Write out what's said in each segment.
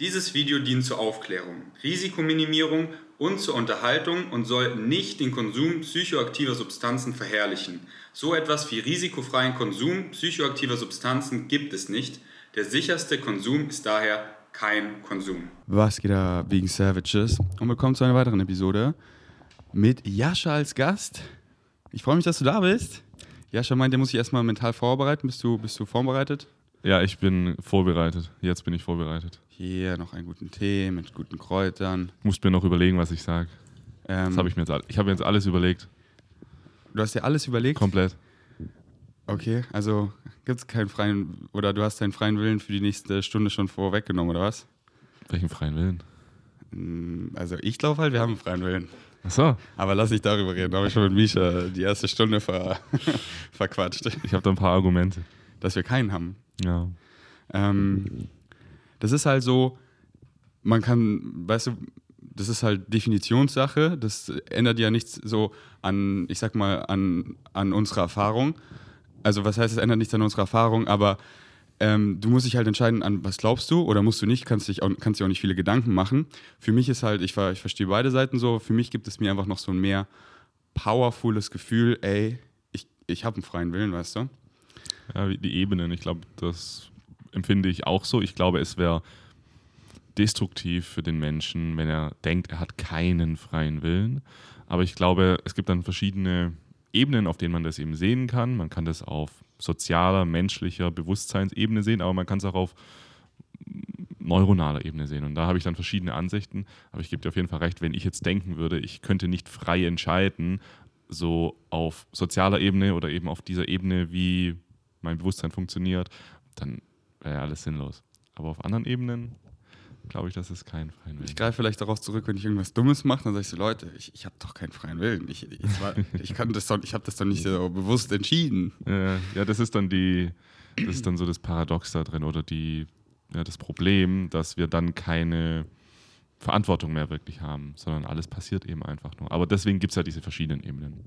Dieses Video dient zur Aufklärung, Risikominimierung und zur Unterhaltung und soll nicht den Konsum psychoaktiver Substanzen verherrlichen. So etwas wie risikofreien Konsum psychoaktiver Substanzen gibt es nicht. Der sicherste Konsum ist daher kein Konsum. Was geht da wegen Savages? Und willkommen zu einer weiteren Episode mit Jascha als Gast. Ich freue mich, dass du da bist. Jascha meint, der muss sich erstmal mental vorbereiten. Bist du, bist du vorbereitet? Ja, ich bin vorbereitet. Jetzt bin ich vorbereitet. Hier noch einen guten Tee mit guten Kräutern. Ich muss mir noch überlegen, was ich sage. Ähm, Das habe ich mir jetzt, ich habe jetzt alles überlegt. Du hast dir alles überlegt? Komplett. Okay, also gibt es keinen freien, oder du hast deinen freien Willen für die nächste Stunde schon vorweggenommen, oder was? Welchen freien Willen? Hm, Also ich glaube halt, wir haben einen freien Willen. Achso, Aber lass nicht darüber reden. Da habe ich schon mit Misha die erste Stunde ver verquatscht, ich habe da ein paar Argumente. dass wir keinen haben. Ja. Ähm, das ist halt so, man kann, weißt du, das ist halt Definitionssache. Das ändert ja nichts so an, ich sag mal, an, an unserer Erfahrung. Also was heißt, es ändert nichts an unserer Erfahrung, aber ähm, du musst dich halt entscheiden, an was glaubst du oder musst du nicht, kannst dich auch, kannst dir auch nicht viele Gedanken machen. Für mich ist halt, ich, ich verstehe beide Seiten so, für mich gibt es mir einfach noch so ein mehr powerfules Gefühl, ey, ich, ich habe einen freien Willen, weißt du? ja, die Ebenen. Ich glaube, das empfinde ich auch so. Ich glaube, es wäre destruktiv für den Menschen, wenn er denkt, er hat keinen freien Willen. Aber ich glaube, es gibt dann verschiedene Ebenen, auf denen man das eben sehen kann. Man kann das auf sozialer, menschlicher Bewusstseinsebene sehen, aber man kann es auch auf neuronaler Ebene sehen. Und da habe ich dann verschiedene Ansichten. Aber ich gebe dir auf jeden Fall recht, wenn ich jetzt denken würde, ich könnte nicht frei entscheiden, so auf sozialer Ebene oder eben auf dieser Ebene, wie mein Bewusstsein funktioniert, dann wäre ja alles sinnlos. Aber auf anderen Ebenen glaube ich, dass es kein freien Willen Ich greife vielleicht darauf zurück, wenn ich irgendwas Dummes mache, dann sage ich so, Leute, ich, ich habe doch keinen freien Willen. Ich, ich, war- ich, kann das doch, ich habe das doch nicht so bewusst entschieden. Äh, ja, das ist dann die, das ist dann so das Paradox da drin oder die, ja, das Problem, dass wir dann keine Verantwortung mehr wirklich haben, sondern alles passiert eben einfach nur. Aber deswegen gibt es ja diese verschiedenen Ebenen.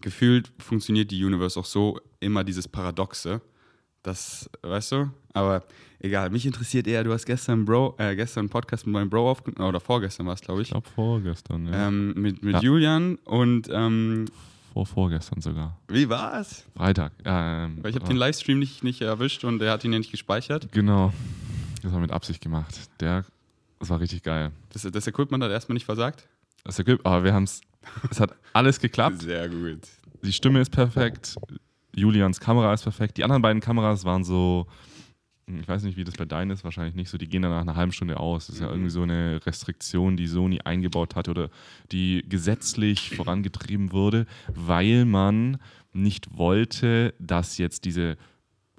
Gefühlt funktioniert die Universe auch so, immer dieses Paradoxe. Das, weißt du? Aber egal, mich interessiert eher, du hast gestern, Bro, äh, gestern einen Podcast mit meinem Bro aufgenommen, oder vorgestern war es, glaube ich, Ich glaube vorgestern, ja. ähm, mit, mit Ja. Julian und ähm, Vor vorgestern sogar. wie war's? Freitag. Ähm, Weil ich habe den Livestream nicht, nicht erwischt und er hat ihn ja nicht gespeichert. Genau. Das haben wir mit Absicht gemacht. Der, das war richtig geil. Das, das Equipment hat erstmal nicht versagt. Das ergibt, aber wir haben es, es hat alles geklappt. Sehr gut. Die Stimme ist perfekt, Julians Kamera ist perfekt. Die anderen beiden Kameras waren so, ich weiß nicht, wie das bei deinen ist, wahrscheinlich nicht so, die gehen dann nach einer halben Stunde aus. Das ist ja irgendwie so eine Restriktion, die Sony eingebaut hat oder die gesetzlich vorangetrieben wurde, weil man nicht wollte, dass jetzt diese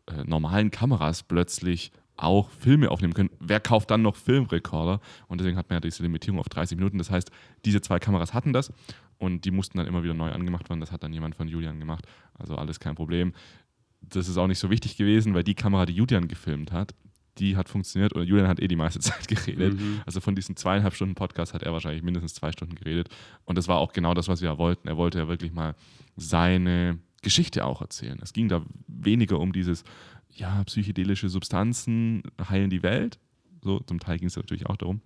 äh, normalen Kameras plötzlich auch Filme aufnehmen können. Wer kauft dann noch Filmrekorder? Und deswegen hat man ja diese Limitierung auf 30 Minuten. Das heißt, diese zwei Kameras hatten das und die mussten dann immer wieder neu angemacht werden. Das hat dann jemand von Julian gemacht. Also alles kein Problem. Das ist auch nicht so wichtig gewesen, weil die Kamera, die Julian gefilmt hat, die hat funktioniert und Julian hat eh die meiste Zeit geredet. Mhm. Also von diesen zweieinhalb Stunden Podcast hat er wahrscheinlich mindestens zwei Stunden geredet. Und das war auch genau das, was wir wollten. Er wollte ja wirklich mal seine Geschichte auch erzählen. Es ging da weniger um dieses, ja, psychedelische Substanzen heilen die Welt. So, zum Teil ging es natürlich auch darum.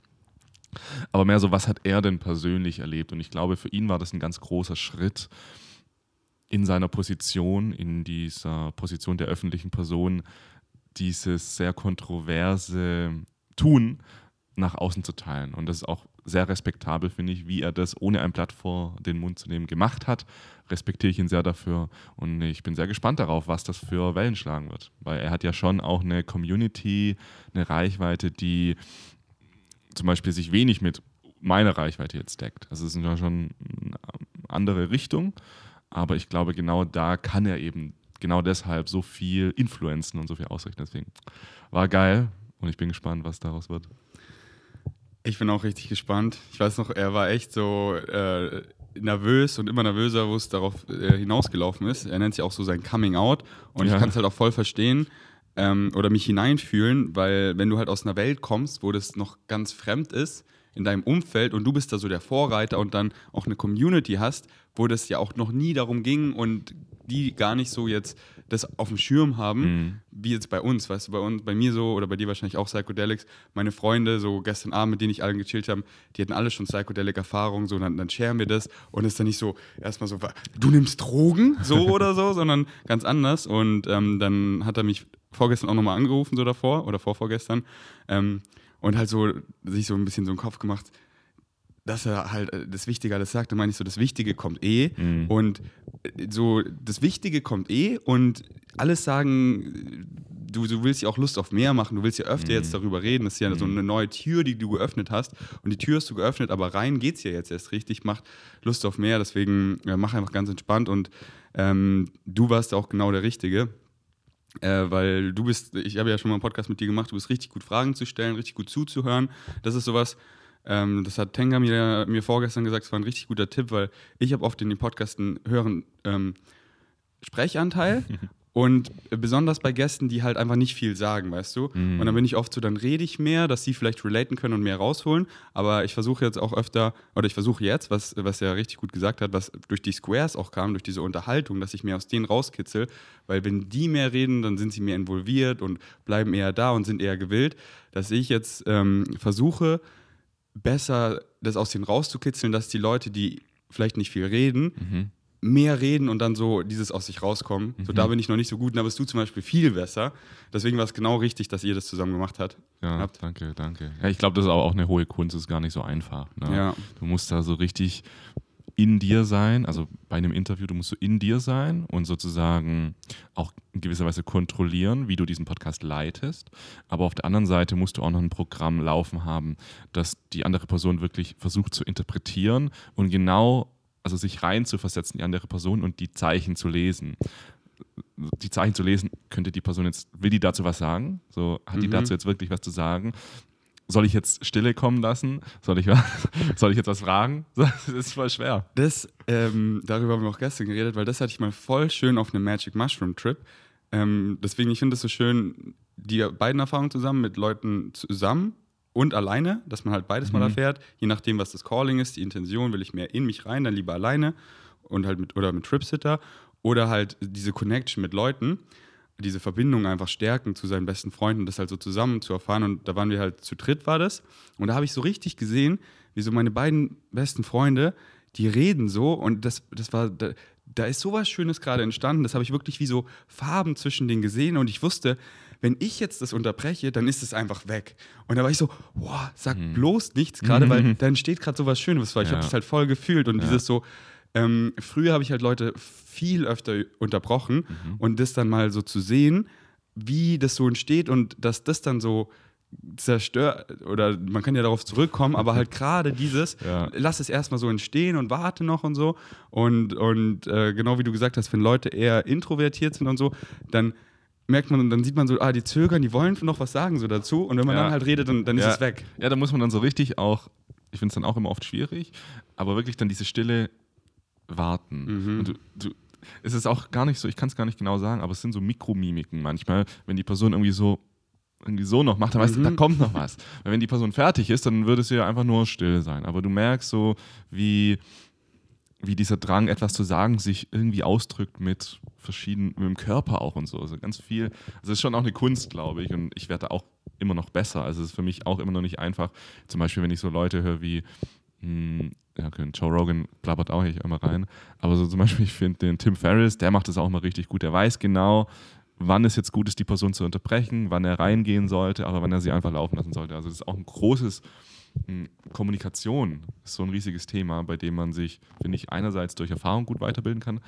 Aber mehr so, was hat er denn persönlich erlebt? Und ich glaube, für ihn war das ein ganz großer Schritt in seiner Position, in dieser Position der öffentlichen Person, dieses sehr kontroverse Tun nach außen zu teilen. Und das ist auch sehr respektabel, finde ich, wie er das ohne ein Blatt vor den Mund zu nehmen gemacht hat. Respektiere ich ihn sehr dafür. Und ich bin sehr gespannt darauf, was das für Wellen schlagen wird. Weil er hat ja schon auch eine Community, eine Reichweite, die zum Beispiel sich wenig mit meiner Reichweite jetzt deckt. Also es ist ja schon eine andere Richtung. Aber ich glaube, genau da kann er eben genau deshalb so viel influenzen und so viel ausrichten. Deswegen war geil und ich bin gespannt, was daraus wird. Ich bin auch richtig gespannt. Ich weiß noch, er war echt so äh, nervös und immer nervöser, wo es darauf äh, hinausgelaufen ist. Er nennt sich auch so sein Coming Out und Ja. ich kann es halt auch voll verstehen ähm, oder mich hineinfühlen, weil wenn du halt aus einer Welt kommst, wo das noch ganz fremd ist, in deinem Umfeld und du bist da so der Vorreiter und dann auch eine Community hast, wo das ja auch noch nie darum ging und die gar nicht so jetzt das auf dem Schirm haben, Mhm. wie jetzt bei uns, weißt du, bei uns, bei mir so oder bei dir wahrscheinlich auch Psychedelics. Meine Freunde, so gestern Abend, mit denen ich alle gechillt haben, die hatten alle schon Psychedelic-Erfahrungen, so dann, dann sharen wir das und es ist dann nicht so erstmal so, du nimmst Drogen, so oder so, sondern ganz anders. Und ähm, dann hat er mich vorgestern auch nochmal angerufen, so davor oder vorvorgestern, ähm, und halt so sich so ein bisschen so einen Kopf gemacht, dass er halt äh, das Wichtige alles sagt. Da meine ich so, das Wichtige kommt eh. Mhm. Und äh, so, das Wichtige kommt eh und alles sagen, äh, du, du willst ja auch Lust auf mehr machen, du willst ja öfter Mhm. jetzt darüber reden. Das ist ja so eine neue Tür, die du geöffnet hast. Und die Tür hast du geöffnet, aber rein geht's ja jetzt erst richtig, macht Lust auf mehr. Deswegen ja, mach einfach ganz entspannt und ähm, du warst auch genau der Richtige. Äh, weil du bist, ich habe ja schon mal einen Podcast mit dir gemacht, du bist richtig gut Fragen zu stellen, richtig gut zuzuhören. Das ist sowas, ähm, das hat Tenga mir, mir vorgestern gesagt, es war ein richtig guter Tipp, weil ich habe oft in den Podcasten hören ähm, Sprechanteil und besonders bei Gästen, die halt einfach nicht viel sagen, weißt du. Und dann bin ich oft so, dann rede ich mehr, dass sie vielleicht relaten können und mehr rausholen. Aber ich versuche jetzt auch öfter, oder ich versuche jetzt, was, was er richtig gut gesagt hat, was durch die Squares auch kam, durch diese Unterhaltung, dass ich mehr aus denen rauskitzel. Weil wenn die mehr reden, dann sind sie mehr involviert und bleiben eher da und sind eher gewillt. Dass ich jetzt ähm, versuche, besser das aus denen rauszukitzeln, dass die Leute, die vielleicht nicht viel reden, mehr reden und dann so dieses aus sich rauskommen. So, da bin ich noch nicht so gut, und da bist du zum Beispiel viel besser. Deswegen war es genau richtig, dass ihr das zusammen gemacht habt. Ja, habt. danke, danke. Ja, ich glaube, das ist aber auch eine hohe Kunst, das ist gar nicht so einfach. Ne? Ja. Du musst da so richtig in dir sein, also bei einem Interview, du musst so in dir sein und sozusagen auch in gewisser Weise kontrollieren, wie du diesen Podcast leitest. Aber auf der anderen Seite musst du auch noch ein Programm laufen haben, das die andere Person wirklich versucht zu interpretieren und genau, also sich rein zu versetzen in die andere Person und die Zeichen zu lesen die Zeichen zu lesen, könnte die Person jetzt, will die dazu was sagen? So, hat die Mhm. dazu jetzt wirklich was zu sagen? Soll ich jetzt Stille kommen lassen? Soll ich, was, soll ich jetzt was fragen? Das ist voll schwer. Das, ähm, darüber haben wir auch gestern geredet, weil das hatte ich mal voll schön auf einem Magic Mushroom Trip. Ähm, deswegen, ich finde es so schön, die beiden Erfahrungen zusammen mit Leuten zusammen und alleine, dass man halt beides mal erfährt, je nachdem, was das Calling ist, die Intention, will ich mehr in mich rein, dann lieber alleine und halt mit oder mit Tripsitter. Oder halt diese Connection mit Leuten, diese Verbindung einfach stärken zu seinen besten Freunden, das halt so zusammen zu erfahren. Und da waren wir halt zu dritt war das. Und da habe ich so richtig gesehen, wie so meine beiden besten Freunde, die reden so. Und das, das war, da, da ist sowas Schönes gerade entstanden, das habe ich wirklich wie so Farben zwischen denen gesehen. Und ich wusste, wenn ich jetzt das unterbreche, dann ist es einfach weg. Und da war ich so, boah, sag bloß nichts gerade, weil da entsteht gerade sowas Schönes, weil ich Ja. habe das halt voll gefühlt und Ja. dieses so, ähm, früher habe ich halt Leute viel öfter unterbrochen Mhm. und das dann mal so zu sehen, wie das so entsteht und dass das dann so zerstört oder man kann ja darauf zurückkommen, aber halt gerade dieses, Ja. lass es erstmal so entstehen und warte noch und so und, und äh, genau wie du gesagt hast, wenn Leute eher introvertiert sind und so, dann merkt man und dann sieht man so, ah, die zögern, die wollen noch was sagen so dazu und wenn man Ja. dann halt redet, dann, dann ist es weg. Ja, da muss man dann so richtig auch, ich finde es dann auch immer oft schwierig, aber wirklich dann diese Stille warten. Und du, du, es ist auch gar nicht so, ich kann es gar nicht genau sagen, aber es sind so Mikromimiken manchmal, wenn die Person irgendwie so irgendwie so noch macht, dann weißt du, da kommt noch was. Weil wenn die Person fertig ist, dann würde es ja einfach nur still sein. Aber du merkst so, wie, wie dieser Drang, etwas zu sagen, sich irgendwie ausdrückt mit verschiedenen, mit dem Körper auch und so. Also ganz viel. Also es ist schon auch eine Kunst, glaube ich. Und ich werde auch immer noch besser. Also es ist für mich auch immer noch nicht einfach. Zum Beispiel, wenn ich so Leute höre wie, hm, ja, okay, Joe Rogan plappert auch nicht immer rein. Aber so zum Beispiel, ich finde den Tim Ferriss, der macht das auch mal richtig gut. Der weiß genau, wann es jetzt gut ist, die Person zu unterbrechen, wann er reingehen sollte, aber wann er sie einfach laufen lassen sollte. Also das ist auch ein großes mh, Kommunikation ist so ein riesiges Thema, bei dem man sich, finde ich, einerseits durch Erfahrung gut weiterbilden kann,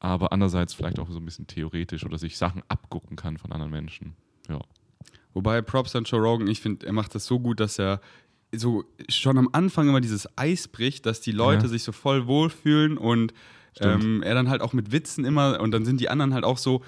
aber andererseits vielleicht auch so ein bisschen theoretisch oder sich Sachen abgucken kann von anderen Menschen. Ja. Wobei Props an Joe Rogan, ich finde, er macht das so gut, dass er so schon am Anfang immer dieses Eis bricht, dass die Leute Ja. sich so voll wohlfühlen und ähm, er dann halt auch mit Witzen immer und dann sind die anderen halt auch so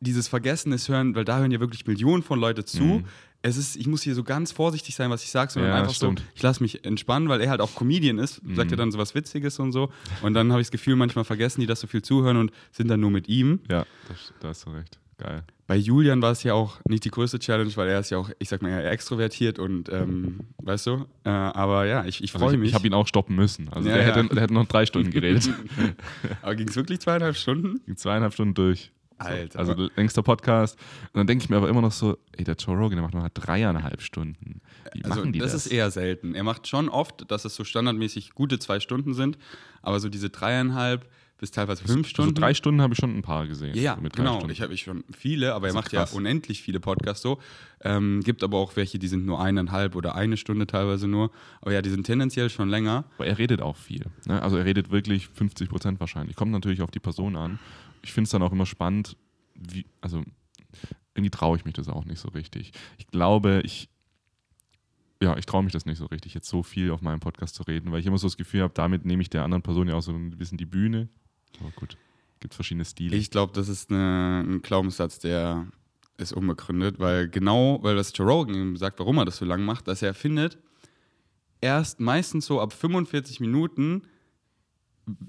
dieses Vergessenes hören, weil da hören ja wirklich Millionen von Leute zu. Mhm. Es ist, ich muss hier so ganz vorsichtig sein, was ich sage, sondern Ja, einfach stimmt. so, ich lasse mich entspannen, weil er halt auch Comedian ist, sagt Mhm. er dann so was Witziges und so. Und dann habe ich das Gefühl, manchmal vergessen die, dass so viel zuhören und sind dann nur mit ihm. Ja, das, da hast du recht. Geil. bei Julian war es ja auch nicht die größte Challenge, weil er ist ja auch, ich sag mal, eher extrovertiert und ähm, weißt du, äh, aber ja, ich, ich Also freue ich mich. ich habe ihn auch stoppen müssen. Also Ja, der, ja. Hätte, der hätte noch drei Stunden geredet. aber ging es wirklich zweieinhalb Stunden? Ging zweieinhalb Stunden durch. Alter. Also längster Podcast. Und dann denke ich mir aber immer noch so, ey, der Joe Rogan, der macht noch dreieinhalb Stunden. Wie Also machen die das, das? ist eher selten. Er macht schon oft, dass es so standardmäßig gute zwei Stunden sind, aber so diese dreieinhalb bis teilweise fünf Also Stunden. drei Stunden habe ich schon ein paar gesehen. Ja, ja, so mit drei genau. Stunden. Ich habe ich schon viele, aber er ist macht ja krass. unendlich viele Podcasts so. Ähm, gibt aber auch welche, die sind nur eineinhalb oder eine Stunde teilweise nur. Aber ja, die sind tendenziell schon länger. Aber er redet auch viel. Ne? Also er redet wirklich 50 Prozent wahrscheinlich. Kommt natürlich auf die Person an. Ich finde es dann auch immer spannend, wie, also irgendwie traue ich mich das auch nicht so richtig. Ich glaube, ich, ja, ich traue mich das nicht so richtig, jetzt so viel auf meinem Podcast zu reden, weil ich immer so das Gefühl habe, damit nehme ich der anderen Person ja auch so ein bisschen die Bühne. Aber gut, gibt verschiedene Stile. Ich glaube, das ist eine, ein Glaubenssatz, der ist unbegründet, weil genau, weil das Joe Rogan ihm sagt, warum er das so lang macht, dass er findet, erst meistens so ab 45 Minuten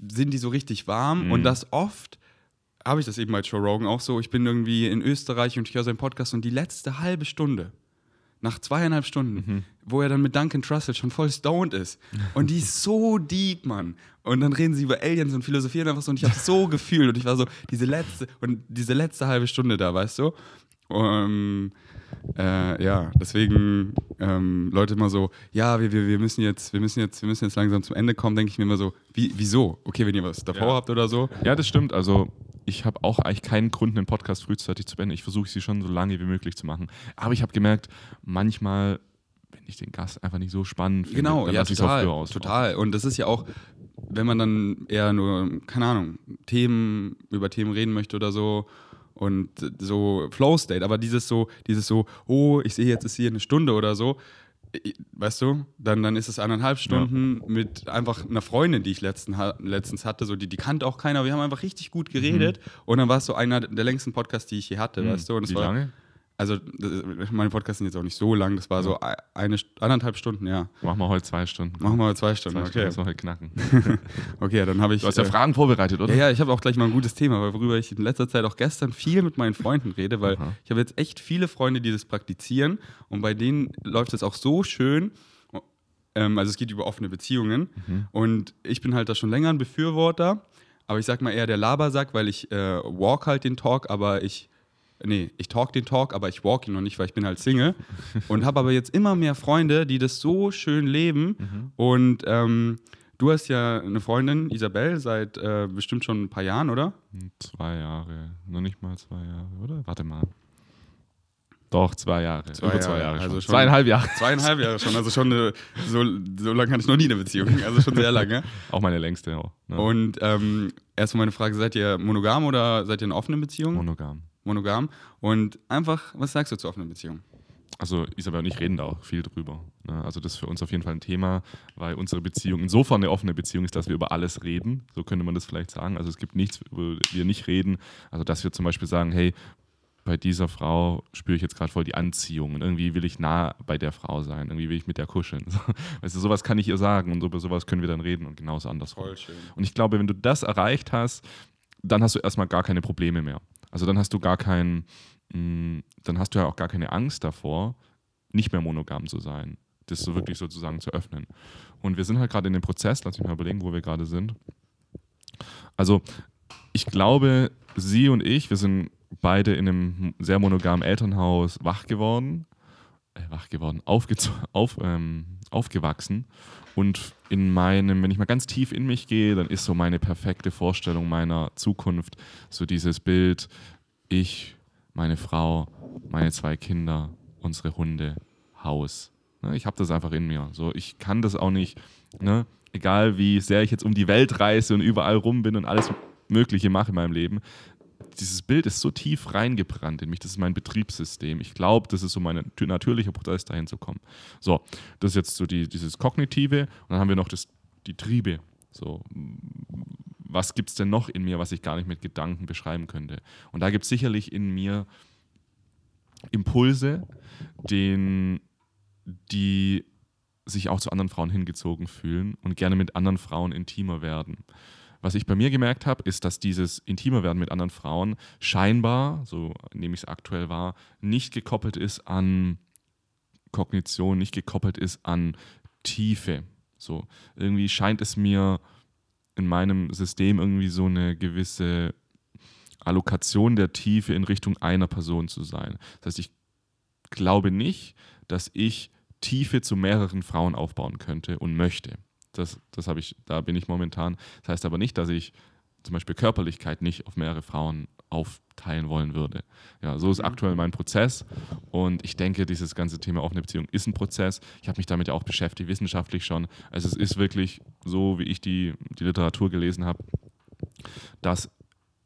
sind die so richtig warm Mhm. und das oft habe ich das eben bei Joe Rogan auch so, ich bin irgendwie in Österreich und ich höre seinen Podcast und die letzte halbe Stunde, nach zweieinhalb Stunden, wo er dann mit Duncan Trussell schon voll stoned ist. Und die ist so deep, Mann. Und dann reden sie über Aliens und philosophieren einfach so und ich habe so gefühlt und ich war so, diese letzte, und diese letzte halbe Stunde da, weißt du? Ähm, äh, ja, deswegen ähm, Leute immer so, ja, wir, wir, wir müssen jetzt, wir müssen jetzt, wir müssen jetzt langsam zum Ende kommen, denke ich mir immer so, wie, wieso? Okay, wenn ihr was davor Ja. habt oder so. Ja, das stimmt. Also ich habe auch eigentlich keinen Grund, einen Podcast frühzeitig zu beenden. Ich versuche sie schon so lange wie möglich zu machen. Aber ich habe gemerkt, manchmal, wenn ich den Gast einfach nicht so spannend finde, Genau, dann ja, lasse ich es auch total, früher aus. total. Und das ist ja auch, wenn man dann eher nur, keine Ahnung, Themen, über Themen reden möchte oder so und so Flow State, aber dieses so, dieses so, oh, ich sehe jetzt ist hier eine Stunde oder so, weißt du, dann, dann ist es eineinhalb Stunden mit einfach einer Freundin, die ich letzten, letztens hatte, so die, die kannte auch keiner, wir haben einfach richtig gut geredet und dann war es so einer der längsten Podcasts, die ich je hatte, weißt du, und. Wie war, lange? Also das- meine Podcasts sind jetzt auch nicht so lang, das war so ein- eine, anderthalb Stunden, ja. Machen wir heute zwei Stunden. Machen wir zwei Stunden, zwei okay. Stunden müssen wir heute knacken. Okay, dann habe ich. Du hast ja äh, Fragen vorbereitet, oder? ja, ja, ich habe auch gleich mal ein gutes Thema, weil worüber ich in letzter Zeit auch gestern viel mit meinen Freunden rede, weil Aha. ich habe jetzt echt viele Freunde, die das praktizieren und bei denen läuft es auch so schön. Ähm, also es geht über offene Beziehungen Mhm. und ich bin halt da schon länger ein Befürworter, aber ich sag mal eher der Labersack, weil ich äh, walk halt den Talk, aber ich Nee, ich talk den Talk, aber ich walk ihn noch nicht, weil ich bin halt Single. und habe aber jetzt immer mehr Freunde, die das so schön leben. Mhm. Und ähm, du hast ja eine Freundin, Isabel, seit äh, bestimmt schon ein paar Jahren, oder? Zwei Jahre. Noch nicht mal zwei Jahre, oder? Warte mal. Doch, zwei Jahre. Zwei Über zwei Jahre, Jahre schon. also schon- Zweieinhalb Jahre. Zweieinhalb Jahre schon, also schon eine, so, so lange hatte ich noch nie eine Beziehung, also schon sehr lange. Auch meine längste. Auch, ne? Und ähm, erstmal meine Frage, seid ihr monogam oder seid ihr in offenen Beziehungen? Monogam. Monogam. Und einfach, was sagst du zur offenen Beziehung? Also Isabel und ich reden da auch viel drüber. Ne? Also das ist für uns auf jeden Fall ein Thema, weil unsere Beziehung insofern eine offene Beziehung ist, dass wir über alles reden. So könnte man das vielleicht sagen. Also es gibt nichts, über wir nicht reden. Also dass wir zum Beispiel sagen, hey, bei dieser Frau spüre ich jetzt gerade voll die Anziehung und irgendwie will ich nah bei der Frau sein, irgendwie will ich mit der kuscheln. So, weißt du, sowas kann ich ihr sagen und über sowas können wir dann reden und genauso andersrum. Und ich glaube, wenn du das erreicht hast, dann hast du erstmal gar keine Probleme mehr. Also dann hast du gar keinen, mh, dann hast du ja auch gar keine Angst davor, nicht mehr monogam zu sein. Das so wirklich sozusagen zu öffnen. Und wir sind halt gerade in dem Prozess, lass mich mal überlegen, wo wir gerade sind. Also, ich glaube, sie und ich, wir sind beide in einem sehr monogamen Elternhaus wach geworden, äh, wach geworden, aufgezo- auf, ähm, aufgewachsen. Und in meinem, wenn ich mal ganz tief in mich gehe, dann ist so meine perfekte Vorstellung meiner Zukunft so dieses Bild, ich, meine Frau, meine zwei Kinder, unsere Hunde, Haus. Ne, ich habe das einfach in mir. So, ich kann das auch nicht, ne, egal wie sehr ich jetzt um die Welt reise und überall rum bin und alles Mögliche mache in meinem Leben. Dieses Bild ist so tief reingebrannt in mich. Das ist mein Betriebssystem. Ich glaube, das ist so mein nat- natürlicher Prozess, dahin zu kommen. So, das ist jetzt so die, dieses Kognitive. Und dann haben wir noch das, die Triebe. So, was gibt es denn noch in mir, was ich gar nicht mit Gedanken beschreiben könnte? Und da gibt es sicherlich in mir Impulse, den, die sich auch zu anderen Frauen hingezogen fühlen und gerne mit anderen Frauen intimer werden. Was ich bei mir gemerkt habe, ist, dass dieses intimer werden mit anderen Frauen scheinbar, so nehme ich es aktuell wahr, nicht gekoppelt ist an Kognition, nicht gekoppelt ist an Tiefe. So irgendwie scheint es mir in meinem System irgendwie so eine gewisse Allokation der Tiefe in Richtung einer Person zu sein. Das heißt, ich glaube nicht, dass ich Tiefe zu mehreren Frauen aufbauen könnte und möchte. Das, das habe ich, da bin ich momentan. Das heißt aber nicht, dass ich zum Beispiel Körperlichkeit nicht auf mehrere Frauen aufteilen wollen würde. Ja, so ist mhm. aktuell mein Prozess und ich denke, dieses ganze Thema offene Beziehung ist ein Prozess. Ich habe mich damit ja auch beschäftigt, wissenschaftlich schon. Also es ist wirklich so, wie ich die, die Literatur gelesen habe, dass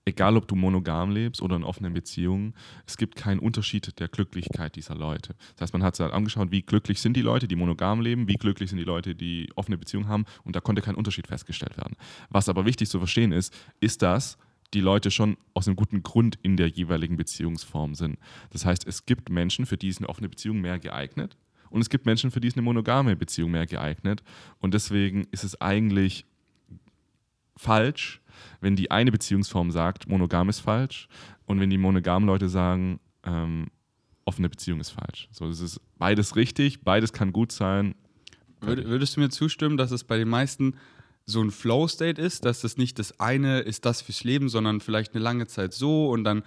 egal ob du monogam lebst oder in offenen Beziehungen, es gibt keinen Unterschied der Glücklichkeit dieser Leute. Das heißt, man hat sich halt angeschaut, wie glücklich sind die Leute, die monogam leben, wie glücklich sind die Leute, die offene Beziehungen haben und da konnte kein Unterschied festgestellt werden. Was aber wichtig zu verstehen ist, ist, dass die Leute schon aus einem guten Grund in der jeweiligen Beziehungsform sind. Das heißt, es gibt Menschen, für die ist eine offene Beziehung mehr geeignet und es gibt Menschen, für die ist eine monogame Beziehung mehr geeignet und deswegen ist es eigentlich falsch, wenn die eine Beziehungsform sagt, monogam ist falsch und wenn die monogamen Leute sagen, ähm, offene Beziehung ist falsch. So, es ist beides richtig, beides kann gut sein. Würdest du mir zustimmen, dass es bei den meisten so ein Flow-State ist, dass das nicht das eine ist das fürs Leben, sondern vielleicht eine lange Zeit so und dann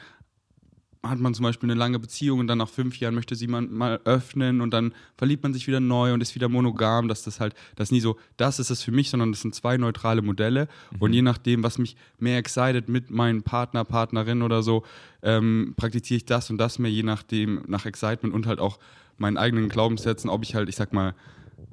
hat man zum Beispiel eine lange Beziehung und dann nach fünf Jahren möchte sie man mal öffnen und dann verliebt man sich wieder neu und ist wieder monogam, dass das halt, das nie so, das ist es für mich, sondern das sind zwei neutrale Modelle mhm. und je nachdem, was mich mehr excited mit meinem Partner, Partnerin oder so, ähm, praktiziere ich das und das mehr, je nachdem, nach Excitement und halt auch meinen eigenen Glaubenssätzen, ob ich halt, ich sag mal,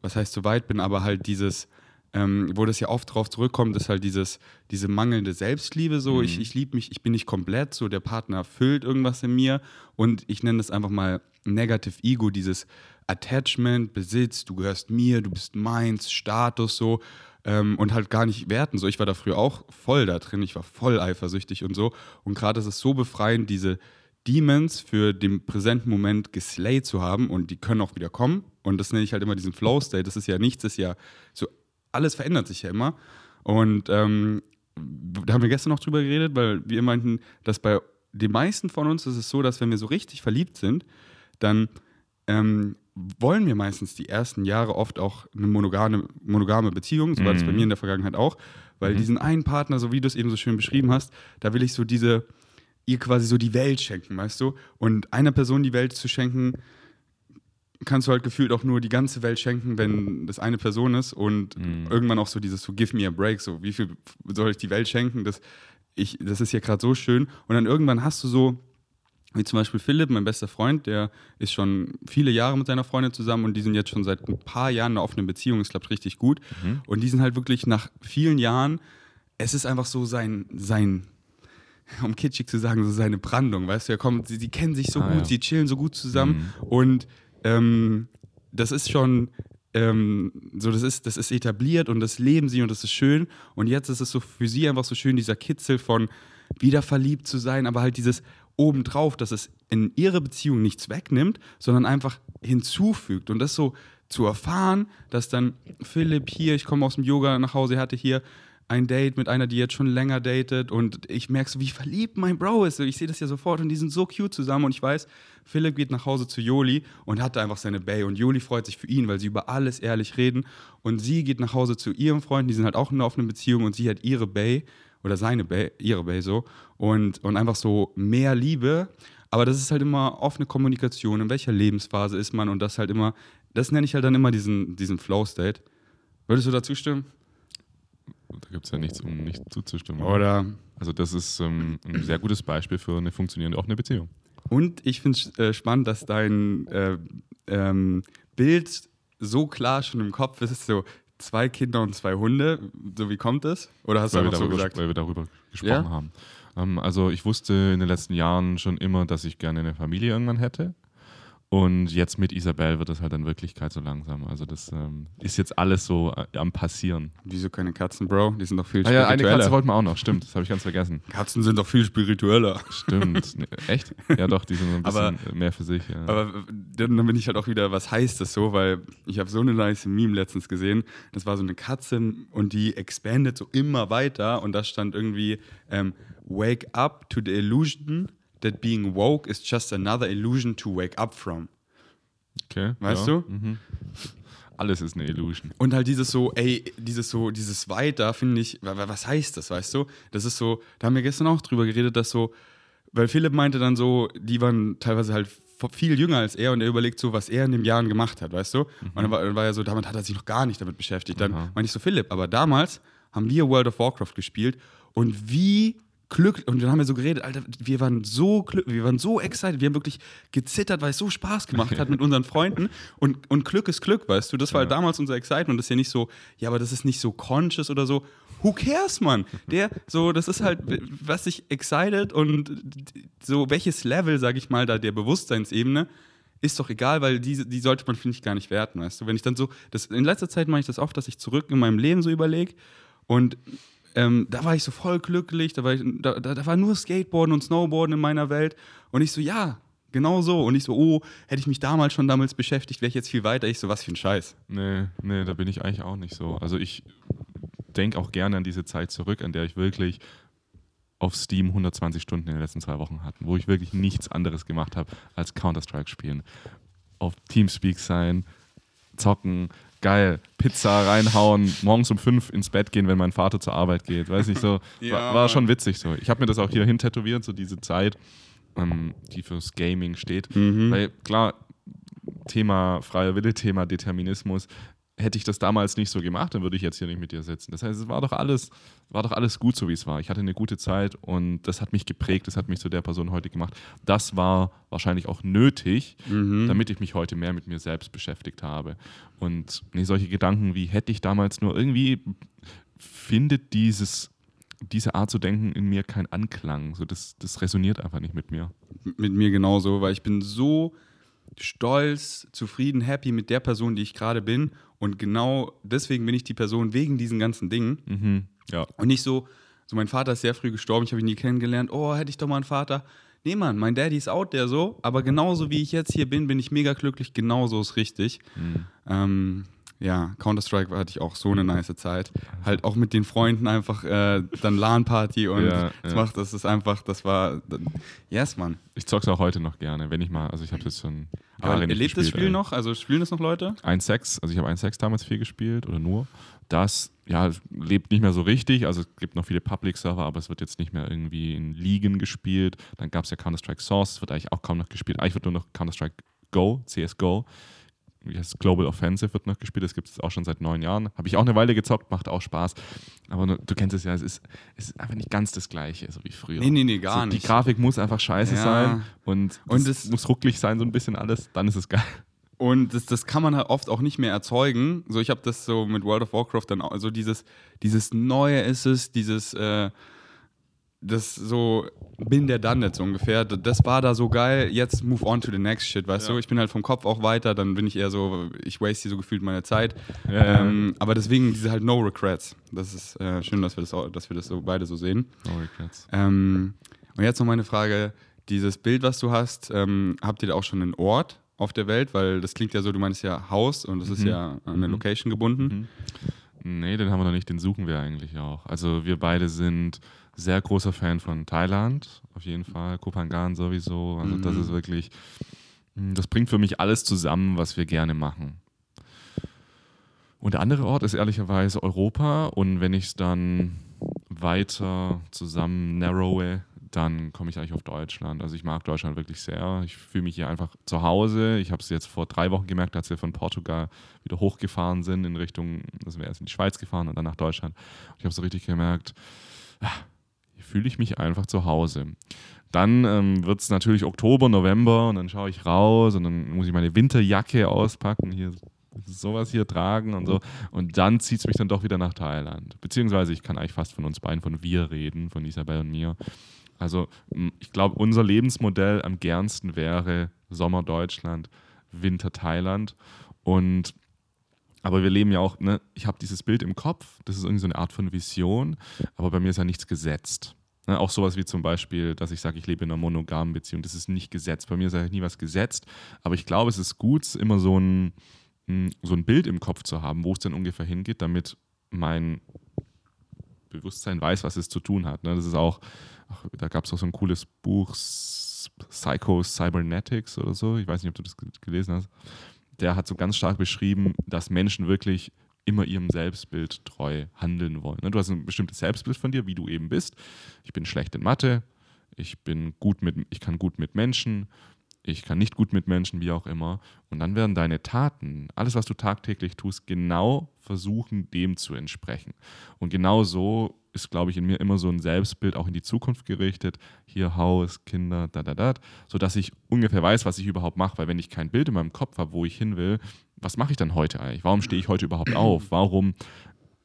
was heißt so weit bin, aber halt dieses, ähm, wo das ja oft drauf zurückkommt, ist halt dieses, diese mangelnde Selbstliebe. So, mhm. ich, ich liebe mich, ich bin nicht komplett, so der Partner erfüllt irgendwas in mir und ich nenne das einfach mal Negative Ego, dieses Attachment, Besitz, du gehörst mir, du bist meins, Status so ähm, und halt gar nicht werten. So, ich war da früher auch voll da drin, ich war voll eifersüchtig und so. Und gerade ist es so befreiend, diese Demons für den präsenten Moment geslayed zu haben und die können auch wieder kommen. Und das nenne ich halt immer diesen Flow-State. Das ist ja nichts, das ist ja so alles verändert sich ja immer. Und ähm, da haben wir gestern noch drüber geredet, weil wir meinten, dass bei den meisten von uns ist es so, dass wenn wir so richtig verliebt sind, dann ähm, wollen wir meistens die ersten Jahre oft auch eine monogame, monogame Beziehung, so war das bei mhm. mir in der Vergangenheit auch, weil mhm. diesen einen Partner, so wie du es eben so schön beschrieben hast, da will ich so diese, ihr quasi so die Welt schenken, weißt du? Und einer Person die Welt zu schenken, kannst du halt gefühlt auch nur die ganze Welt schenken, wenn das eine Person ist und mhm. irgendwann auch so dieses so give me a break, so wie viel soll ich die Welt schenken, das, ich, das ist ja gerade so schön und dann irgendwann hast du so, wie zum Beispiel Philipp, mein bester Freund, der ist schon viele Jahre mit seiner Freundin zusammen und die sind jetzt schon seit ein paar Jahren in einer offenen Beziehung, das klappt richtig gut mhm. und die sind halt wirklich nach vielen Jahren, es ist einfach so sein, sein um kitschig zu sagen, so seine Brandung, weißt du, er kommt, sie, sie kennen sich so ah, gut, ja. sie chillen so gut zusammen mhm. und ähm, das ist schon ähm, so, das ist, das ist etabliert und das leben sie und das ist schön. Und jetzt ist es so für sie einfach so schön, dieser Kitzel von wieder verliebt zu sein, aber halt dieses obendrauf, dass es in ihre Beziehung nichts wegnimmt, sondern einfach hinzufügt. Und das so zu erfahren, dass dann Philipp hier, ich komme aus dem Yoga nach Hause, er hatte hier ein Date mit einer, die jetzt schon länger datet und ich merke so, wie verliebt mein Bro ist. Ich sehe das ja sofort und die sind so cute zusammen und ich weiß, Philipp geht nach Hause zu Joli und hat da einfach seine Bay und Joli freut sich für ihn, weil sie über alles ehrlich reden und sie geht nach Hause zu ihrem Freund, die sind halt auch in einer offenen Beziehung und sie hat ihre Bay oder seine Bay, ihre Bay so und, und einfach so mehr Liebe. Aber das ist halt immer offene Kommunikation, in welcher Lebensphase ist man und das halt immer, das nenne ich halt dann immer diesen, diesen Flow-State. Würdest du dazu stimmen? Da gibt es ja nichts, um nicht zuzustimmen. Oder? Also das ist ähm, ein sehr gutes Beispiel für eine funktionierende offene Beziehung. Und ich finde es äh, spannend, dass dein äh, ähm, Bild so klar schon im Kopf ist, so zwei Kinder und zwei Hunde. So wie kommt es? Oder hast weil du darüber, so gesagt? Weil wir darüber gesprochen ja? haben. Ähm, also ich wusste in den letzten Jahren schon immer, dass ich gerne eine Familie irgendwann hätte. Und jetzt mit Isabel wird das halt dann Wirklichkeit so langsam. Also das ähm, ist jetzt alles so äh, am Passieren. Wieso keine Katzen, Bro? Die sind doch viel Ah ja, spiritueller. eine Katze wollten wir auch noch, stimmt, das habe ich ganz vergessen. Katzen sind doch viel spiritueller. Stimmt. Nee, echt? Ja doch, die sind so ein Aber- bisschen mehr für sich. Ja. Aber dann dann bin ich halt auch wieder, was heißt das so? Weil ich habe so eine nice Meme letztens gesehen. Das war so eine Katze und die expandet so immer weiter und da stand irgendwie ähm, Wake up to the illusion that being woke is just another illusion to wake up from. okay, Weißt ja. du? Mhm. Alles ist eine Illusion. Und halt dieses so, ey, dieses so, dieses Weiter, finde ich, wa- wa- was heißt das, weißt du? Das ist so, da haben wir gestern auch drüber geredet, dass so, weil Philipp meinte dann so, die waren teilweise halt viel jünger als er und er überlegt so, was er in den Jahren gemacht hat, weißt du? Und dann war, dann war er so, damit hat er sich noch gar nicht damit beschäftigt. Dann Aha. meinte ich so, Philipp, aber damals haben wir World of Warcraft gespielt und wie glücklich, und dann haben wir so geredet, Alter, wir waren so glücklich, wir waren so excited, wir haben wirklich gezittert, weil es so Spaß gemacht hat mit unseren Freunden. Und, und Glück ist Glück, weißt du, das war halt damals unser Excitement, das ist ja nicht so, ja, aber das ist nicht so conscious oder so, who cares, Mann? Der, so, das ist halt, was sich excited und so, welches Level, sag ich mal, da der Bewusstseinsebene, ist doch egal, weil die, die sollte man, finde ich, gar nicht werten, weißt du, wenn ich dann so, das, in letzter Zeit mache ich das oft, dass ich zurück in meinem Leben so überlege und ähm, da war ich so voll glücklich, da war, ich, da, da, da war nur Skateboarden und Snowboarden in meiner Welt. Und ich so, ja, genau so. Und ich so, oh, hätte ich mich damals schon damals beschäftigt, wäre ich jetzt viel weiter. Ich so, was für ein Scheiß. Nee, nee, da bin ich eigentlich auch nicht so. Also ich denke auch gerne an diese Zeit zurück, an der ich wirklich auf Steam 120 Stunden in den letzten zwei Wochen hatte, wo ich wirklich nichts anderes gemacht habe als Counter-Strike spielen. Auf Teamspeak sein, zocken, geil, Pizza reinhauen, morgens um fünf ins Bett gehen, wenn mein Vater zur Arbeit geht. Weiß nicht so. Ja, war, war schon witzig so. Ich habe mir das auch hier hin tätowiert, so diese Zeit, ähm, die fürs Gaming steht. Weil klar, Thema freier Wille, Thema Determinismus. Hätte ich das damals nicht so gemacht, dann würde ich jetzt hier nicht mit dir sitzen. Das heißt, es war doch alles, war doch alles gut, so wie es war. Ich hatte eine gute Zeit und das hat mich geprägt, das hat mich zu der Person heute gemacht. Das war wahrscheinlich auch nötig, damit ich mich heute mehr mit mir selbst beschäftigt habe. Und nee, solche Gedanken wie hätte ich damals nur irgendwie findet dieses diese Art zu denken in mir keinen Anklang. So, das, das resoniert einfach nicht mit mir. Mit mir genauso, weil ich bin so stolz, zufrieden, happy mit der Person, die ich gerade bin. Und genau deswegen bin ich die Person wegen diesen ganzen Dingen. Mhm. Ja. Und nicht so, so mein Vater ist sehr früh gestorben, ich habe ihn nie kennengelernt. Oh, hätte ich doch mal einen Vater. Nee, Mann, mein Daddy ist out there so, aber genauso wie ich jetzt hier bin, bin ich mega glücklich. Genauso ist richtig. Mhm. Ähm, ja, Counter-Strike hatte ich auch so eine nice Zeit. Halt auch mit den Freunden einfach äh, dann LAN-Party und Ja, das ja. macht, das ist einfach, das war, yes, Mann. Ich zock's auch heute noch gerne, wenn ich mal, also ich habe das schon Aber erlebt das gespielt, Spiel ey. noch? Also spielen das noch Leute? 1.6, also ich habe 1.6 damals viel gespielt oder nur. Das ja, lebt nicht mehr so richtig, also es gibt noch viele Public-Server, aber es wird jetzt nicht mehr irgendwie in Ligen gespielt. Dann gab es ja Counter-Strike Source, wird eigentlich auch kaum noch gespielt. Eigentlich wird nur noch Counter-Strike Go, CSGO. Wie heißt es? Global Offensive wird noch gespielt, das gibt es auch schon seit neun Jahren. Habe ich auch eine Weile gezockt, macht auch Spaß. Aber nur, du kennst es ja, es ist, es ist einfach nicht ganz das Gleiche, so wie früher. Nee, nee, nee, gar so, nicht. Die Grafik muss einfach scheiße Ja. sein und, Und es es- muss rucklig sein, so ein bisschen alles, dann ist es geil. Und das, das kann man halt oft auch nicht mehr erzeugen. So, ich habe das so mit World of Warcraft dann auch, also dieses, dieses Neue ist es, dieses, äh, das so, bin der dann jetzt ungefähr. Das war da so geil, jetzt move on to the next shit, weißt Ja. du? Ich bin halt vom Kopf auch weiter, dann bin ich eher so, ich waste hier so gefühlt meine Zeit. Ja, ja. Ähm, aber deswegen diese halt No Regrets. Das ist äh, schön, dass wir das, auch, dass wir das so beide so sehen. No regrets. Ähm, und jetzt noch meine Frage: Dieses Bild, was du hast, ähm, habt ihr da auch schon einen Ort auf der Welt? Weil das klingt ja so, du meinst ja Haus und das ist ja an eine Location gebunden. Nee, den haben wir noch nicht, den suchen wir eigentlich auch. Also wir beide sind sehr großer Fan von Thailand, auf jeden Fall. Kopangan sowieso. Also das ist wirklich, mm, das bringt für mich alles zusammen, was wir gerne machen. Und der andere Ort ist ehrlicherweise Europa. Und wenn ich es dann weiter zusammen narrowe, dann komme ich eigentlich auf Deutschland. Also ich mag Deutschland wirklich sehr. Ich fühle mich hier einfach zu Hause. Ich habe es jetzt vor drei Wochen gemerkt, als wir von Portugal wieder hochgefahren sind in Richtung, also wir erst in die Schweiz gefahren und dann nach Deutschland. Und ich habe so richtig gemerkt, ah, hier fühle ich mich einfach zu Hause. Dann ähm, wird es natürlich Oktober, November und dann schaue ich raus und dann muss ich meine Winterjacke auspacken, hier sowas hier tragen und so. Und dann zieht es mich dann doch wieder nach Thailand. Beziehungsweise ich kann eigentlich fast von uns beiden, von wir reden, von Isabel und mir. Also ich glaube, unser Lebensmodell am gernsten wäre Sommer Deutschland, Winter Thailand. Und aber wir leben ja auch, ne, ich habe dieses Bild im Kopf, das ist irgendwie so eine Art von Vision, aber bei mir ist ja nichts gesetzt. Ne, auch sowas wie zum Beispiel, dass ich sage, ich lebe in einer monogamen Beziehung, das ist nicht gesetzt. Bei mir ist ja nie was gesetzt, aber ich glaube, es ist gut, immer so ein, so ein Bild im Kopf zu haben, wo es denn ungefähr hingeht, damit mein Bewusstsein weiß, was es zu tun hat. Ne? Das ist auch, ach, da gab es auch so ein cooles Buch, Psycho Cybernetics oder so. Ich weiß nicht, ob du das ge- gelesen hast. Der hat so ganz stark beschrieben, dass Menschen wirklich immer ihrem Selbstbild treu handeln wollen. ne? Du hast ein bestimmtes Selbstbild von dir, wie du eben bist. Ich bin schlecht in Mathe, ich bin gut mit, ich kann gut mit Menschen, ich kann nicht gut mit Menschen, wie auch immer. Und dann werden deine Taten, alles, was du tagtäglich tust, genau versuchen, dem zu entsprechen. Und genau so ist, glaube ich, in mir immer so ein Selbstbild auch in die Zukunft gerichtet. Hier Haus, Kinder, da, da, da. Sodass ich ungefähr weiß, was ich überhaupt mache. Weil wenn ich kein Bild in meinem Kopf habe, wo ich hin will, was mache ich dann heute eigentlich? Warum stehe ich heute überhaupt auf? Warum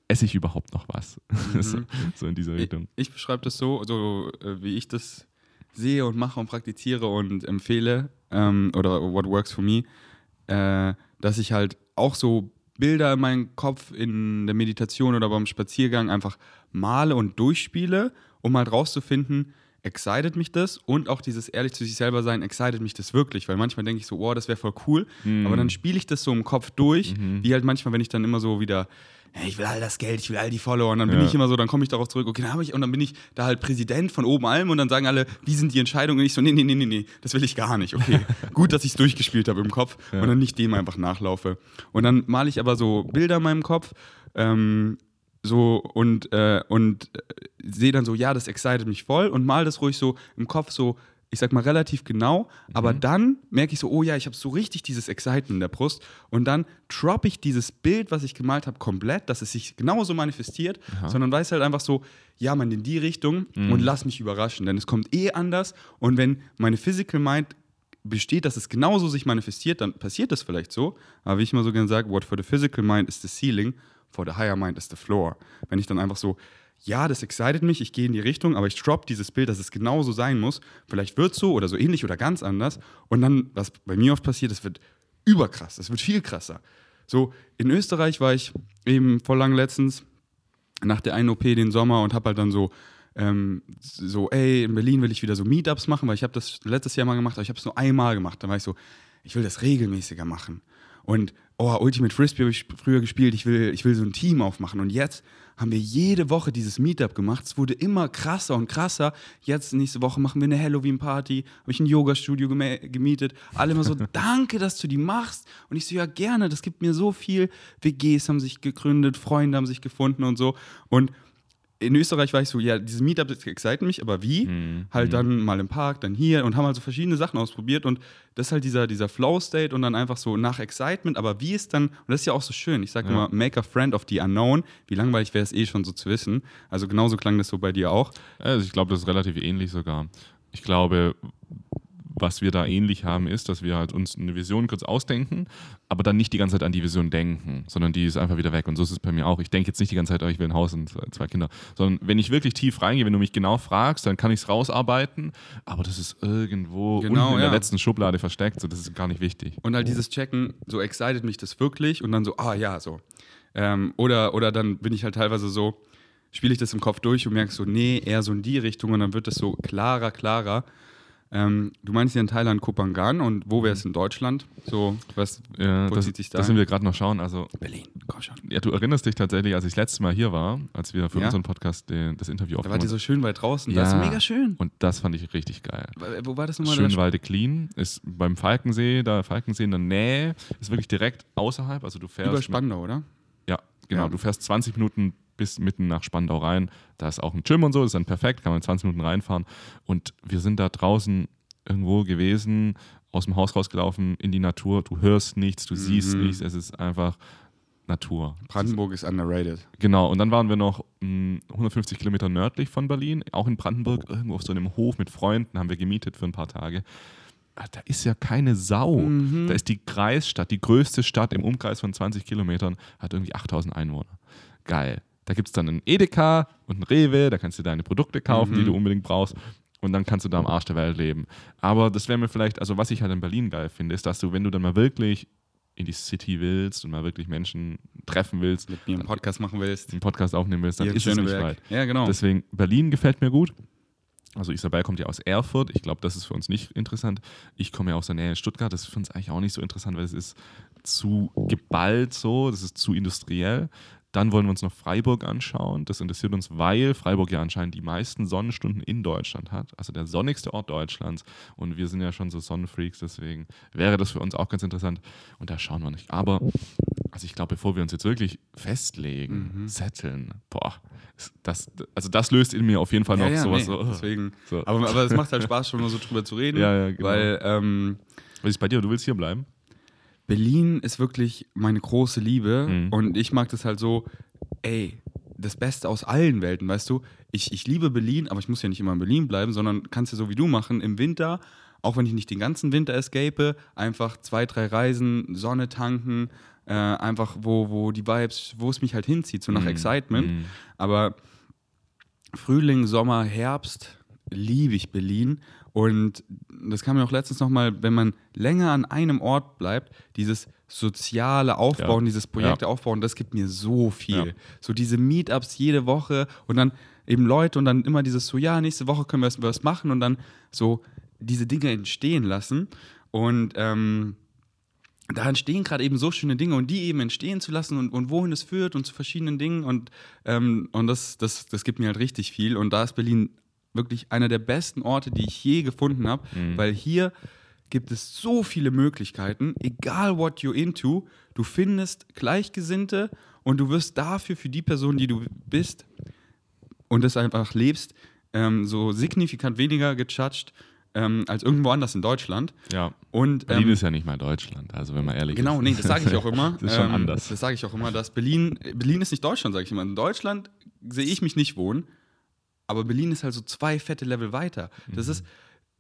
esse ich überhaupt noch was? so, so in diese Ich, Richtung. ich beschreibe das so, so äh, wie ich das sehe und mache und praktiziere und empfehle ähm, oder what works for me, äh, dass ich halt auch so Bilder in meinem Kopf in der Meditation oder beim Spaziergang einfach male und durchspiele, um halt rauszufinden, excited mich das? Und auch dieses ehrlich zu sich selber sein, excited mich das wirklich, weil manchmal denke ich so, oh, das wäre voll cool, aber dann spiele ich das so im Kopf durch, wie halt manchmal, wenn ich dann immer so wieder ich will all das Geld, ich will all die Follower. Und dann bin Ja. ich immer so, dann komme ich darauf zurück, okay, dann habe ich, und dann bin ich da halt Präsident von oben allem und dann sagen alle, wie sind die Entscheidungen? Und ich so, nee, nee, nee, nee, nee, das will ich gar nicht. Okay, gut, dass ich es durchgespielt habe im Kopf und dann nicht dem einfach nachlaufe. Und dann male ich aber so Bilder in meinem Kopf, ähm, so und, äh, und äh, sehe dann so, ja, das excited mich voll und mal das ruhig so im Kopf so, ich sag mal relativ genau, aber dann merke ich so, oh ja, ich habe so richtig dieses Excitement in der Brust und dann droppe ich dieses Bild, was ich gemalt habe, komplett, dass es sich genauso manifestiert, sondern weiß halt einfach so, ja, man in die Richtung und lass mich überraschen, denn es kommt eh anders und wenn meine Physical Mind besteht, dass es genauso sich manifestiert, dann passiert das vielleicht so. Aber wie ich immer so gerne sage, what for the physical mind is the ceiling, for the higher mind is the floor. Wenn ich dann einfach so, ja, das excited mich, ich gehe in die Richtung, aber ich drop dieses Bild, dass es genauso sein muss. Vielleicht wird so oder so ähnlich oder ganz anders. Und dann, was bei mir oft passiert, es wird überkrass, es wird viel krasser. So, in Österreich war ich eben vor lang letztens nach der einen OP den Sommer und habe halt dann so, ähm, so, ey, in Berlin will ich wieder so Meetups machen, weil ich habe das letztes Jahr mal gemacht, aber ich habe es nur einmal gemacht. Dann war ich so, ich will das regelmäßiger machen. Und, oh, Ultimate Frisbee habe ich früher gespielt, ich will, ich will so ein Team aufmachen. Und jetzt haben wir jede Woche dieses Meetup gemacht. Es wurde immer krasser und krasser. Jetzt, nächste Woche, machen wir eine Halloween-Party, habe ich ein Yoga-Studio gemietet. Alle immer so, danke, dass du die machst. Und ich so, ja, gerne, das gibt mir so viel. WGs haben sich gegründet, Freunde haben sich gefunden und so. Und in Österreich war ich so, ja, dieses Meetup das excite mich, aber wie? Mhm. Halt dann mal im Park, dann hier und haben also verschiedene Sachen ausprobiert und das ist halt dieser, dieser Flow-State und dann einfach so nach Excitement, aber wie ist dann, und das ist ja auch so schön, ich sage Ja. immer, make a friend of the unknown, wie langweilig wäre es eh schon so zu wissen, also genauso klang das so bei dir auch. Also ich glaube, das ist relativ ähnlich sogar. Ich glaube, was wir da ähnlich haben, ist, dass wir halt uns eine Vision kurz ausdenken, aber dann nicht die ganze Zeit an die Vision denken, sondern die ist einfach wieder weg. Und so ist es bei mir auch. Ich denke jetzt nicht die ganze Zeit, oh, ich will ein Haus und zwei- Kinder, sondern wenn ich wirklich tief reingehe, wenn du mich genau fragst, dann kann ich es rausarbeiten, aber das ist irgendwo Genau, unten in der ja. letzten Schublade versteckt, so das ist gar nicht wichtig. Und halt dieses Checken, so excited mich das wirklich und dann so, ah ja, so. Ähm, oder, oder dann bin ich halt teilweise so, spiele ich das im Kopf durch und merke so, nee, eher so in die Richtung und dann wird das so klarer, klarer. Ähm, du meinst ja in Thailand Kopangan und wo wäre es in Deutschland? So, was, Ja, wo das, zieht sich da das sind wir gerade noch schauen. Also Berlin, komm schon. Ja, du erinnerst dich tatsächlich, als ich das letzte Mal hier war, als wir für Ja. unseren Podcast den, das Interview Da wart aufgenommen ihr so schön weit draußen, Ja. das ist mega schön. Und das fand ich richtig geil. Wo war das nochmal? Schönwalde Clean ist beim Falkensee, da Falkensee in der Nähe, ist wirklich direkt außerhalb. Also du fährst. Über Spandau, oder? Ja, genau. Ja. Du fährst 20 Minuten bis mitten nach Spandau rein. Da ist auch ein Gym und so, ist dann perfekt, kann man in 20 Minuten reinfahren. Und wir sind da draußen irgendwo gewesen, aus dem Haus rausgelaufen, in die Natur. Du hörst nichts, du siehst Mhm. nichts, es ist einfach Natur. Brandenburg ist underrated. Genau, und dann waren wir noch mh, 150 Kilometer nördlich von Berlin, auch in Brandenburg, irgendwo auf so einem Hof mit Freunden, haben wir gemietet für ein paar Tage. Ah, Da ist ja keine Sau. Mhm. Da ist die Kreisstadt, die größte Stadt im Umkreis von 20 Kilometern, hat irgendwie 8000 Einwohner. Geil. Da gibt es dann einen Edeka und einen Rewe, da kannst du deine Produkte kaufen, Mhm. die du unbedingt brauchst. und dann kannst du da am Arsch der Welt leben. Aber das wäre mir vielleicht, also was ich halt in Berlin geil finde, ist, dass du, wenn du dann mal wirklich in die City willst und mal wirklich Menschen treffen willst, Mit mir einen Podcast machen willst. einen Podcast aufnehmen willst, dann ist es nicht weit. Ja, genau. Deswegen, Berlin gefällt mir gut. Also Isabel kommt ja aus Erfurt. Ich glaube, das ist für uns nicht interessant. Ich komme ja aus der Nähe in Stuttgart. Das ist für uns eigentlich auch nicht so interessant, weil es ist zu geballt so, das ist zu industriell. Dann wollen wir uns noch Freiburg anschauen. Das interessiert uns, weil Freiburg ja anscheinend die meisten Sonnenstunden in Deutschland hat. Also der sonnigste Ort Deutschlands. Und wir sind ja schon so Sonnenfreaks, deswegen wäre das für uns auch ganz interessant. Und da schauen wir nicht. Aber, also ich glaube, bevor wir uns jetzt wirklich festlegen, Mhm. setteln, boah, das, also das löst in mir auf jeden Fall noch sowas. nee, so, deswegen. So. Aber, aber es macht halt Spaß, schon nur so drüber zu reden. Ja, ja, genau. Weil ähm, Was ist bei dir? Du willst hier bleiben? Berlin ist wirklich meine große Liebe Mhm. und ich mag das halt so, ey, das Beste aus allen Welten, weißt du? Ich, ich liebe Berlin, aber ich muss ja nicht immer in Berlin bleiben, sondern kannst ja so wie du machen, im Winter, auch wenn ich nicht den ganzen Winter escape, einfach zwei, drei Reisen, Sonne tanken, äh, einfach wo, wo die Vibes, wo es mich halt hinzieht, so nach Excitement. Mhm. Aber Frühling, Sommer, Herbst liebe ich Berlin. Und das kam mir auch letztens nochmal, wenn man länger an einem Ort bleibt, dieses soziale Aufbauen, Ja. dieses Projekte Ja. aufbauen, das gibt mir so viel. Ja. So diese Meetups jede Woche und dann eben Leute und dann immer dieses so, ja, nächste Woche können wir was- machen und dann so diese Dinge entstehen lassen. Und ähm, da entstehen gerade eben so schöne Dinge und die eben entstehen zu lassen und, und wohin es führt und zu verschiedenen Dingen und, ähm, und das, das, das gibt mir halt richtig viel und da ist Berlin wirklich einer der besten Orte, die ich je gefunden habe, weil hier gibt es so viele Möglichkeiten, egal what you're into, du findest Gleichgesinnte und du wirst dafür für die Person, die du bist und das einfach lebst, ähm, so signifikant weniger gejudged ähm, als irgendwo anders in Deutschland. Ja. Und, Berlin ähm, ist ja nicht mal Deutschland, also wenn man ehrlich Genau, ist. nee, das sage ich auch immer. Das ist schon Ähm, anders. Das sage ich auch immer, dass Berlin, Berlin ist nicht Deutschland, sage ich immer. In Deutschland sehe ich mich nicht wohnen, aber Berlin ist halt so zwei fette Level weiter. Das Mhm. ist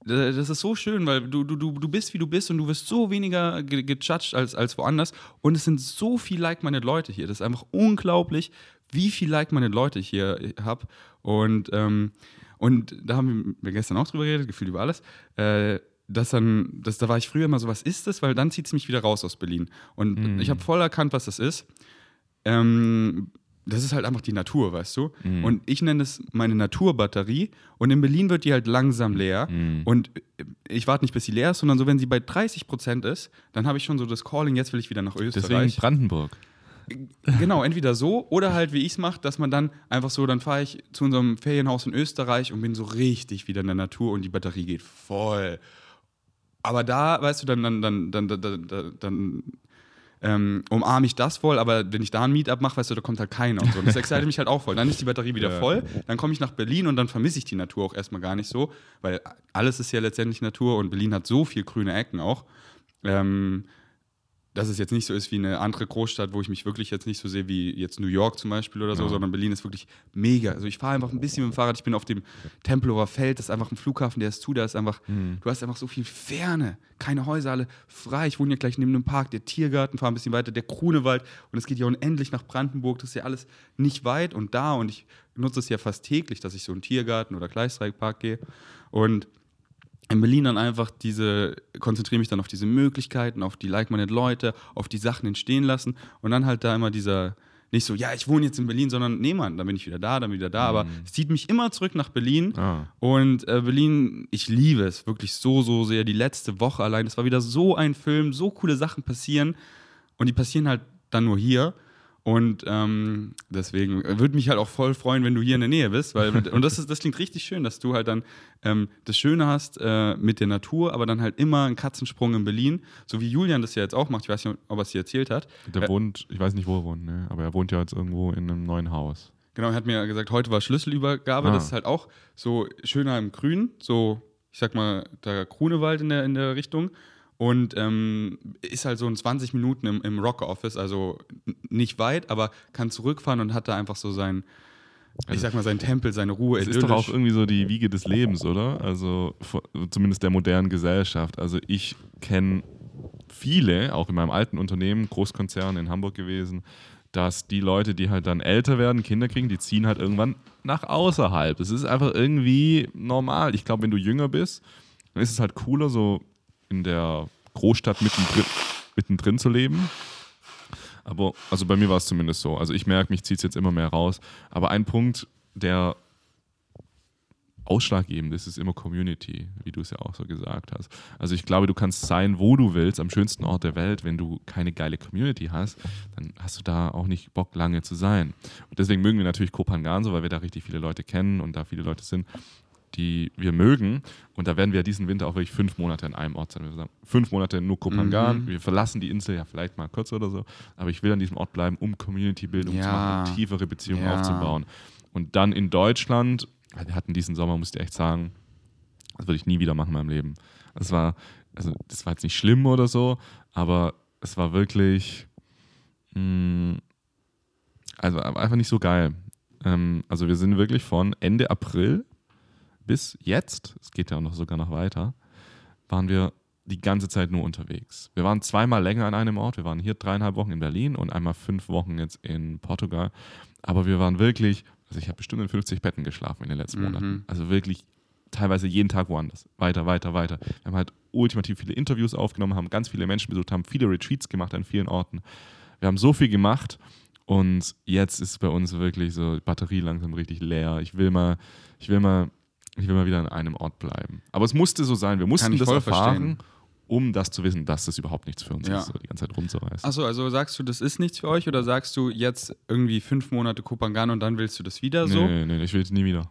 das ist so schön, weil du, du, du, du bist, wie du bist und du wirst so weniger ge gejudged als, als woanders. Und es sind so viel like-minded Leute hier. Das ist einfach unglaublich, wie viel like-minded Leute ich hier habe. Und, ähm, und da haben wir gestern auch drüber geredet, gefühlt über alles. Äh, dass dann, dass, da war ich früher immer so, was ist das? Weil dann zieht es mich wieder raus aus Berlin. Und Mhm. ich habe voll erkannt, was das ist. Ähm, das ist halt einfach die Natur, weißt du? Mhm. Und ich nenne es meine Naturbatterie. Und in Berlin wird die halt langsam leer. Mhm. Und ich warte nicht, bis sie leer ist, sondern so, wenn sie bei 30 Prozent ist, dann habe ich schon so das Calling, jetzt will ich wieder nach Deswegen Österreich. Brandenburg. Genau, entweder so oder halt, wie ich es mache, dass man dann einfach so, dann fahre ich zu unserem Ferienhaus in Österreich und bin so richtig wieder in der Natur und die Batterie geht voll. Aber da, weißt du, dann, dann, dann, dann, dann, dann, dann ähm, umarme ich das voll, aber wenn ich da ein Meetup mache, weißt du, da kommt halt keiner und so. Und das excited mich halt auch voll. Dann ist die Batterie wieder Ja. voll, dann komme ich nach Berlin und dann vermisse ich die Natur auch erstmal gar nicht so, weil alles ist ja letztendlich Natur und Berlin hat so viel grüne Ecken auch. Ähm, dass es jetzt nicht so ist wie eine andere Großstadt, wo ich mich wirklich jetzt nicht so sehe wie jetzt New York zum Beispiel oder so, Ja. sondern Berlin ist wirklich mega. Also ich fahre einfach ein bisschen mit dem Fahrrad, ich bin auf dem Tempelhofer Feld, das ist einfach ein Flughafen, der ist zu, da ist einfach, du hast einfach so viel Ferne, keine Häuser, alle frei. Ich wohne ja gleich neben einem Park, der Tiergarten, fahre ein bisschen weiter, der Grunewald und es geht ja unendlich nach Brandenburg, das ist ja alles nicht weit und da und ich nutze es ja fast täglich, dass ich so in einen Tiergarten oder Gleisdreieckpark gehe und in Berlin dann einfach diese, konzentriere mich dann auf diese Möglichkeiten, auf die like-minded Leute, auf die Sachen entstehen lassen und dann halt da immer dieser, nicht so, ja, ich wohne jetzt in Berlin, sondern nee, Mann, dann bin ich wieder da, dann wieder da, aber es zieht mich immer zurück nach Berlin Ah. und äh, Berlin, ich liebe es wirklich so, so sehr. Die letzte Woche allein, es war wieder so ein Film, so coole Sachen passieren und die passieren halt dann nur hier. Und ähm, deswegen würde mich halt auch voll freuen, wenn du hier in der Nähe bist, weil und das ist, das klingt richtig schön, dass du halt dann ähm, das Schöne hast äh, mit der Natur, aber dann halt immer einen Katzensprung in Berlin, so wie Julian das ja jetzt auch macht. Ich weiß nicht, ob er es dir erzählt hat. Der Äh, wohnt, ich weiß nicht, wo er wohnt, ne? aber er wohnt ja jetzt irgendwo in einem neuen Haus. Genau, er hat mir gesagt, heute war Schlüsselübergabe. Ah. Das ist halt auch so schöner im Grün, so, ich sag mal, der Grunewald in der, in der Richtung. Und ähm, ist halt so in 20 Minuten im, im Rock Office, also nicht weit, aber kann zurückfahren und hat da einfach so sein, ich sag mal, seinen Tempel, seine Ruhe. Es ist doch auch irgendwie so die Wiege des Lebens, oder? Also zumindest der modernen Gesellschaft. Also ich kenne viele, auch in meinem alten Unternehmen, Großkonzern in Hamburg gewesen, dass die Leute, die halt dann älter werden, Kinder kriegen, die ziehen halt irgendwann nach außerhalb. Das ist einfach irgendwie normal. Ich glaube, wenn du jünger bist, dann ist es halt cooler, so in der Großstadt mittendrin, mittendrin zu leben. Aber, also bei mir war es zumindest so. Also ich merke, mich zieht es jetzt immer mehr raus. Aber ein Punkt, der ausschlaggebend ist, ist immer Community, wie du es ja auch so gesagt hast. Also ich glaube, du kannst sein, wo du willst, am schönsten Ort der Welt. Wenn du keine geile Community hast, dann hast du da auch nicht Bock, lange zu sein. Und deswegen mögen wir natürlich Kopangan so, weil wir da richtig viele Leute kennen und da viele Leute sind, die wir mögen. Und da werden wir diesen Winter auch wirklich fünf Monate an einem Ort sein. Wir sagen, fünf Monate nur Kopangan. Mhm. Wir verlassen die Insel ja vielleicht mal kurz oder so. Aber ich will an diesem Ort bleiben, um Community-Bildung zu Ja. machen, um tiefere Beziehungen Ja. aufzubauen. Und dann in Deutschland, wir hatten diesen Sommer, muss ich echt sagen, das würde ich nie wieder machen in meinem Leben. Das war, also das war jetzt nicht schlimm oder so, aber es war wirklich, mh, also einfach nicht so geil. Ähm, also wir sind wirklich von Ende April bis jetzt, es geht ja auch noch sogar noch weiter, waren wir die ganze Zeit nur unterwegs. Wir waren zweimal länger an einem Ort. Wir waren hier dreieinhalb Wochen in Berlin und einmal fünf Wochen jetzt in Portugal. Aber wir waren wirklich, also ich habe bestimmt in 50 Betten geschlafen in den letzten Mhm. Monaten. Also wirklich teilweise jeden Tag woanders. Weiter, weiter, weiter. Wir haben halt ultimativ viele Interviews aufgenommen, haben ganz viele Menschen besucht, haben viele Retreats gemacht an vielen Orten. Wir haben so viel gemacht und jetzt ist bei uns wirklich so die Batterie langsam richtig leer. Ich will mal, ich will mal, ich will mal wieder an einem Ort bleiben. Aber es musste so sein. Wir mussten das erfahren, verstehen. um das zu wissen, dass das überhaupt nichts für uns Ja. ist, so die ganze Zeit rumzureißen. Achso, also sagst du, das ist nichts für euch oder sagst du jetzt irgendwie fünf Monate Kopangan und dann willst du das wieder so? Nee, nee, ich will jetzt nie wieder.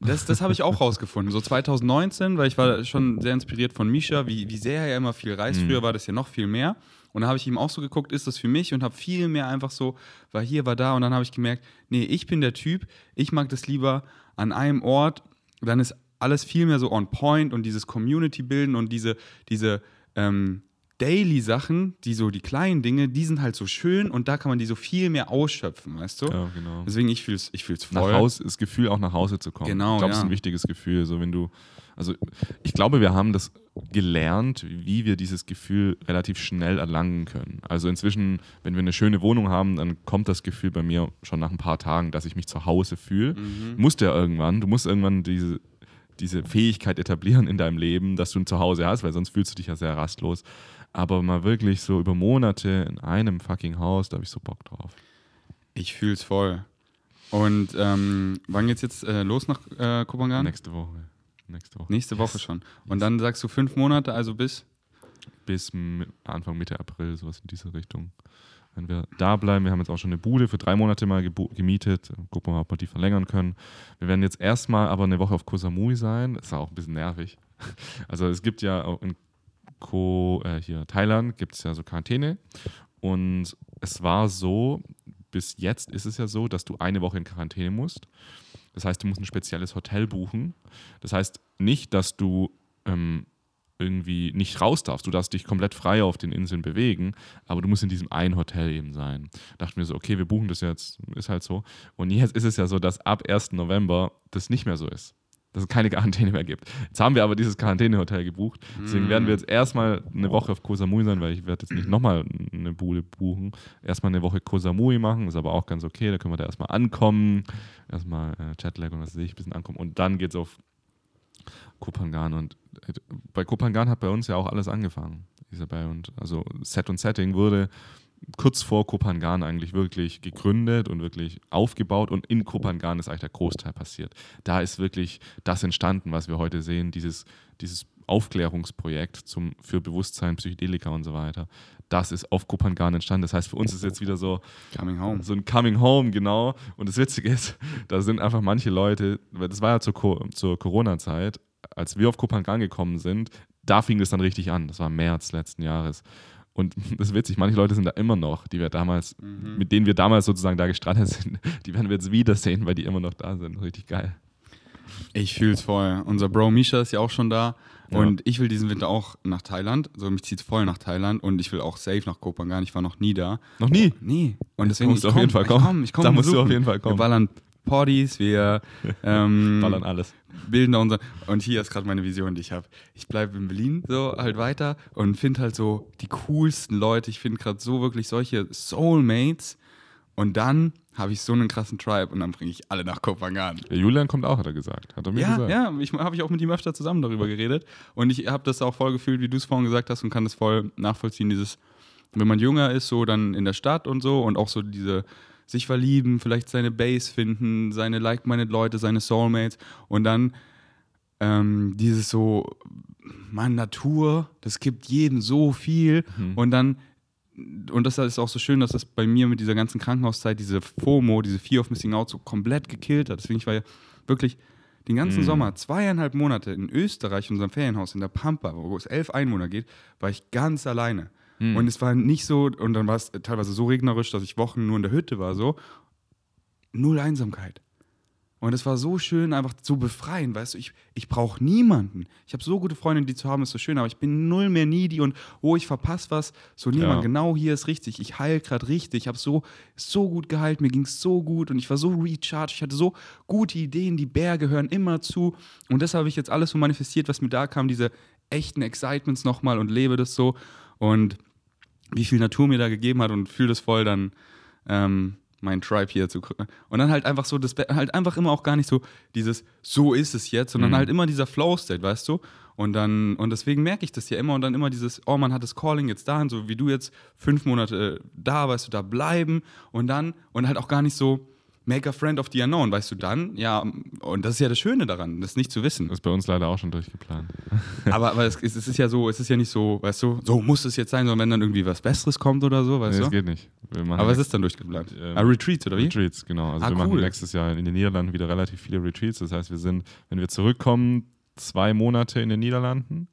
Das, das habe ich auch rausgefunden. So 2019, weil ich war schon sehr inspiriert von Misha, wie, wie sehr er immer viel reist. Mhm. Früher war das ja noch viel mehr. Und da habe ich ihm auch so geguckt, ist das für mich? Und habe viel mehr einfach so, war hier, war da. Und dann habe ich gemerkt, nee, ich bin der Typ, ich mag das lieber an einem Ort. Dann ist alles viel mehr so on point und dieses Community bilden und diese, diese ähm, Daily-Sachen, die so die kleinen Dinge, die sind halt so schön und da kann man die so viel mehr ausschöpfen, weißt du? Ja, genau. Deswegen, ich fühle es ich fühl's voll. Nach Hause, das Gefühl, auch nach Hause zu kommen. Genau, Ich glaube, es ist ja. ein wichtiges Gefühl. So, wenn du, also ich glaube, wir haben das gelernt, wie wir dieses Gefühl relativ schnell erlangen können. Also inzwischen, wenn wir eine schöne Wohnung haben, dann kommt das Gefühl bei mir schon nach ein paar Tagen, dass ich mich zu Hause fühle. Mhm. Musst ja irgendwann, du musst irgendwann diese, diese Fähigkeit etablieren in deinem Leben, dass du ein Zuhause hast, weil sonst fühlst du dich ja sehr rastlos. Aber mal wirklich so über Monate in einem fucking Haus, da habe ich so Bock drauf. Ich fühle es voll. Und ähm, wann geht's jetzt äh, los nach äh, Kopangan? Nächste Woche. Nächste Woche. Nächste Woche schon. Und dann sagst du fünf Monate, also bis. bis Anfang, Mitte April, sowas in diese Richtung. Wenn wir da bleiben, wir haben jetzt auch schon eine Bude für drei Monate mal gemietet. Gucken wir mal, ob wir die verlängern können. Wir werden jetzt erstmal aber eine Woche auf Koh Samui sein. Das ist auch ein bisschen nervig. Also es gibt ja in Ko, äh, hier Thailand gibt es ja so Quarantäne. Und es war so, bis jetzt ist es ja so, dass du eine Woche in Quarantäne musst. Das heißt, du musst ein spezielles Hotel buchen. Das heißt nicht, dass du ähm, irgendwie nicht raus darfst. Du darfst dich komplett frei auf den Inseln bewegen, aber du musst in diesem einen Hotel eben sein. Dachten wir so, okay, wir buchen das jetzt, ist halt so. Und jetzt ist es ja so, dass ab 1. November das nicht mehr so ist. Dass es keine Quarantäne mehr gibt. Jetzt haben wir aber dieses Quarantänehotel gebucht. Deswegen werden wir jetzt erstmal eine Woche auf Koh Samui sein, weil ich werde jetzt nicht nochmal eine Bude buchen. Erstmal eine Woche Koh Samui machen, ist aber auch ganz okay. Da können wir da erstmal ankommen. Erstmal äh, Chatlag und was sehe ich, ein bisschen ankommen. Und dann geht es auf Kopangan und äh, bei Kopangan hat bei uns ja auch alles angefangen, Isabel. Und also Set und Setting wurde kurz vor Kopangan eigentlich wirklich gegründet und wirklich aufgebaut und in Kopangan ist eigentlich der Großteil passiert. Da ist wirklich das entstanden, was wir heute sehen, dieses, dieses Aufklärungsprojekt zum, für Bewusstsein, Psychedelika und so weiter. Das ist auf Kopangan entstanden. Das heißt, für uns ist jetzt wieder so, Coming home. so ein Coming Home, genau. Und das Witzige ist, da sind einfach manche Leute, das war ja zur, zur Corona-Zeit, als wir auf Kopangan gekommen sind, da fing das dann richtig an. Das war März letzten Jahres. Und das ist witzig, manche Leute sind da immer noch, die wir damals, mit denen wir damals sozusagen da gestrandet sind, die werden wir jetzt wiedersehen, weil die immer noch da sind. Richtig geil. Ich fühle es voll. Unser Bro Misha ist ja auch schon da. Ja. Und ich will diesen Winter auch nach Thailand. Also mich zieht voll nach Thailand und ich will auch safe nach Kopangan. Ich war noch nie da. Noch nie? Nee. Und deswegen musst du ich auf jeden Fall Ich kommen. komm, ich komm Da musst du besuchen. auf jeden Fall kommen. Wir ballern Partys, wir ähm, Ballern alles. bilden da unser. Und hier ist gerade meine Vision, die ich habe. Ich bleibe in Berlin so halt weiter und finde halt so die coolsten Leute. Ich finde gerade so wirklich solche Soulmates. Und dann habe ich so einen krassen Tribe und dann bringe ich alle nach Kopangan. Der Julian kommt auch, hat er gesagt. Hat er mir Ja, gesagt. ja, ich habe ich auch mit ihm öfter zusammen darüber geredet. Und ich habe das auch voll gefühlt, wie du es vorhin gesagt hast, und kann das voll nachvollziehen, dieses, wenn man jünger ist, so dann in der Stadt und so und auch so diese sich verlieben, vielleicht seine Base finden, seine like-minded Leute, seine Soulmates und dann ähm, dieses so, man, Natur, das gibt jedem so viel und dann und das ist auch so schön, dass das bei mir mit dieser ganzen Krankenhauszeit diese FOMO, diese Fear of Missing Out so komplett gekillt hat. Deswegen, ich war ja wirklich den ganzen Sommer, zweieinhalb Monate in Österreich, in unserem Ferienhaus in der Pampa, wo es elf Einwohner geht, war ich ganz alleine. Und es war nicht so, und dann war es teilweise so regnerisch, dass ich Wochen nur in der Hütte war, so. Null Einsamkeit. Und es war so schön, einfach so befreien, weißt du, ich, ich brauche niemanden. Ich habe so gute Freunde, die zu haben, ist so schön, aber ich bin null mehr needy und oh, ich verpasse was. So niemand, Ja. genau hier ist richtig. Ich heile gerade richtig. Ich habe so, so gut geheilt, mir ging es so gut und ich war so recharged. Ich hatte so gute Ideen, die Berge hören immer zu. Und das habe ich jetzt alles so manifestiert, was mir da kam, diese echten Excitements nochmal und lebe das so. Und wie viel Natur mir da gegeben hat und fühle das voll dann ähm, mein Tribe hier zu und dann halt einfach so das halt einfach immer auch gar nicht so dieses so ist es jetzt sondern halt immer dieser Flow State weißt du? Und dann und deswegen merke ich das ja immer und dann immer dieses oh man hat das Calling jetzt dahin so wie du jetzt fünf Monate äh, da weißt du da bleiben und dann und halt auch gar nicht so make a friend of the unknown weißt du dann ja und das ist ja das Schöne daran das nicht zu wissen Das ist bei uns leider auch schon durchgeplant. aber, aber es, ist- es ist ja so, es ist ja nicht so, weißt du, so muss es jetzt sein, sondern wenn dann irgendwie was Besseres kommt oder so, weißt Nee, das du? geht nicht. Machen Aber was ist dann durchgeplant? Ähm, ah, Retreats oder wie? Retreats, genau. Also Ah, wir machen cool. nächstes Jahr in den Niederlanden wieder relativ viele Retreats. Das heißt, wir sind, wenn wir zurückkommen, zwei Monate in den Niederlanden.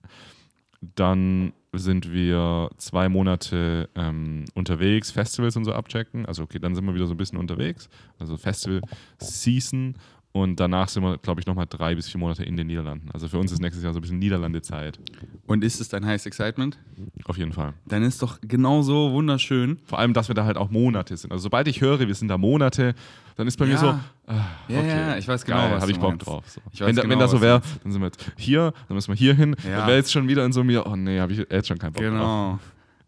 Dann sind wir zwei Monate ähm, unterwegs, Festivals und so abchecken. Also okay, dann sind wir wieder so ein bisschen unterwegs. Also Festival Season. Und danach sind wir, glaube ich, nochmal drei bis vier Monate in den Niederlanden. Also für uns ist nächstes Jahr so ein bisschen Niederlandezeit. Und ist es dein Highest Excitement? Auf jeden Fall. Dann ist doch genauso wunderschön. Vor allem, dass wir da halt auch Monate sind. Also sobald ich höre, wir sind da Monate, dann ist bei mir Ja. so, ah, Ja, okay, ja, ich weiß genau, geil, was habe ich Bock drauf. So. Ich Wenn, da, genau, wenn da so wäre, dann sind wir jetzt hier, dann müssen wir hier hin. Ja. Dann wäre jetzt schon wieder in so mir, oh nee, habe ich jetzt schon keinen Bock drauf. Genau.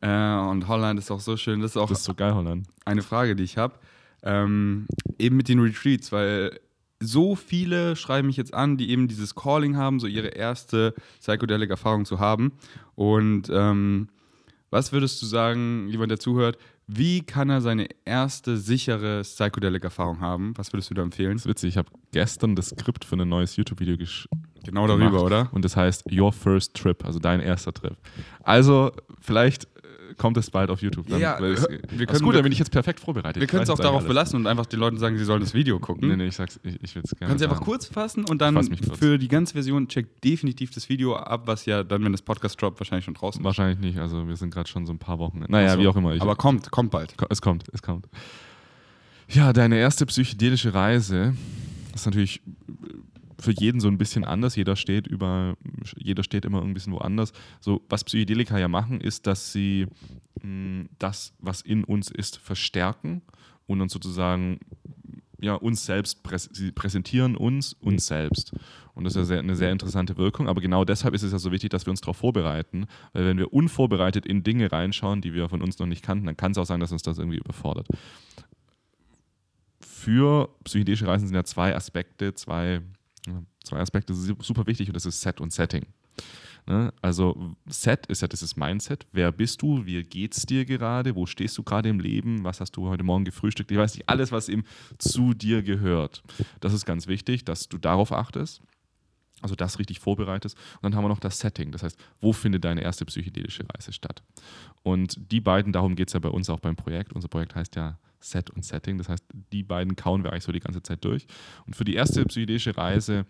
Äh, und Holland ist auch so schön. Das ist auch Das ist so geil, Holland. eine Frage, die ich habe. Ähm, eben mit den Retreats, weil so viele schreiben mich jetzt an, die eben dieses Calling haben, so ihre erste Psychedelic-Erfahrung zu haben. Und ähm, was würdest du sagen, jemand, der zuhört, wie kann er seine erste sichere Psychedelic-Erfahrung haben? Was würdest du da empfehlen? Das ist witzig, ich habe gestern das Skript für ein neues YouTube-Video gesch Genau gemacht. darüber, oder? Und das heißt Your First Trip, also dein erster Trip. Also vielleicht kommt es bald auf YouTube. Dann, Ja, es, wir wir ist können- gut, dann bin ich jetzt perfekt vorbereitet. Wir können es auch darauf belassen und einfach den Leuten sagen, sie sollen das Video gucken. Nee, nee, ich sag's, ich, ich will es gerne Kannst du einfach kurz fassen und dann für die ganze Version check definitiv das Video ab, was ja dann, wenn das Podcast droppt, wahrscheinlich schon draußen ist. Wahrscheinlich nicht, also wir sind gerade schon so ein paar Wochen. Naja, Ach so. wie auch immer. Ich, Aber kommt, kommt bald. Es kommt, es kommt. Ja, deine erste psychedelische Reise ist natürlich für jeden so ein bisschen anders. Jeder steht über, jeder steht immer ein bisschen woanders. So, was Psychedelika ja machen, ist, dass sie mh, das, was in uns ist, verstärken und uns sozusagen ja, uns selbst präs sie präsentieren uns uns selbst. Und das ist ja sehr, eine sehr interessante Wirkung. Aber genau deshalb ist es ja so wichtig, dass wir uns darauf vorbereiten. Weil wenn wir unvorbereitet in Dinge reinschauen, die wir von uns noch nicht kannten, dann kann es auch sein, dass uns das irgendwie überfordert. Für psychedelische Reisen sind ja zwei Aspekte, zwei, zwei Aspekte su- super wichtig und das ist Set und Setting. Ne? Also Set ist ja dieses Mindset. Wer bist du? Wie geht's dir gerade? Wo stehst du gerade im Leben? Was hast du heute Morgen gefrühstückt? Ich weiß nicht, alles, was eben zu dir gehört. Das ist ganz wichtig, dass du darauf achtest. Also das richtig vorbereitest. Und dann haben wir noch das Setting. Das heißt, wo findet deine erste psychedelische Reise statt? Und die beiden, darum geht es ja bei uns auch beim Projekt. Unser Projekt heißt ja Set und Setting. Das heißt, die beiden kauen wir eigentlich so die ganze Zeit durch. Und für die erste psychedelische Reise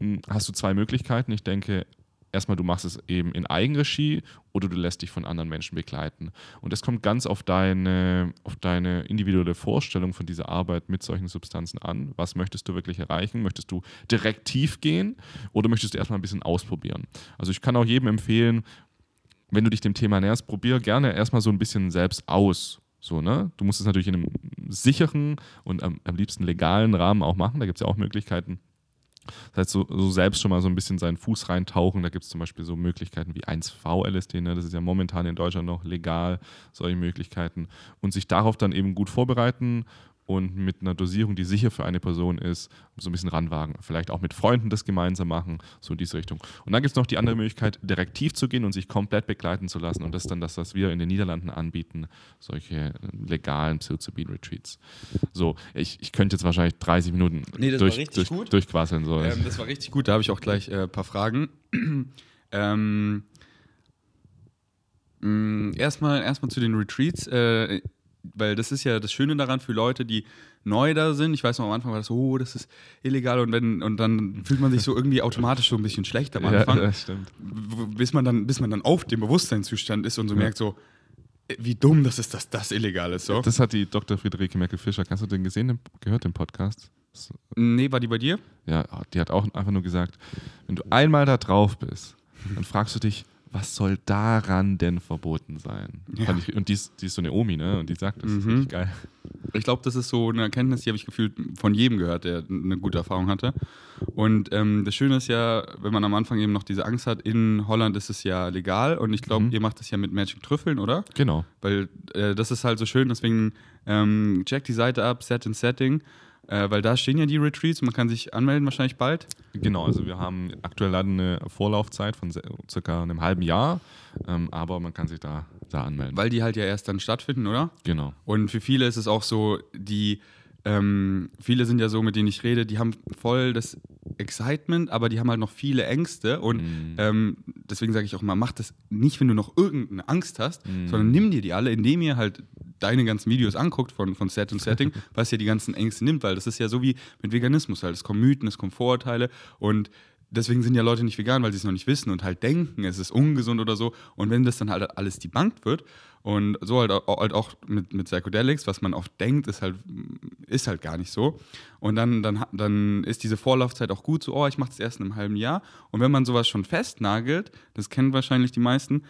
mh, hast du zwei Möglichkeiten. Ich denke, erstmal, du machst es eben in Eigenregie oder du lässt dich von anderen Menschen begleiten. Und das kommt ganz auf deine, auf deine individuelle Vorstellung von dieser Arbeit mit solchen Substanzen an. Was möchtest du wirklich erreichen? Möchtest du direkt tief gehen oder möchtest du erstmal ein bisschen ausprobieren? Also ich kann auch jedem empfehlen, wenn du dich dem Thema näherst, probier gerne erstmal so ein bisschen selbst aus. So, ne? Du musst es natürlich in einem sicheren und am, am liebsten legalen Rahmen auch machen. Da gibt es ja auch Möglichkeiten, Das heißt, so, so, selbst schon mal so ein bisschen seinen Fuß reintauchen. Da gibt es zum Beispiel so Möglichkeiten wie 1V-LSD, ne? das ist ja momentan in Deutschland noch legal, solche Möglichkeiten. Und sich darauf dann eben gut vorbereiten und mit einer Dosierung, die sicher für eine Person ist, so ein bisschen ranwagen. Vielleicht auch mit Freunden das gemeinsam machen, so in diese Richtung. Und dann gibt es noch die andere Möglichkeit, direktiv zu gehen und sich komplett begleiten zu lassen. Und das ist dann das, was wir in den Niederlanden anbieten, solche äh, legalen Psilocybin-Retreats. So, ich, ich könnte jetzt wahrscheinlich 30 Minuten nee, durch, durch, durchquasseln. So. Ähm, das war richtig gut, da habe ich auch gleich ein äh, paar Fragen. ähm, mm, erstmal, erstmal zu den Retreats. Äh, weil das ist ja das Schöne daran für Leute, die neu da sind. Ich weiß noch am Anfang war das so, oh, das ist illegal und wenn und dann fühlt man sich so irgendwie automatisch so ein bisschen schlecht am Anfang. Ja, das stimmt. Bis man dann, bis man dann auf dem Bewusstseinszustand ist und so ja. merkt so, wie dumm das ist, dass das illegal ist. So. Das hat die Dr. Friederike Merkel-Fischer, kannst du den gesehen, gehört, den Podcast? Nee, war die bei dir? Ja, die hat auch einfach nur gesagt, wenn du einmal da drauf bist, dann fragst du dich, was soll daran denn verboten sein? Ja. Ich, und die ist, die ist, so eine Omi, ne? Und die sagt, das mhm. ist richtig geil. Ich glaube, das ist so eine Erkenntnis, die habe ich gefühlt von jedem gehört, der eine gute Erfahrung hatte. Und ähm, das Schöne ist ja, wenn man am Anfang eben noch diese Angst hat, in Holland ist es ja legal und ich glaube, mhm. ihr macht das ja mit Magic Trüffeln, oder? Genau. Weil äh, das ist halt so schön, deswegen ähm, check die Seite ab, Set in Setting. Äh, weil da stehen ja die Retreats man kann sich anmelden wahrscheinlich bald. Genau, also wir haben aktuell eine Vorlaufzeit von circa einem halben Jahr, ähm, aber man kann sich da, da anmelden. Weil die halt ja erst dann stattfinden, oder? Genau. Und für viele ist es auch so, die ähm, viele sind ja so, mit denen ich rede, die haben voll das Excitement, aber die haben halt noch viele Ängste. Und mm. ähm, deswegen sage ich auch mal, mach das nicht, wenn du noch irgendeine Angst hast, mm. sondern nimm dir die alle, indem ihr halt deine ganzen Videos anguckt von, von Set und Setting, was ja die ganzen Ängste nimmt, weil das ist ja so wie mit Veganismus halt. Es kommen Mythen, es kommen Vorurteile und deswegen sind ja Leute nicht vegan, weil sie es noch nicht wissen und halt denken, es ist ungesund oder so. Und wenn das dann halt alles debunked wird und so halt, halt auch mit, mit Psychedelics, was man oft denkt, ist halt, ist halt gar nicht so. Und dann, dann, dann ist diese Vorlaufzeit auch gut, so, oh, ich mache das erst in einem halben Jahr. Und wenn man sowas schon festnagelt, das kennen wahrscheinlich die meisten,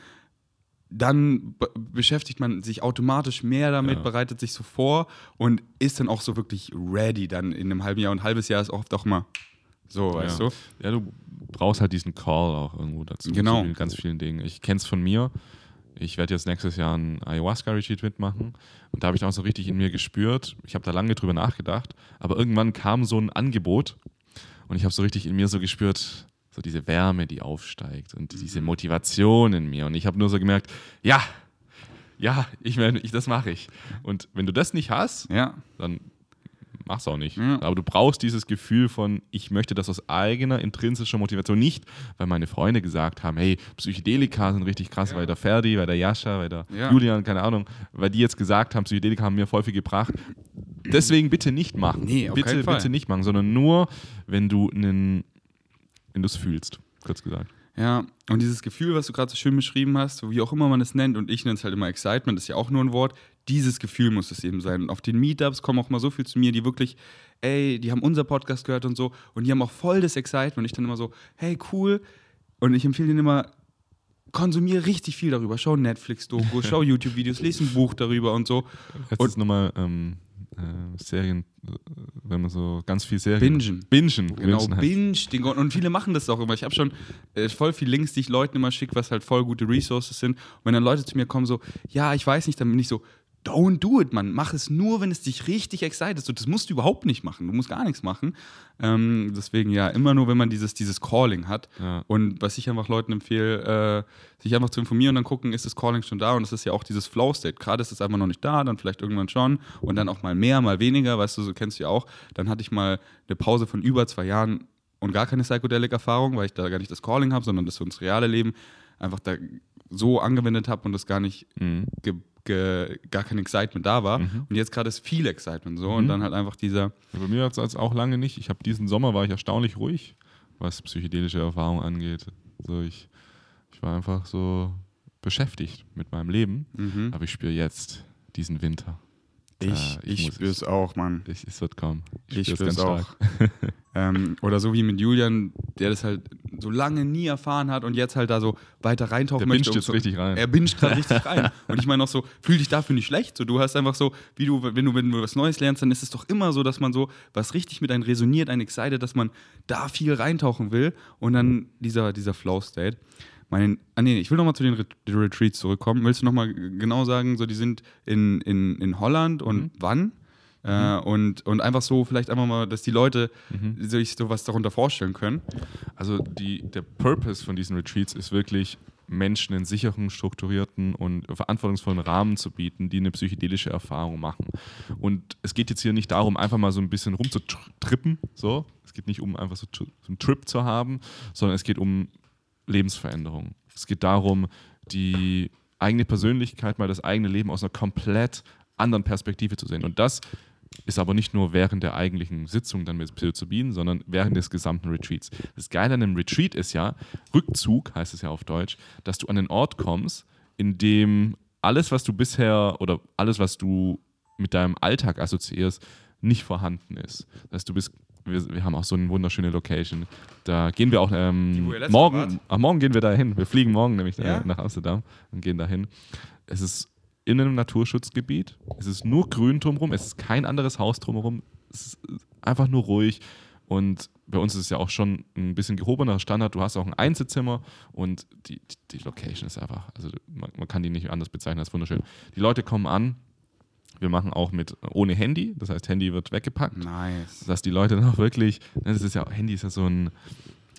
dann beschäftigt man sich automatisch mehr damit, ja. bereitet sich so vor und ist dann auch so wirklich ready dann in einem halben Jahr. Und ein halbes Jahr ist oft auch mal so, weißt ja. du? Ja, du brauchst halt diesen Call auch irgendwo dazu. Genau. Zu ganz vielen Dingen. Ich kenne es von mir. Ich werde jetzt nächstes Jahr ein Ayahuasca-Retreat mitmachen. Und da habe ich auch so richtig in mir gespürt. Ich habe da lange drüber nachgedacht. Aber irgendwann kam so ein Angebot. Und ich habe so richtig in mir so gespürt, so diese Wärme, die aufsteigt und diese mhm. Motivation in mir. Und ich habe nur so gemerkt, ja, ja, ich meine, ich, das mache ich. Und wenn du das nicht hast, ja. dann mach's auch nicht. Ja. Aber du brauchst dieses Gefühl von, ich möchte das aus eigener intrinsischer Motivation nicht, weil meine Freunde gesagt haben, hey, Psychedelika sind richtig krass, ja. weil der Ferdi, weil der Jascha, weil der ja. Julian, keine Ahnung, weil die jetzt gesagt haben, Psychedelika haben mir voll viel gebracht. Deswegen bitte nicht machen. Nee, auf bitte, bitte nicht machen, sondern nur, wenn du einen, wenn du es fühlst, kurz gesagt. Ja, und dieses Gefühl, was du gerade so schön beschrieben hast, wie auch immer man es nennt, und ich nenne es halt immer Excitement, ist ja auch nur ein Wort, dieses Gefühl muss es eben sein. Und auf den Meetups kommen auch mal so viel zu mir, die wirklich, ey, die haben unser Podcast gehört und so, und die haben auch voll das Excitement. Und ich dann immer so, hey, cool. Und ich empfehle denen immer, konsumiere richtig viel darüber. Schau Netflix-Dokus, schau YouTube-Videos, lese ein Buch darüber und so. Jetzt und nochmal ähm, äh, Serien, äh, wenn man so ganz viel Serien. Bingen. Bingen. Genau, Binge. Den, und viele machen das auch immer. Ich habe schon äh, voll viel Links, die ich Leuten immer schicke, was halt voll gute Resources sind. Und wenn dann Leute zu mir kommen, so, ja, ich weiß nicht, dann bin ich so, Don't do it, man. Mach es nur, wenn es dich richtig excited. So, das musst du überhaupt nicht machen. Du musst gar nichts machen. Ähm, deswegen ja, immer nur, wenn man dieses, dieses Calling hat. Ja. Und was ich einfach Leuten empfehle, äh, sich einfach zu informieren und dann gucken, ist das Calling schon da? Und das ist ja auch dieses Flow-State. Gerade ist es einfach noch nicht da, dann vielleicht irgendwann schon. Und dann auch mal mehr, mal weniger. Weißt du, so kennst du ja auch. Dann hatte ich mal eine Pause von über zwei Jahren und gar keine Psychedelic-Erfahrung, weil ich da gar nicht das Calling habe, sondern das für uns reale Leben einfach da so angewendet habe und das gar nicht mhm gar kein Excitement da war. Mhm. Und jetzt gerade ist viel Excitement so. Mhm. Und dann halt einfach dieser. Ja, bei mir hat es auch lange nicht. Ich habe diesen Sommer war ich erstaunlich ruhig, was psychedelische Erfahrung angeht. So ich, ich war einfach so beschäftigt mit meinem Leben. Mhm. Aber ich spüre jetzt diesen Winter. Ich, äh, ich, ich spüre es auch, Mann. Ich, es wird kommen. Ich, ich spüre es auch. ähm, oder so wie mit Julian, der das halt so lange nie erfahren hat und jetzt halt da so weiter reintauchen Der möchte. binscht um jetzt so, richtig rein. Er binscht gerade richtig rein. Und ich meine auch so, fühl dich dafür nicht schlecht. So, du hast einfach so, wie du, wenn du, wenn du was Neues lernst, dann ist es doch immer so, dass man so, was richtig mit einem resoniert, ein excited, dass man da viel reintauchen will und dann dieser, dieser Flow-State. Mein, ah nee, ich will nochmal zu den Ret Retreats zurückkommen. Willst du nochmal genau sagen, so die sind in, in, in Holland und Mhm. wann? Äh, und, und einfach so, vielleicht einfach mal, dass die Leute Mhm. sich so was darunter vorstellen können. Also die, der Purpose von diesen Retreats ist wirklich, Menschen einen sicheren, strukturierten und verantwortungsvollen Rahmen zu bieten, die eine psychedelische Erfahrung machen. Und es geht jetzt hier nicht darum, einfach mal so ein bisschen rumzutrippen, so. Es geht nicht um einfach so, so einen Trip zu haben, sondern es geht um Lebensveränderung. Es geht darum, die eigene Persönlichkeit, mal das eigene Leben aus einer komplett anderen Perspektive zu sehen. Und das ist aber nicht nur während der eigentlichen Sitzung dann mit Psilocybin, sondern während des gesamten Retreats. Das Geile an einem Retreat ist ja, Rückzug heißt es ja auf Deutsch, dass du an den Ort kommst, in dem alles, was du bisher oder alles, was du mit deinem Alltag assoziierst, nicht vorhanden ist. Das heißt, du bist, wir, wir haben auch so eine wunderschöne Location. Da gehen wir auch ähm, morgen, ach, morgen gehen wir da hin. Wir fliegen morgen nämlich Ja? nach Amsterdam und gehen da hin. Es ist in einem Naturschutzgebiet. Es ist nur grün drumherum. Es ist kein anderes Haus drumherum. Es ist einfach nur ruhig. Und bei uns ist es ja auch schon ein bisschen gehobener Standard. Du hast auch ein Einzelzimmer und die, die, die Location ist einfach, also man, man kann die nicht anders bezeichnen als wunderschön. Die Leute kommen an. Wir machen auch mit ohne Handy. Das heißt, Handy wird weggepackt Nice. dass die Leute dann auch wirklich, ne, das ist ja, Handy ist ja so ein,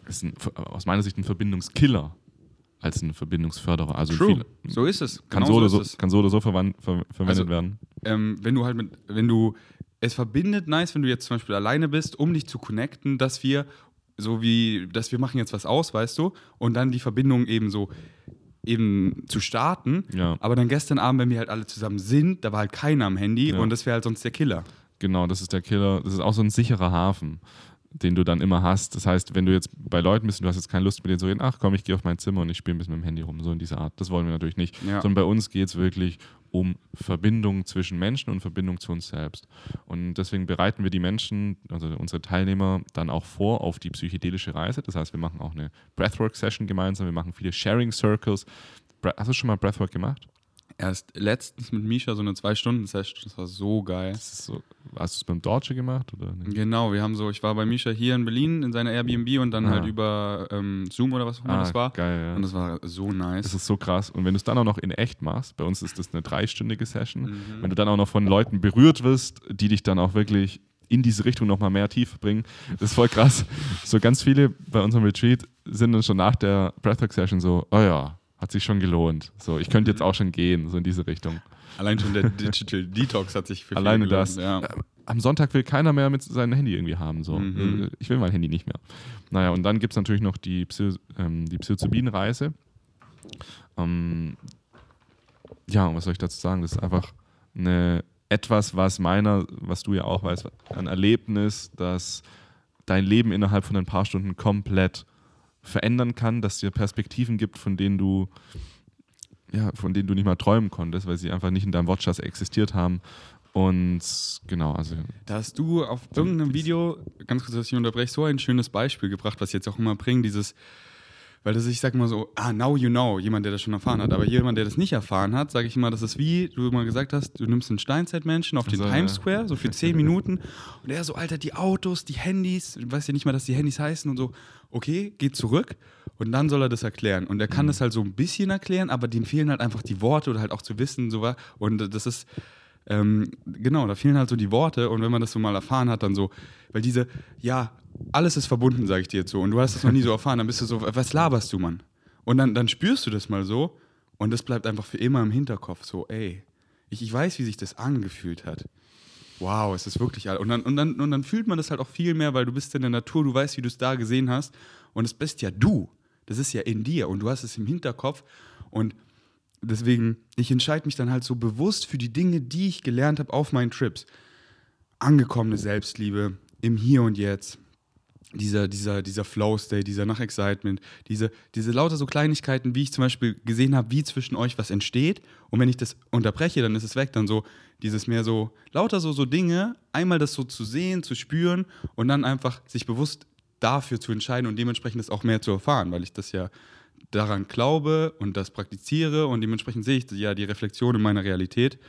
ist ein aus meiner Sicht ein Verbindungskiller als ein Verbindungsförderer. Also True. viele, So ist es. kann, Genau so oder so, ist es. kann so oder so verwan- ver verwendet Also- werden. ähm, wenn du halt mit, wenn du, es verbindet nice, wenn du jetzt zum Beispiel alleine bist, um dich zu connecten, dass wir, so wie, dass wir machen jetzt was aus, weißt du, und dann die Verbindung eben so eben zu starten. Ja. Aber dann gestern Abend, wenn wir halt alle zusammen sind, da war halt keiner am Handy Ja. und das wäre halt sonst der Killer. Genau, das ist der Killer. Das ist auch so ein sicherer Hafen, den du dann immer hast. Das heißt, wenn du jetzt bei Leuten bist und du hast jetzt keine Lust mit denen zu reden, ach komm, ich gehe auf mein Zimmer und ich spiele ein bisschen mit dem Handy rum, so in dieser Art. Das wollen wir natürlich nicht. Ja. Sondern bei uns geht es wirklich um Verbindung zwischen Menschen und Verbindung zu uns selbst. Und deswegen bereiten wir die Menschen, also unsere Teilnehmer, dann auch vor auf die psychedelische Reise. Das heißt, wir machen auch eine Breathwork-Session gemeinsam, wir machen viele Sharing-Circles. Bre- Hast du schon mal Breathwork gemacht? Erst letztens mit Misha so eine Zwei-Stunden-Session, das war so geil. So, hast du es beim Dorje gemacht? Oder nicht? Genau, wir haben so, ich war bei Misha hier in Berlin in seiner Airbnb und dann Ah. halt über ähm, Zoom oder was auch immer das war. Geil, ja. Und das war so nice. Das ist so krass. Und wenn du es dann auch noch in echt machst, bei uns ist das eine dreistündige Session, Mhm. wenn du dann auch noch von Leuten berührt wirst, die dich dann auch wirklich in diese Richtung nochmal mehr Tiefe bringen, das ist voll krass. So ganz viele bei unserem Retreat sind dann schon nach der Breathwork-Session so, oh ja, hat sich schon gelohnt. So, ich könnte jetzt Mhm. auch schon gehen, so in diese Richtung. Allein schon der Digital Detox hat sich für Alleine viele das. gelohnt, Ja. Äh, Am Sonntag will keiner mehr mit seinem Handy irgendwie haben. So. Mhm. Äh, Ich will mein Handy nicht mehr. Naja, und dann gibt es natürlich noch die, Psy ähm, die Psilocybin-Reise. Ähm, ja, und was soll ich dazu sagen? Das ist einfach eine, etwas, was meiner, was du ja auch weißt, ein Erlebnis, das dein Leben innerhalb von ein paar Stunden komplett verändern kann, dass dir Perspektiven gibt, von denen du ja, von denen du nicht mal träumen konntest, weil sie einfach nicht in deinem Wortschatz existiert haben. Und genau, also Da hast du auf irgendeinem Video, ganz kurz, dass ich unterbreche, so ein schönes Beispiel gebracht, was ich jetzt auch immer bringen, dieses, weil das ist, ich sag mal so, ah, now you know, jemand, der das schon erfahren hat. Aber jemand, der das nicht erfahren hat, sage ich immer, das ist wie, du immer gesagt hast, du nimmst einen Steinzeitmenschen auf den So, Times ja. Square, so für 10 Minuten, und er so, Alter, die Autos, die Handys, du weißt ja nicht mal, dass die Handys heißen und so, okay, geht zurück und dann soll er das erklären. Und er kann das halt so ein bisschen erklären, aber dem fehlen halt einfach die Worte oder halt auch zu wissen, so war. Und das ist, ähm, genau, da fehlen halt so die Worte und wenn man das so mal erfahren hat, dann so, weil diese, ja, alles ist verbunden, sage ich dir jetzt so, und du hast das noch nie so erfahren, dann bist du so, was laberst du, Mann? Und dann, dann spürst du das mal so und das bleibt einfach für immer im Hinterkopf, so, ey, ich, ich weiß, wie sich das angefühlt hat. Wow, es ist wirklich all. Und dann, und, dann, und dann fühlt man das halt auch viel mehr, weil du bist in der Natur, du weißt, wie du es da gesehen hast. Und es bist ja du. Das ist ja in dir und du hast es im Hinterkopf. Und deswegen, ich entscheide mich dann halt so bewusst für die Dinge, die ich gelernt habe auf meinen Trips. Angekommene Selbstliebe im Hier und Jetzt. Dieser, dieser, dieser Flow-State, dieser Nach-Excitement, diese, diese lauter so Kleinigkeiten, wie ich zum Beispiel gesehen habe, wie zwischen euch was entsteht. Und wenn ich das unterbreche, dann ist es weg. Dann so dieses mehr so, lauter so, so Dinge, einmal das so zu sehen, zu spüren und dann einfach sich bewusst dafür zu entscheiden und dementsprechend das auch mehr zu erfahren, weil ich das ja daran glaube und das praktiziere und dementsprechend sehe ich ja die Reflexion in meiner Realität.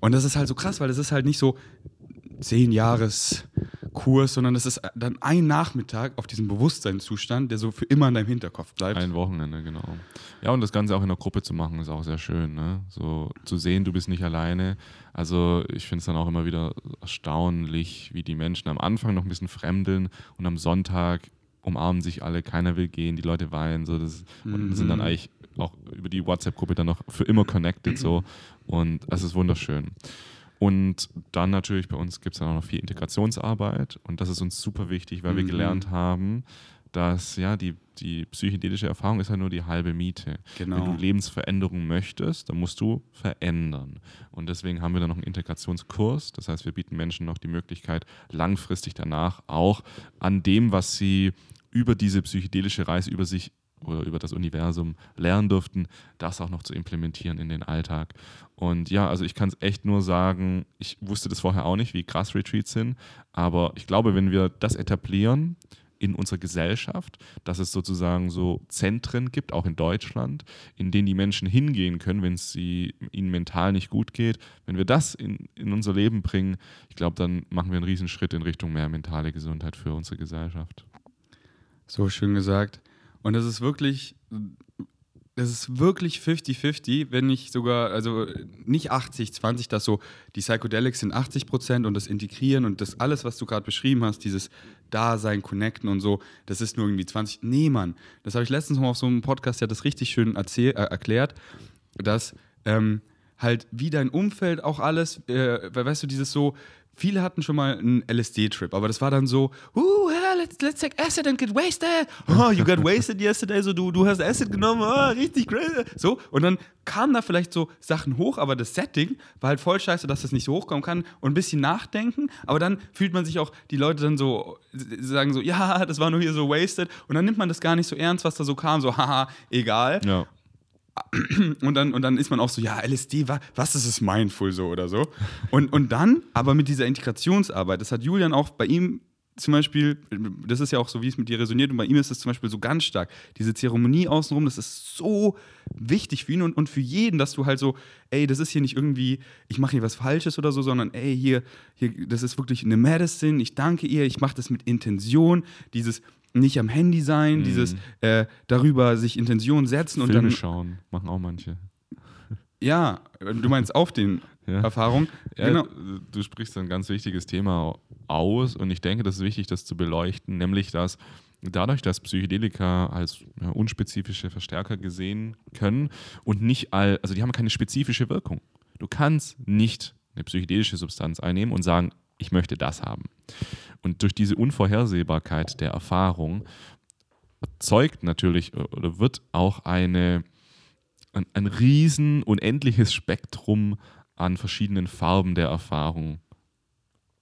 Und das ist halt so krass, weil das ist halt nicht so zehn Jahres Kurs, sondern das ist dann ein Nachmittag auf diesem Bewusstseinszustand, der so für immer in deinem Hinterkopf bleibt. Ein Wochenende, genau. Ja, und das Ganze auch in der Gruppe zu machen, ist auch sehr schön. Ne? So zu sehen, du bist nicht alleine. Also ich finde es dann auch immer wieder erstaunlich, wie die Menschen am Anfang noch ein bisschen fremdeln und am Sonntag umarmen sich alle, keiner will gehen, die Leute weinen, so das, und Mhm. sind dann eigentlich auch über die WhatsApp-Gruppe dann noch für immer connected so und es ist wunderschön. Und dann natürlich bei uns gibt es dann auch noch viel Integrationsarbeit und das ist uns super wichtig, weil wir Mhm. gelernt haben, dass ja die, die psychedelische Erfahrung ist ja nur die halbe Miete. Genau. Wenn du Lebensveränderung möchtest, dann musst du verändern. Und deswegen haben wir dann noch einen Integrationskurs. Das heißt, wir bieten Menschen noch die Möglichkeit, langfristig danach auch an dem, was sie über diese psychedelische Reise über sich oder über das Universum lernen durften, das auch noch zu implementieren in den Alltag. Und ja, also ich kann es echt nur sagen, ich wusste das vorher auch nicht, wie krass Retreats sind, aber ich glaube, wenn wir das etablieren, in unserer Gesellschaft, dass es sozusagen so Zentren gibt, auch in Deutschland, in denen die Menschen hingehen können, wenn es ihnen mental nicht gut geht. Wenn wir das in, in unser Leben bringen, ich glaube, dann machen wir einen Riesenschritt in Richtung mehr mentale Gesundheit für unsere Gesellschaft. So schön gesagt. Und das ist wirklich, das ist wirklich 50-50, wenn nicht sogar, also nicht 80-20, dass so die Psychedelics sind 80 Prozent und das Integrieren und das alles, was du gerade beschrieben hast, dieses Dasein, Connecten und so, das ist nur irgendwie 20. Nee, Mann. Das habe ich letztens mal auf so einem Podcast ja das richtig schön erzähl, äh, erklärt, dass ähm, halt wie dein Umfeld auch alles, äh, weißt du, dieses so, viele hatten schon mal einen LSD-Trip, aber das war dann so, uh, let's, let's take acid and get wasted. Oh, you got wasted yesterday, so du, du hast Acid genommen, oh, richtig crazy. So, und dann kamen da vielleicht so Sachen hoch, aber das Setting war halt voll scheiße, dass das nicht so hochkommen kann und ein bisschen nachdenken, aber dann fühlt man sich auch, die Leute dann so, sagen so, ja, das war nur hier so wasted und dann nimmt man das gar nicht so ernst, was da so kam, so, haha, egal. Ja. Und dann, und dann ist man auch so, ja, LSD, wa, was ist es mindful so oder so. Und, und dann, aber mit dieser Integrationsarbeit, das hat Julian auch bei ihm zum Beispiel, das ist ja auch so, wie es mit dir resoniert, und bei ihm ist es zum Beispiel so ganz stark. Diese Zeremonie außenrum, das ist so wichtig für ihn und, und für jeden, dass du halt so, ey, das ist hier nicht irgendwie, ich mache hier was Falsches oder so, sondern ey, hier, hier, das ist wirklich eine Medicine, ich danke ihr, ich mache das mit Intention, dieses nicht am Handy sein, dieses äh, darüber sich Intention setzen und Filme dann schauen, machen auch manche. ja, du meinst auf den Ja. Erfahrungen. Ja, genau. Du sprichst ein ganz wichtiges Thema aus und ich denke, das ist wichtig, das zu beleuchten, nämlich dass dadurch, dass Psychedelika als ja, unspezifische Verstärker gesehen können und nicht all, also die haben keine spezifische Wirkung. Du kannst nicht eine psychedelische Substanz einnehmen und sagen, ich möchte das haben. Und durch diese Unvorhersehbarkeit der Erfahrung erzeugt natürlich oder wird auch eine, ein, ein riesen, unendliches Spektrum an verschiedenen Farben der Erfahrung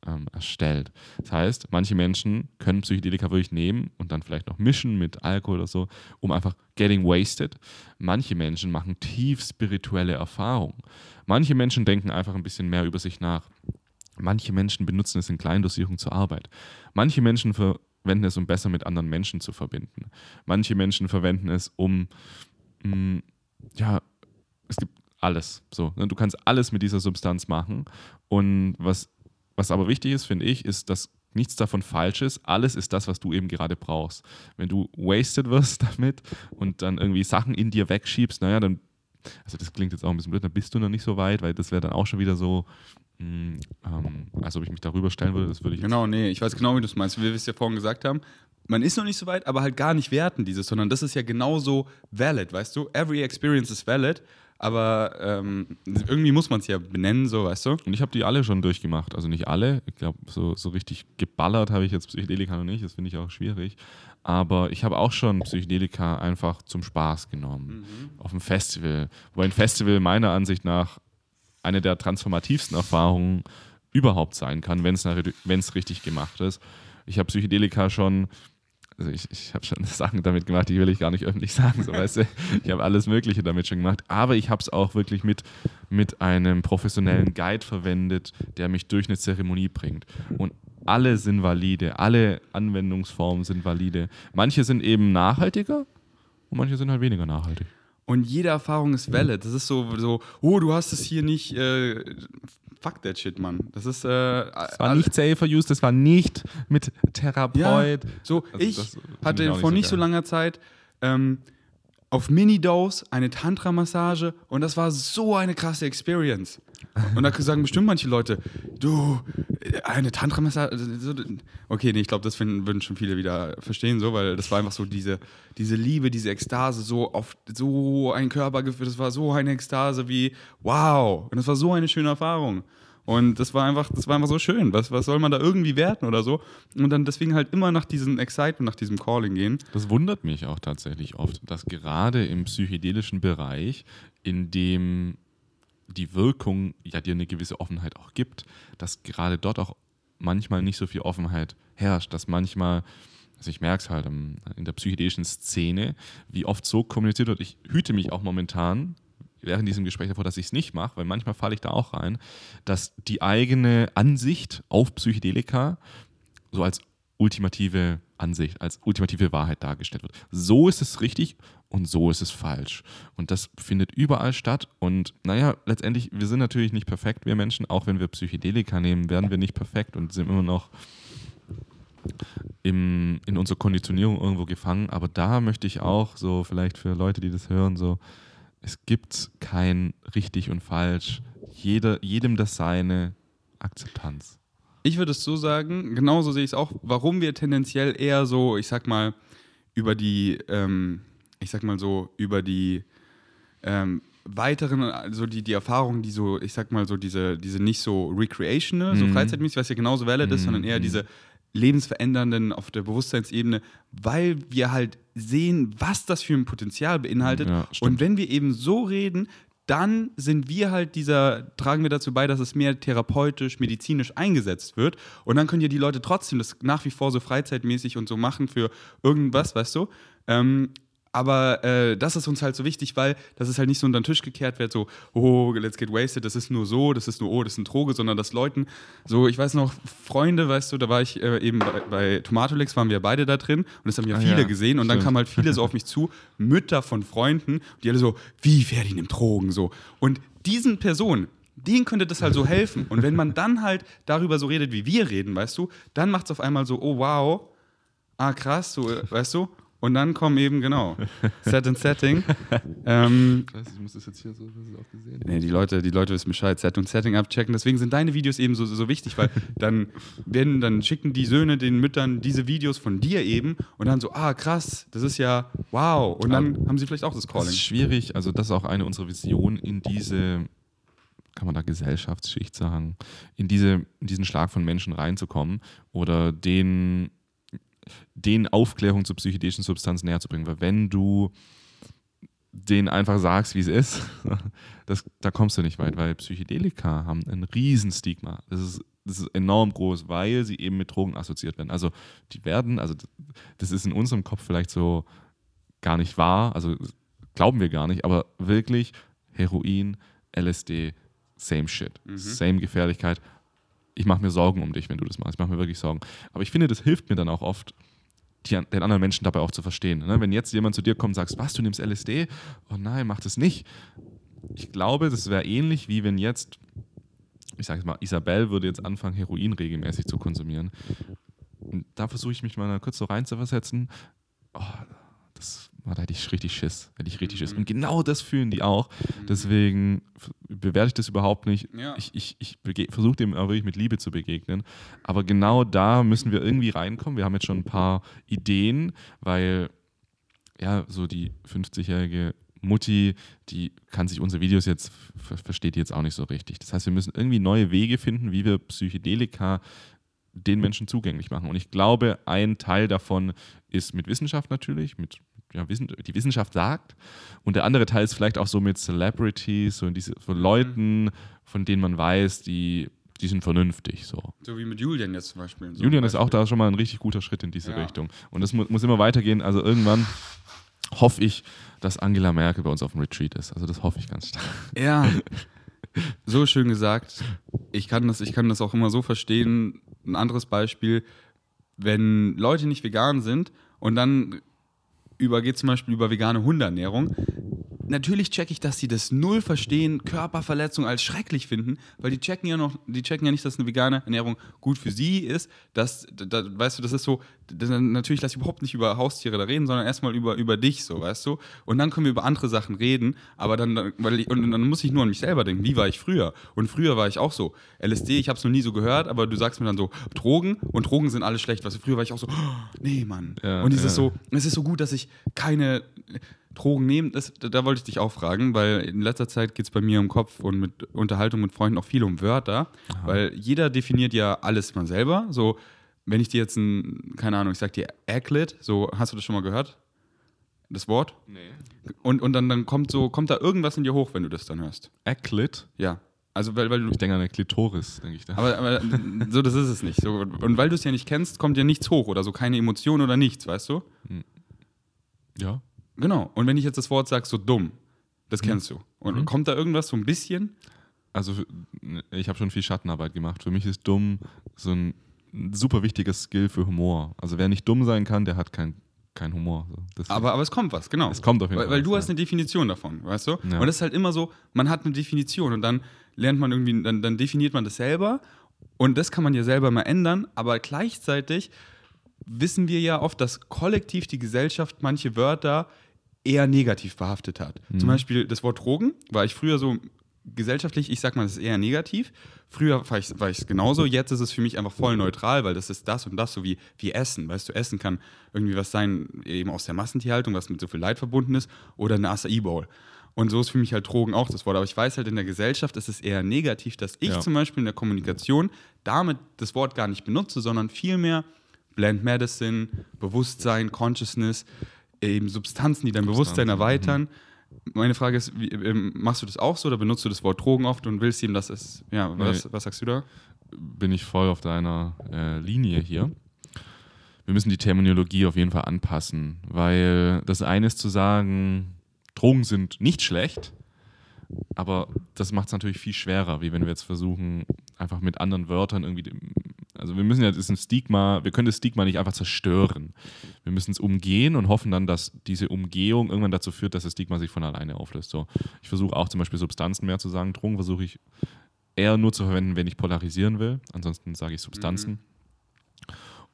ähm, erstellt. Das heißt, manche Menschen können Psychedelika wirklich nehmen und dann vielleicht noch mischen mit Alkohol oder so, um einfach getting wasted. Manche Menschen machen tief spirituelle Erfahrungen. Manche Menschen denken einfach ein bisschen mehr über sich nach. Manche Menschen benutzen es in Kleindosierung zur Arbeit. Manche Menschen verwenden es, um besser mit anderen Menschen zu verbinden. Manche Menschen verwenden es, um mh, ja, es gibt alles. So, ne? Du kannst alles mit dieser Substanz machen. Und was, was aber wichtig ist, finde ich, ist, dass nichts davon falsch ist. Alles ist das, was du eben gerade brauchst. Wenn du wasted wirst damit und dann irgendwie Sachen in dir wegschiebst, naja, dann, also das klingt jetzt auch ein bisschen blöd, dann bist du noch nicht so weit, weil das wäre dann auch schon wieder so, mh, ähm, als ob ich mich darüber stellen würde, das würde ich Genau, nee, ich weiß genau, wie du es meinst. Wie wir es ja vorhin gesagt haben, man ist noch nicht so weit, aber halt gar nicht werten dieses, sondern das ist ja genauso valid, weißt du? Every experience is valid, aber ähm, irgendwie muss man es ja benennen, so, weißt du? Und ich habe die alle schon durchgemacht. Also nicht alle. Ich glaube, so, so richtig geballert habe ich jetzt Psychedelika noch nicht. Das finde ich auch schwierig. Aber ich habe auch schon Psychedelika einfach zum Spaß genommen. Auf dem Festival. Wobei ein Festival meiner Ansicht nach eine der transformativsten Erfahrungen überhaupt sein kann, wenn es richtig gemacht ist. Ich habe Psychedelika schon also ich, ich habe schon Sachen damit gemacht, die will ich gar nicht öffentlich sagen, so weißt du. Ich habe alles Mögliche damit schon gemacht, aber ich habe es auch wirklich mit, mit einem professionellen Guide verwendet, der mich durch eine Zeremonie bringt. Und alle sind valide, alle Anwendungsformen sind valide. Manche sind eben nachhaltiger und manche sind halt weniger nachhaltig. Und jede Erfahrung ist valid. Das ist so, so oh, du hast es hier nicht. Äh, fuck that shit, Mann. Das ist. Äh, das war nicht safer use, das war nicht mit Therapeut. Ja, so, Also ich hatte auch nicht vor so nicht so langer Zeit ähm, auf Minidose eine Tantra-Massage und das war so eine krasse Experience. Und da sagen bestimmt manche Leute, du, eine Tantra-Massage. Okay, nee, ich glaube, das finden, würden schon viele wieder verstehen, so, weil das war einfach so diese, diese Liebe, diese Ekstase, so auf so ein Körpergefühl, das war so eine Ekstase wie, wow. Und das war so eine schöne Erfahrung. Und das war einfach, das war einfach so schön. Was, was soll man da irgendwie werten oder so? Und dann deswegen halt immer nach diesem Excitement, nach diesem Calling gehen. Das wundert mich auch tatsächlich oft, dass gerade im psychedelischen Bereich, in dem die Wirkung ja dir eine gewisse Offenheit auch gibt, dass gerade dort auch manchmal nicht so viel Offenheit herrscht, dass manchmal, also ich merke es halt ähm, in der psychedelischen Szene, wie oft so kommuniziert wird. Ich hüte mich auch momentan während diesem Gespräch davor, dass ich es nicht mache, weil manchmal falle ich da auch rein, dass die eigene Ansicht auf Psychedelika so als ultimative Ansicht, als ultimative Wahrheit dargestellt wird. So ist es richtig und so ist es falsch. Und das findet überall statt. Und naja, letztendlich, wir sind natürlich nicht perfekt, wir Menschen. Auch wenn wir Psychedelika nehmen, werden wir nicht perfekt und sind immer noch im, in unserer Konditionierung irgendwo gefangen. Aber da möchte ich auch so, vielleicht für Leute, die das hören, so, es gibt kein richtig und falsch. Jeder, jedem das seine Akzeptanz. Ich würde es so sagen, genauso sehe ich es auch, warum wir tendenziell eher so, ich sag mal, über die, ähm, ich sag mal so, über die ähm, weiteren, also die, die Erfahrungen, die so, ich sag mal so, diese, diese nicht so recreational, so Mhm. freizeitmäßig, was ja genauso valid ist, sondern eher diese lebensverändernden auf der Bewusstseinsebene, weil wir halt sehen, was das für ein Potenzial beinhaltet. Ja, und wenn wir eben so reden, dann sind wir halt dieser, tragen wir dazu bei, dass es mehr therapeutisch, medizinisch eingesetzt wird. Und dann können ja die Leute trotzdem das nach wie vor so freizeitmäßig und so machen für irgendwas, weißt du? Ähm, aber äh, das ist uns halt so wichtig, weil das ist halt nicht so unter den Tisch gekehrt wird, so, oh, let's get wasted, das ist nur so, das ist nur, oh, das ist eine Droge, sondern dass Leuten, so, ich weiß noch, Freunde, weißt du, da war ich äh, eben bei, bei Tomatolix, waren wir beide da drin und das haben ja Ah, viele ja, gesehen und dann stimmt. kamen halt viele so auf mich zu, Mütter von Freunden, die alle so, wie Ferdi nimmt Drogen, so. Und diesen Personen, denen könnte das halt so helfen. Und wenn man dann halt darüber so redet, wie wir reden, weißt du, dann macht es auf einmal so, oh wow, ah krass, so, äh, weißt du? Und dann kommen eben, genau, Set and Setting. ähm, Ich weiß, ich muss das jetzt hier so auch gesehen. Nee, die Leute, die Leute wissen Bescheid, Set und Setting abchecken. Deswegen sind deine Videos eben so, so wichtig, weil dann werden, dann schicken die Söhne den Müttern diese Videos von dir eben und dann so, ah krass, das ist ja wow. Und dann haben sie vielleicht auch das Das Calling. ist schwierig, also das ist auch eine unserer Visionen in diese, kann man da Gesellschaftsschicht sagen, in, diese, in diesen Schlag von Menschen reinzukommen oder den, den Aufklärung zu psychedelischen Substanzen näher zu bringen. Weil wenn du denen einfach sagst, wie es ist, das, da kommst du nicht weit, weil Psychedelika haben ein Riesenstigma. Das ist, das ist enorm groß, weil sie eben mit Drogen assoziiert werden. Also die werden, also das ist in unserem Kopf vielleicht so gar nicht wahr, also glauben wir gar nicht, aber wirklich Heroin, LSD, same shit, same Gefährlichkeit. Ich mache mir Sorgen um dich, wenn du das machst. Ich mache mir wirklich Sorgen. Aber ich finde, das hilft mir dann auch oft, die, den anderen Menschen dabei auch zu verstehen. Ne? Wenn jetzt jemand zu dir kommt und sagst, was, du nimmst LSD? Oh nein, mach das nicht. Ich glaube, das wäre ähnlich wie wenn jetzt, ich sage mal, Isabel würde jetzt anfangen, Heroin regelmäßig zu konsumieren. Und da versuche ich mich mal kurz so reinzuversetzen. Oh, das, oh, da hätte ich richtig Schiss. Hätte ich richtig Schiss. Und genau das fühlen die auch. Deswegen f- bewerte ich das überhaupt nicht. Ja. Ich, ich, ich versuche dem aber wirklich mit Liebe zu begegnen. Aber genau da müssen wir irgendwie reinkommen. Wir haben jetzt schon ein paar Ideen, weil ja, so die 50-jährige Mutti, die kann sich unsere Videos jetzt, ver versteht die jetzt auch nicht so richtig. Das heißt, wir müssen irgendwie neue Wege finden, wie wir Psychedelika den Menschen zugänglich machen. Und ich glaube, ein Teil davon ist mit Wissenschaft natürlich, mit ja, die Wissenschaft sagt. Und der andere Teil ist vielleicht auch so mit Celebrities, so, in diese, so Leuten, von denen man weiß, die, die sind vernünftig. So. So wie mit Julian jetzt zum Beispiel. So Julian ein ist auch Beispiel. da schon mal ein richtig guter Schritt in diese Ja. Richtung. Und das mu muss immer weitergehen. Also irgendwann hoffe ich, dass Angela Merkel bei uns auf dem Retreat ist. Also das hoffe ich ganz stark. Ja, so schön gesagt. Ich kann, das, ich kann das auch immer so verstehen, ein anderes Beispiel, wenn Leute nicht vegan sind und dann übergeht zum Beispiel über vegane Hundeernährung, natürlich checke ich, dass sie das null verstehen, Körperverletzung als schrecklich finden, weil die checken ja noch, die checken ja nicht, dass eine vegane Ernährung gut für sie ist. Das, da, weißt du, das ist so, das, natürlich lass ich überhaupt nicht über Haustiere da reden, sondern erstmal über, über dich, so, weißt du? Und dann können wir über andere Sachen reden, aber dann, weil ich, und dann muss ich nur an mich selber denken, wie war ich früher? Und früher war ich auch so. LSD, ich habe es noch nie so gehört, aber du sagst mir dann so, Drogen und Drogen sind alle schlecht. Weißt du, früher war ich auch so, oh, nee, Mann. Ja, und es ja. so, es ist so gut, dass ich keine Drogen nehme, das, da, wollte ich dich auch fragen, weil in letzter Zeit geht es bei mir im Kopf und mit Unterhaltung mit Freunden auch viel um Wörter, weil jeder definiert ja alles mal selber. So, wenn ich dir jetzt ein, keine Ahnung, ich sag dir Aglet, so, hast du das schon mal gehört? Das Wort? Nee. Und, und dann, dann kommt so, kommt da irgendwas in dir hoch, wenn du das dann hörst. Aklit? Ja. Also, weil, weil du. Ich denke an eine Klitoris, denke ich da. Aber, aber so, das ist es nicht. So, und weil du es ja nicht kennst, kommt ja nichts hoch oder so, keine Emotion oder nichts, weißt du? ja. Genau. Und wenn ich jetzt das Wort sage, so dumm, das kennst du. Und kommt da irgendwas so ein bisschen? Also für- ich habe schon viel Schattenarbeit gemacht. Für mich ist dumm so ein super wichtiges Skill für Humor. Also wer nicht dumm sein kann, der hat kein, kein Humor. Das- Aber, aber es kommt was, genau. Es kommt auf jeden weil, Fall Weil du hast eine Definition davon, weißt du? Ja. Und das ist halt immer so, man hat eine Definition und dann lernt man irgendwie, dann, dann definiert man das selber und das kann man ja selber mal ändern, aber gleichzeitig wissen wir ja oft, dass kollektiv die Gesellschaft manche Wörter eher negativ behaftet hat. Mhm. Zum Beispiel das Wort Drogen war ich früher so gesellschaftlich, ich sag mal, das ist eher negativ. Früher war ich es genauso, jetzt ist es für mich einfach voll neutral, weil das ist das und das, so wie, wie Essen. Weißt du, Essen kann irgendwie was sein, eben aus der Massentierhaltung, was mit so viel Leid verbunden ist, oder eine Acai Bowl. Und so ist für mich halt Drogen auch das Wort. Aber ich weiß halt, in der Gesellschaft ist es eher negativ, dass ich Ja. zum Beispiel in der Kommunikation damit das Wort gar nicht benutze, sondern vielmehr Blend Medicine, Bewusstsein, Consciousness, eben Substanzen, die dein Bewusstsein Substanzen, erweitern. Meine Frage ist, wie, ähm, machst du das auch so oder benutzt du das Wort Drogen oft und willst ihm, dass es, ja, was, Nee. was sagst du da? bin ich voll auf deiner äh, Linie hier. Wir müssen die Terminologie auf jeden Fall anpassen, weil das eine ist zu sagen, Drogen sind nicht schlecht, aber das macht es natürlich viel schwerer, wie wenn wir jetzt versuchen, einfach mit anderen Wörtern irgendwie, dem- also wir müssen ja, das ist ein Stigma, wir können das Stigma nicht einfach zerstören. Wir müssen es umgehen und hoffen dann, dass diese Umgehung irgendwann dazu führt, dass das Stigma sich von alleine auflöst. So, ich versuche auch zum Beispiel Substanzen mehr zu sagen, Drogen versuche ich eher nur zu verwenden, wenn ich polarisieren will. Ansonsten sage ich Substanzen.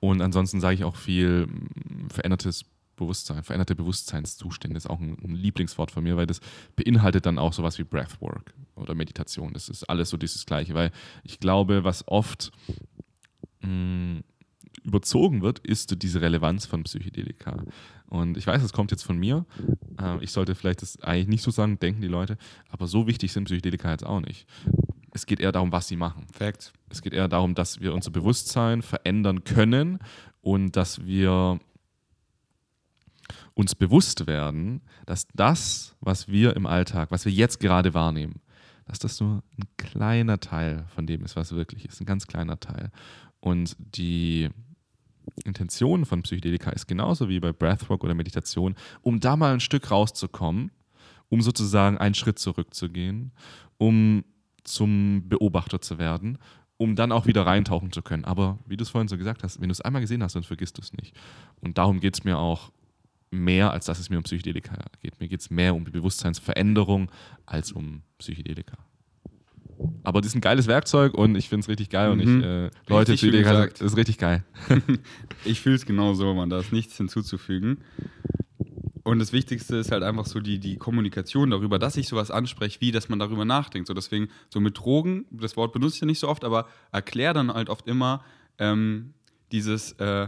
Und ansonsten sage ich auch viel mm, verändertes Bewusstsein, veränderte Bewusstseinszustände ist auch ein, ein Lieblingswort von mir, weil das beinhaltet dann auch sowas wie Breathwork oder Meditation. Das ist alles so dieses Gleiche, weil ich glaube, was oft mh, überzogen wird, ist diese Relevanz von Psychedelika. Und ich weiß, es kommt jetzt von mir. Äh, ich sollte vielleicht das eigentlich nicht so sagen, denken die Leute, aber so wichtig sind Psychedelika jetzt auch nicht. Es geht eher darum, was sie machen. Facts. Es geht eher darum, dass wir unser Bewusstsein verändern können und dass wir uns bewusst werden, dass das, was wir im Alltag, was wir jetzt gerade wahrnehmen, dass das nur ein kleiner Teil von dem ist, was wirklich ist, ein ganz kleiner Teil. Und die Intention von Psychedelika ist genauso wie bei Breathwork oder Meditation, um da mal ein Stück rauszukommen, um sozusagen einen Schritt zurückzugehen, um zum Beobachter zu werden, um dann auch wieder reintauchen zu können. Aber wie du es vorhin so gesagt hast, wenn du es einmal gesehen hast, dann vergisst du es nicht. Und darum geht es mir auch mehr, als dass es mir um Psychedelika geht. Mir geht es mehr um die Bewusstseinsveränderung als um Psychedelika. Aber das ist ein geiles Werkzeug und ich finde es richtig geil und Mhm. ich, äh, Leute, Psychedelika, gesagt. das ist richtig geil. Ich fühle es genauso, man, da ist nichts hinzuzufügen. Und das Wichtigste ist halt einfach so die, die Kommunikation darüber, dass ich sowas anspreche, wie, dass man darüber nachdenkt. So deswegen, so mit Drogen, das Wort benutze ich ja nicht so oft, aber erklär dann halt oft immer ähm, dieses, äh,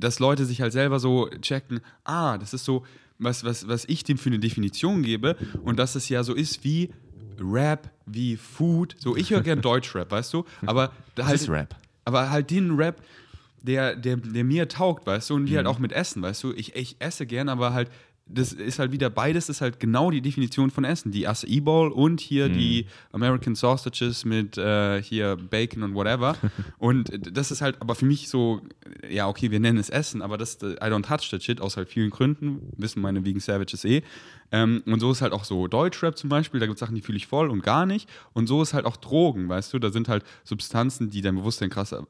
dass Leute sich halt selber so checken, ah, das ist so, was, was, was ich dem für eine Definition gebe und dass es ja so ist wie Rap, wie Food. So, ich höre gern Deutschrap, weißt du? Aber da halt, ist Rap. aber halt den Rap, der, der, der mir taugt, weißt du, und wie halt auch mit Essen, weißt du, ich, ich esse gern, aber halt, das ist halt wieder, beides ist halt genau die Definition von Essen. Die Acai Bowl und hier die American Sausages mit äh, hier Bacon und whatever. und das ist halt aber für mich so ja, okay, wir nennen es Essen, aber das, I don't touch that shit aus halt vielen Gründen, wissen meine Vegan Savages eh. Ähm, und so ist halt auch so Deutschrap zum Beispiel, da gibt es Sachen, die fühle ich voll und gar nicht. Und so ist halt auch Drogen, weißt du, da sind halt Substanzen, die dein Bewusstsein krass äh,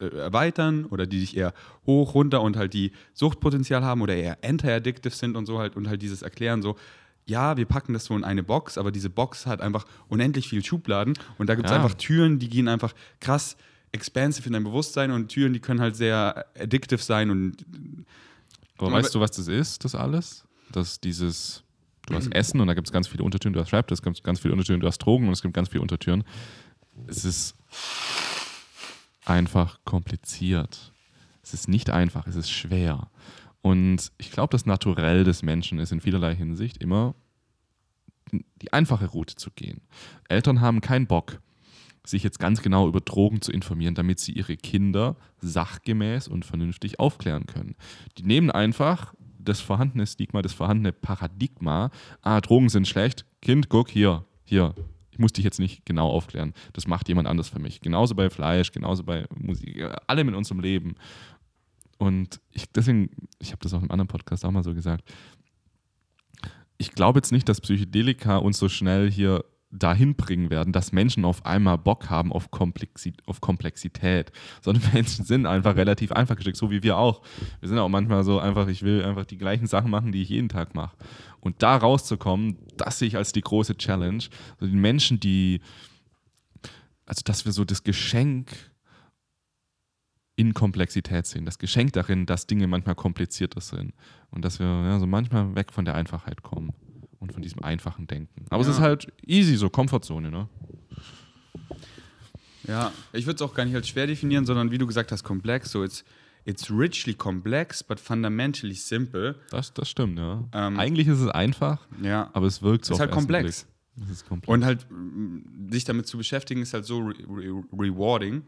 äh, erweitern oder die dich eher hoch, runter und halt die Suchtpotenzial haben oder eher anti-addictive sind und so halt und halt dieses Erklären so, ja, wir packen das so in eine Box, aber diese Box hat einfach unendlich viel Schubladen und da gibt es Ja. einfach Türen, die gehen einfach krass expansive in dein Bewusstsein und Türen, die können halt sehr addictive sein und Aber Aber- weißt du, was das ist, das alles? Das dieses, du hast Essen und da gibt es ganz viele Untertöne, du hast Rap, es gibt ganz viele Untertöne, du hast Drogen und es gibt ganz viele Untertüren. Es ist einfach kompliziert. Es ist nicht einfach, es ist schwer. Und ich glaube, das Naturell des Menschen ist in vielerlei Hinsicht immer die einfache Route zu gehen. Eltern haben keinen Bock, sich jetzt ganz genau über Drogen zu informieren, damit sie ihre Kinder sachgemäß und vernünftig aufklären können. Die nehmen einfach das vorhandene Stigma, das vorhandene Paradigma, ah, Drogen sind schlecht, Kind, guck hier, hier, ich muss dich jetzt nicht genau aufklären, das macht jemand anders für mich. Genauso bei Fleisch, genauso bei Musik, allem in unserem Leben. Und ich, deswegen, ich habe das auch im anderen Podcast auch mal so gesagt, ich glaube jetzt nicht, dass Psychedelika uns so schnell hier dahin bringen werden, dass Menschen auf einmal Bock haben auf, Komplexi auf Komplexität, sondern Menschen sind einfach relativ einfach gestrickt, so wie wir auch. Wir sind auch manchmal so einfach, ich will einfach die gleichen Sachen machen, die ich jeden Tag mache. Und da rauszukommen, das sehe ich als die große Challenge. So die Menschen, die, also dass wir so das Geschenk in Komplexität sehen, das Geschenk darin, dass Dinge manchmal komplizierter sind und dass wir ja, so manchmal weg von der Einfachheit kommen und von diesem einfachen Denken. Aber es Ja. ist halt easy, so Komfortzone, ne? Ja, ich würde es auch gar nicht als schwer definieren, sondern wie du gesagt hast, komplex. So, it's, it's richly complex, but fundamentally simple. Das, das stimmt, ja. Ähm, Eigentlich ist es einfach, Ja. aber es wirkt so ist halt den ersten komplex. Blick. Es ist komplex. Und halt, sich damit zu beschäftigen, ist halt so re re rewarding.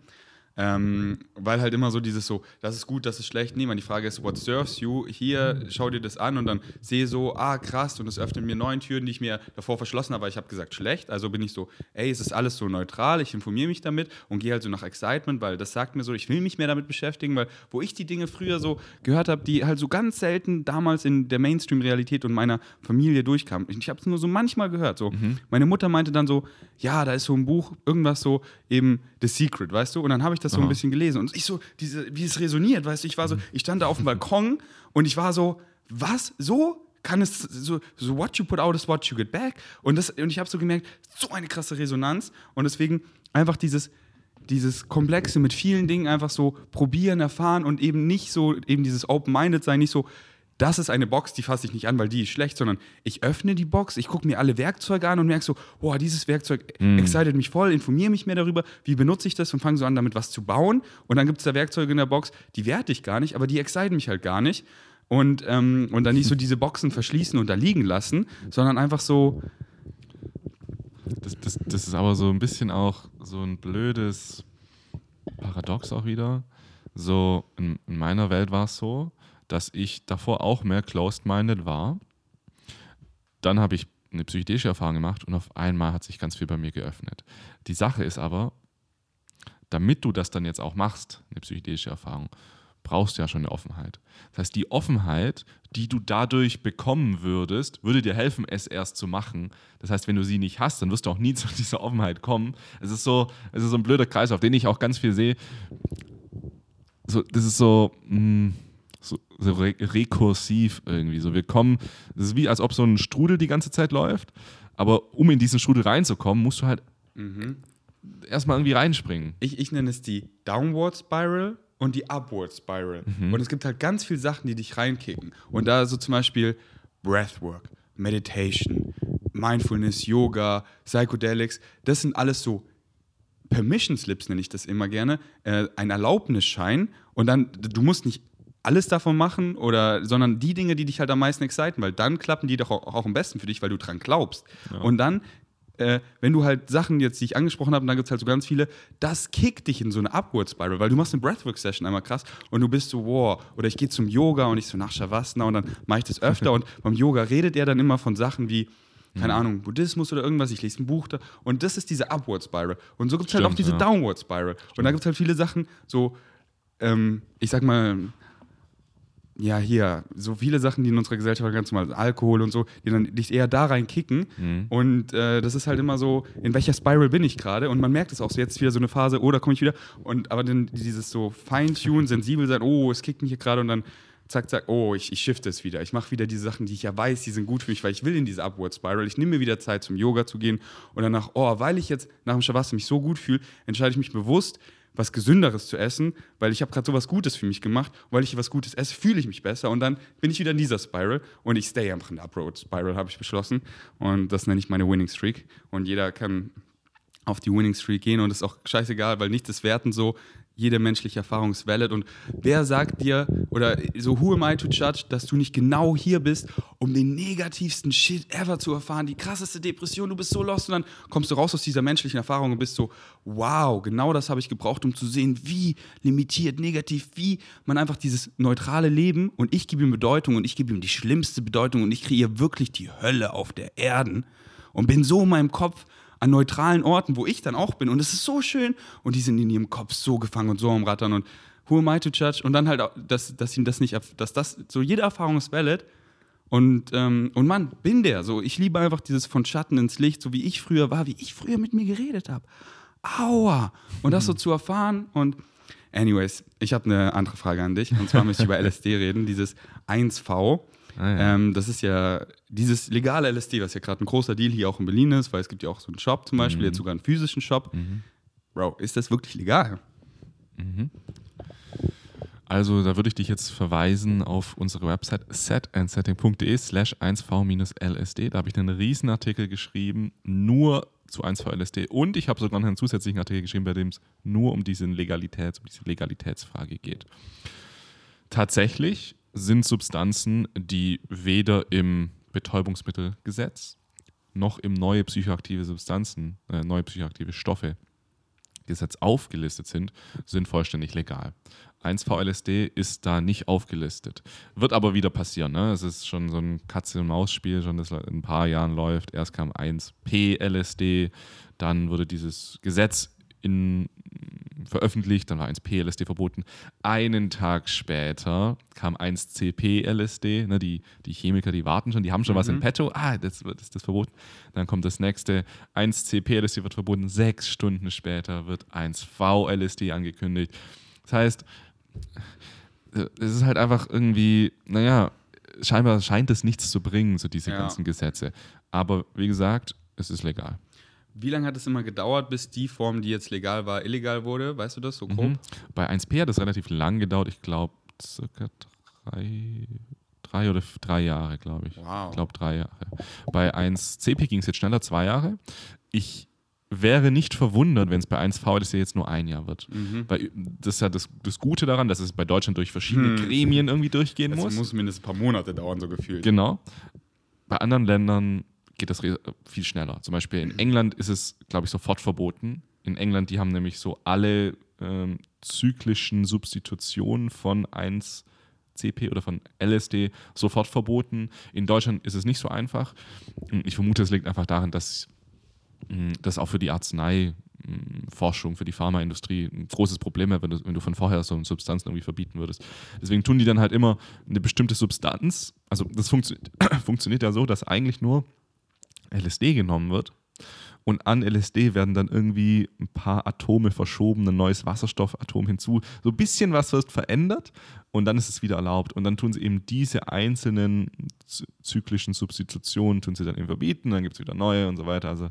Ähm, weil halt immer so dieses so, das ist gut, das ist schlecht. Nee, man, die Frage ist, what serves you? Hier, schau dir das an und dann sehe so, ah, krass, und es öffnet mir neun Türen, die ich mir davor verschlossen habe, weil ich habe gesagt, schlecht. Also bin ich so, ey, es ist alles so neutral, ich informiere mich damit und gehe halt so nach Excitement, weil das sagt mir so, ich will mich mehr damit beschäftigen, weil wo ich die Dinge früher so gehört habe, die halt so ganz selten damals in der Mainstream-Realität und meiner Familie durchkamen. Ich habe es nur so manchmal gehört. So. Meine Mutter meinte dann so, ja, da ist so ein Buch, irgendwas so, eben The Secret, weißt du? Und dann habe ich das so ein bisschen gelesen und ich so, diese, wie es resoniert, weißt du? Ich war so, ich stand da auf dem Balkon und ich war so, was? So? Kann es so, so what you put out is what you get back? Und, das, und ich habe so gemerkt, so eine krasse Resonanz und deswegen einfach dieses, dieses Komplexe mit vielen Dingen einfach so probieren, erfahren und eben nicht so, eben dieses Open-Minded sein, nicht so, das ist eine Box, die fasse ich nicht an, weil die ist schlecht, sondern ich öffne die Box, ich gucke mir alle Werkzeuge an und merke so, boah, dieses Werkzeug excited mich voll, informiere mich mehr darüber, wie benutze ich das und fange so an, damit was zu bauen. Und dann gibt es da Werkzeuge in der Box, die werte ich gar nicht, aber die exciten mich halt gar nicht. Und, ähm, und dann nicht so diese Boxen verschließen und da liegen lassen, sondern einfach so, Das, das, das ist aber so ein bisschen auch so ein blödes Paradox auch wieder. So in, in meiner Welt war es so, dass ich davor auch mehr closed-minded war. Dann habe ich eine psychedelische Erfahrung gemacht und auf einmal hat sich ganz viel bei mir geöffnet. Die Sache ist aber, damit du das dann jetzt auch machst, eine psychedelische Erfahrung, brauchst du ja schon eine Offenheit. Das heißt, die Offenheit, die du dadurch bekommen würdest, würde dir helfen, es erst zu machen. Das heißt, wenn du sie nicht hast, dann wirst du auch nie zu dieser Offenheit kommen. Es ist so, es ist so ein blöder Kreis, auf den ich auch ganz viel sehe. So, das ist so, mh, so, re rekursiv irgendwie. So, wir kommen, das ist wie, als ob so ein Strudel die ganze Zeit läuft. Aber um in diesen Strudel reinzukommen, musst du halt erstmal irgendwie reinspringen. ich, ich nenne es die Downward Spiral und die Upward Spiral. Und es gibt halt ganz viele Sachen, die dich reinkicken. Und da so zum Beispiel Breathwork, Meditation, Mindfulness, Yoga, Psychedelics, das sind alles so Permission Slips, nenne ich das immer gerne, äh, ein Erlaubnisschein. Und dann, du musst nicht alles davon machen, oder, sondern die Dinge, die dich halt am meisten exciten, weil dann klappen die doch auch, auch am besten für dich, weil du dran glaubst. Und dann äh, wenn du halt Sachen jetzt, die ich angesprochen habe, und da gibt es halt so ganz viele, das kickt dich in so eine Upward Spiral, weil du machst eine Breathwork-Session einmal krass und du bist so, wow, oder ich gehe zum Yoga und ich so nach Shavasana und dann mache ich das öfter und beim Yoga redet er dann immer von Sachen wie, keine Ahnung, Buddhismus oder irgendwas, ich lese ein Buch da und das ist diese Upward Spiral. Und so gibt es halt auch Stimmt, diese ja. Downward Spiral. Und da gibt es halt viele Sachen, so ähm, ich sag mal, ja, hier, so viele Sachen, die in unserer Gesellschaft ganz normal sind, Alkohol und so, die dann dich eher da rein kicken. Mhm. Und äh, das ist halt immer so, in welcher Spiral bin ich gerade? Und man merkt es auch so, jetzt ist wieder so eine Phase, oh, da komme ich wieder. Und aber dann dieses so Feintunen, sensibel sein, oh, es kickt mich hier gerade und dann zack, zack, oh, ich, ich shifte es wieder. Ich mache wieder diese Sachen, die ich ja weiß, die sind gut für mich, weil ich will in diese Upward Spiral. Ich nehme mir wieder Zeit, zum Yoga zu gehen. Und danach, oh, weil ich jetzt nach dem Shavasana mich so gut fühle, entscheide ich mich bewusst, was Gesünderes zu essen, weil ich habe gerade so was Gutes für mich gemacht. Und weil ich was Gutes esse, fühle ich mich besser. Und dann bin ich wieder in dieser Spiral. Und ich stay einfach in der Upward Spiral, habe ich beschlossen. Und das nenne ich meine Winning Streak. Und jeder kann auf die Winning Streak gehen und ist auch scheißegal, weil nichts ist werten so. Jede menschliche Erfahrung ist valid. Und wer sagt dir, oder so, who am I to judge, dass du nicht genau hier bist, um den negativsten Shit ever zu erfahren, die krasseste Depression, du bist so lost und dann kommst du raus aus dieser menschlichen Erfahrung und bist so, wow, genau das habe ich gebraucht, um zu sehen, wie limitiert, negativ, wie man einfach dieses neutrale Leben und ich gebe ihm Bedeutung und ich gebe ihm die schlimmste Bedeutung und ich kreiere wirklich die Hölle auf der Erden und bin so in meinem Kopf an neutralen Orten, wo ich dann auch bin. Und es ist so schön. Und die sind in ihrem Kopf so gefangen und so am Rattern. Und who am I to judge? Und dann halt, dass, dass ihm das nicht, dass das, so jede Erfahrung ist valid. Und, ähm, und Mann, bin der. So, ich liebe einfach dieses von Schatten ins Licht, so wie ich früher war, wie ich früher mit mir geredet habe. Aua! Und das so zu erfahren. Und anyways, ich habe eine andere Frage an dich. Und zwar möchte ich über LSD reden, dieses 1V. Ah, ja. Ähm, das ist ja dieses legale LSD, was ja gerade ein großer Deal hier auch in Berlin ist, weil es gibt ja auch so einen Shop zum Beispiel, jetzt sogar einen physischen Shop. Bro, ist das wirklich legal? Also da würde ich dich jetzt verweisen auf unsere Website setandsetting.de slash 1v-lsd. Da habe ich einen riesen Artikel geschrieben, nur zu 1v-LSD. Und ich habe sogar noch einen zusätzlichen Artikel geschrieben, bei dem es nur um diese, Legalitäts, um diese Legalitätsfrage geht. Tatsächlich sind Substanzen, die weder im Betäubungsmittelgesetz noch im neue psychoaktive Substanzen, äh, neue psychoaktive Stoffe Gesetz aufgelistet sind, sind vollständig legal. 1V-LSD ist da nicht aufgelistet. Wird aber wieder passieren. Ne? Es ist schon so ein Katze-und-Maus-Spiel, schon das in ein paar Jahren läuft. Erst kam 1P-LSD, dann wurde dieses Gesetz in, veröffentlicht, dann war 1P-LSD verboten. Einen Tag später kam 1CP-LSD. Ne? Die, die Chemiker, die warten schon, die haben schon was in petto. Ah, das wird das, das verboten. Dann kommt das nächste. 1CP-LSD wird verboten. Sechs Stunden später wird 1V-LSD angekündigt. Das heißt, es ist halt einfach irgendwie, naja, scheinbar scheint es nichts zu bringen, so diese Ja. ganzen Gesetze. Aber wie gesagt, es ist legal. Wie lange hat es immer gedauert, bis die Form, die jetzt legal war, illegal wurde? Weißt du das so grob? Mhm. Bei 1P hat es relativ lang gedauert. Ich glaube, circa drei, drei oder drei Jahre, glaube ich. Wow. Ich glaube, drei Jahre. Bei 1CP ging es jetzt schneller, zwei Jahre. Ich wäre nicht verwundert, wenn es bei 1V das jetzt nur ein Jahr wird. Mhm. Weil das ist ja das, das Gute daran, dass es bei Deutschland durch verschiedene Gremien irgendwie durchgehen Es muss. muss mindestens ein paar Monate dauern, so gefühlt. Genau. Bei anderen Ländern geht das viel schneller. Zum Beispiel in England ist es, glaube ich, sofort verboten. In England, die haben nämlich so alle ähm, zyklischen Substitutionen von 1CP oder von LSD sofort verboten. In Deutschland ist es nicht so einfach. Ich vermute, es liegt einfach daran, dass mh, das auch für die Arzneiforschung, für die Pharmaindustrie ein großes Problem wäre, wenn du, wenn du von vorher so eine Substanz irgendwie verbieten würdest. Deswegen tun die dann halt immer eine bestimmte Substanz. Also das funktio funktioniert ja so, dass eigentlich nur LSD genommen wird und an LSD werden dann irgendwie ein paar Atome verschoben, ein neues Wasserstoffatom hinzu. So ein bisschen was wird verändert und dann ist es wieder erlaubt. Und dann tun sie eben diese einzelnen zyklischen Substitutionen, tun sie dann eben verbieten, dann gibt es wieder neue und so weiter. Also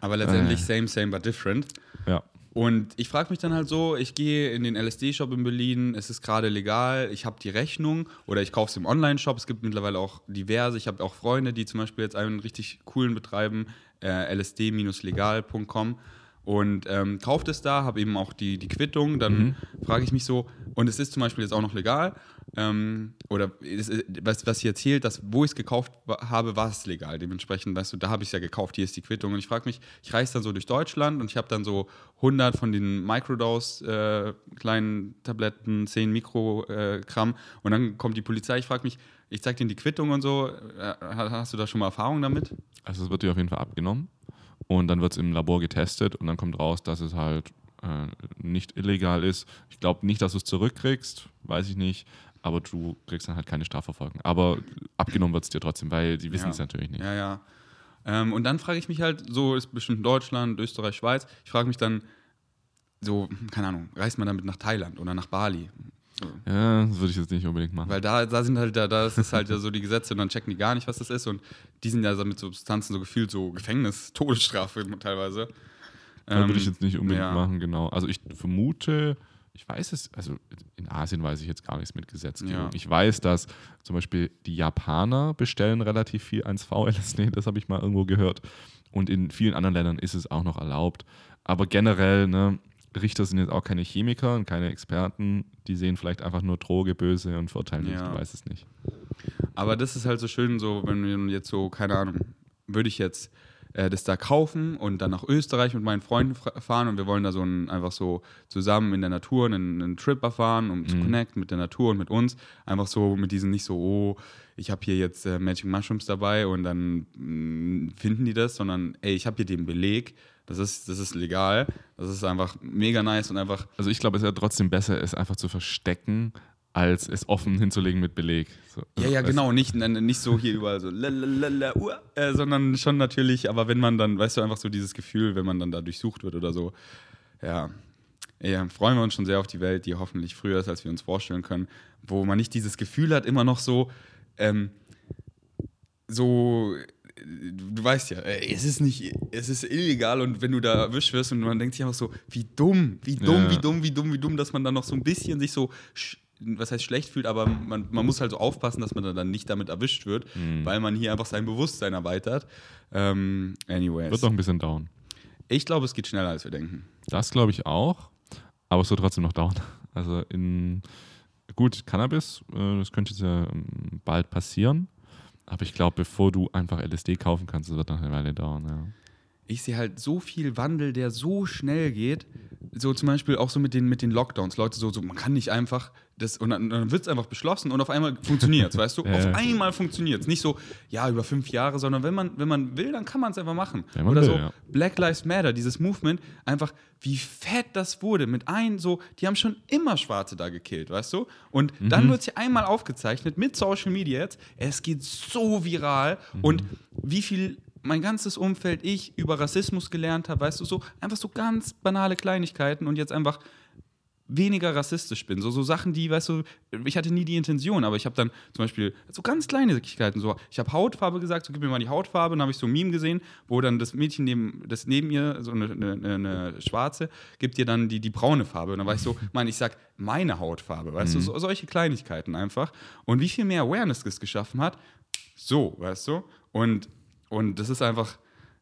Aber letztendlich Äh. same, same, but different. ja. Und ich frage mich dann halt so, ich gehe in den LSD-Shop in Berlin, es ist gerade legal, ich habe die Rechnung oder ich kaufe es im Online-Shop. Es gibt mittlerweile auch diverse. Ich habe auch Freunde, die zum Beispiel jetzt einen richtig coolen betreiben, äh, lsd-legal.com und ähm, kauft es da, habe eben auch die, die Quittung. Dann frage ich mich so, und es ist zum Beispiel jetzt auch noch legal, ähm, oder ist, was, was hier erzählt, dass wo ich es gekauft habe, war es legal. Dementsprechend, weißt du, da habe ich es ja gekauft, hier ist die Quittung. Und ich frage mich, ich reise dann so durch Deutschland und ich habe dann so 100 von den Microdose äh, kleinen Tabletten, 10 Mikrogramm und dann kommt die Polizei. Ich frage mich, ich zeige denen die Quittung und so. Äh, hast du da schon mal Erfahrung damit? Also es wird dir auf jeden Fall abgenommen und dann wird es im Labor getestet und dann kommt raus, dass es halt äh, nicht illegal ist. Ich glaube nicht, dass du es zurückkriegst, weiß ich nicht, aber du kriegst dann halt keine Strafverfolgung. Aber abgenommen wird es dir trotzdem, weil die wissen Ja. es natürlich nicht. Ja, ja. Ähm, und dann frage ich mich halt, so ist bestimmt Deutschland, Österreich, Schweiz. Ich frage mich dann, so, keine Ahnung, reist man damit nach Thailand oder nach Bali? Ja, das würde ich jetzt nicht unbedingt machen. Weil da, da sind halt, da, da ist es halt ja so die Gesetze und dann checken die gar nicht, was das ist. Und die sind ja so mit Substanzen so gefühlt so Gefängnis, Todesstrafe teilweise. Da würde Ähm, ich jetzt nicht unbedingt ja. machen, genau. Also ich vermute, ich weiß es, also in Asien weiß ich jetzt gar nichts mit Gesetzgebung. Ja. Ich weiß, dass zum Beispiel die Japaner bestellen relativ viel 1V-LSD, das habe ich mal irgendwo gehört. Und in vielen anderen Ländern ist es auch noch erlaubt. Aber generell, ne, Richter sind jetzt auch keine Chemiker und keine Experten. Die sehen vielleicht einfach nur Droge böse und verurteilen nicht. Ja. Ich weiß es nicht. Aber das ist halt so schön, so, wenn wir jetzt so, keine Ahnung, würde ich jetzt äh, das da kaufen und dann nach Österreich mit meinen Freunden fahren und wir wollen da so ein, einfach so zusammen in der Natur einen, einen Trip erfahren, um zu connecten mit der Natur und mit uns. Einfach so mit diesen nicht so, oh, ich habe hier jetzt äh, Magic Mushrooms dabei und dann mh, finden die das, sondern ey, ich habe hier den Beleg, das ist, das ist legal, das ist einfach mega nice und einfach Also ich glaube, es ist ja trotzdem besser, es einfach zu verstecken, als es offen hinzulegen mit Beleg. So, Ja, ja, weißt genau, nicht, n- nicht so hier überall so, lalalala, uah, äh, sondern schon natürlich, aber wenn man dann, weißt du, einfach so dieses Gefühl, wenn man dann da durchsucht wird oder so, ja, ja, freuen wir uns schon sehr auf die Welt, die hoffentlich früher ist, als wir uns vorstellen können, wo man nicht dieses Gefühl hat, immer noch so, ähm, so, du weißt ja, äh, es ist nicht, es ist illegal und wenn du da erwischt wirst und man denkt sich einfach so, wie dumm, wie dumm, Ja. wie dumm, wie dumm, wie dumm, dass man dann noch so ein bisschen sich so, was heißt schlecht fühlt, aber man, man muss halt so aufpassen, dass man dann- dann nicht damit erwischt wird, Mhm. weil man hier einfach sein Bewusstsein erweitert. Ähm, anyways. Wird noch ein bisschen dauern. Ich glaube, es geht schneller, als wir denken. Das glaube ich auch, aber es wird trotzdem noch dauern. Also in gut, Cannabis, äh, das könnte jetzt ja ähm, bald passieren. Aber ich glaube, bevor du einfach LSD kaufen kannst, das wird noch eine Weile dauern. Ja. Ich sehe halt so viel Wandel, der so schnell geht. So zum Beispiel auch so mit den, mit den Lockdowns. Leute so, so man kann nicht einfach das, und dann, dann wird es einfach beschlossen und auf einmal funktioniert es, weißt du? Ja, auf einmal funktioniert es. Nicht so, ja, über fünf Jahre, sondern wenn man, wenn man will, dann kann man es einfach machen. Oder will, so ja. Black Lives Matter, dieses Movement, einfach wie fett das wurde. Mit ein, so, die haben schon immer Schwarze da gekillt, weißt du? Und dann Mhm. wird es hier einmal aufgezeichnet mit Social Media jetzt. Es geht so viral Mhm. und wie viel mein ganzes Umfeld, ich über Rassismus gelernt habe, weißt du, so einfach so ganz banale Kleinigkeiten und jetzt einfach weniger rassistisch bin. So, so Sachen, die, weißt du, ich hatte nie die Intention, aber ich habe dann zum Beispiel so ganz Kleinigkeiten, so, ich habe Hautfarbe gesagt, so gib mir mal die Hautfarbe, dann habe ich so ein Meme gesehen, wo dann das Mädchen neben, das neben ihr, so eine, eine, eine schwarze, gibt dir dann die, die braune Farbe. Und dann war ich so, Mann, ich sag meine Hautfarbe, weißt du, so, solche Kleinigkeiten einfach. Und wie viel mehr Awareness das geschaffen hat, so, weißt du? Und, und das ist einfach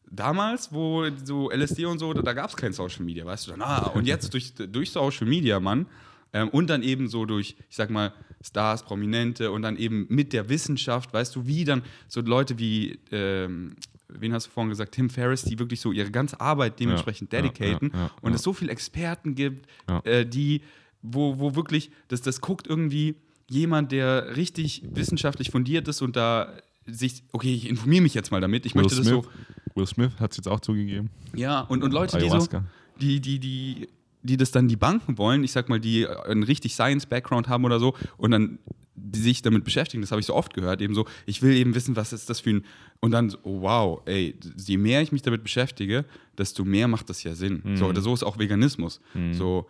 damals, wo so LSD und so, da, gab es kein Social Media, weißt du? Dann, ah, und jetzt durch, durch Social Media, Mann, ähm, und dann eben so durch, ich sag mal, Stars, Prominente und dann eben mit der Wissenschaft, weißt du, wie dann so Leute wie, ähm, wen hast du vorhin gesagt, Tim Ferriss, die wirklich so ihre ganze Arbeit dementsprechend Ja, dedicaten ja, ja, und es so viele Experten gibt, äh, die, wo, wo wirklich, das, das guckt irgendwie jemand, der richtig wissenschaftlich fundiert ist und da sich, okay, ich informiere mich jetzt mal damit, ich Will möchte das Smith, so, Will Smith hat es jetzt auch zugegeben. ja, und, und Leute, die so, die, die, die, die das dann die Banken wollen, ich sag mal, die einen richtig Science-Background haben oder so und dann die sich damit beschäftigen, das habe ich so oft gehört, eben so, ich will eben wissen, was ist das für ein, und dann so, oh, wow, ey, je mehr ich mich damit beschäftige, desto mehr macht das ja Sinn. So, oder so ist auch Veganismus. So,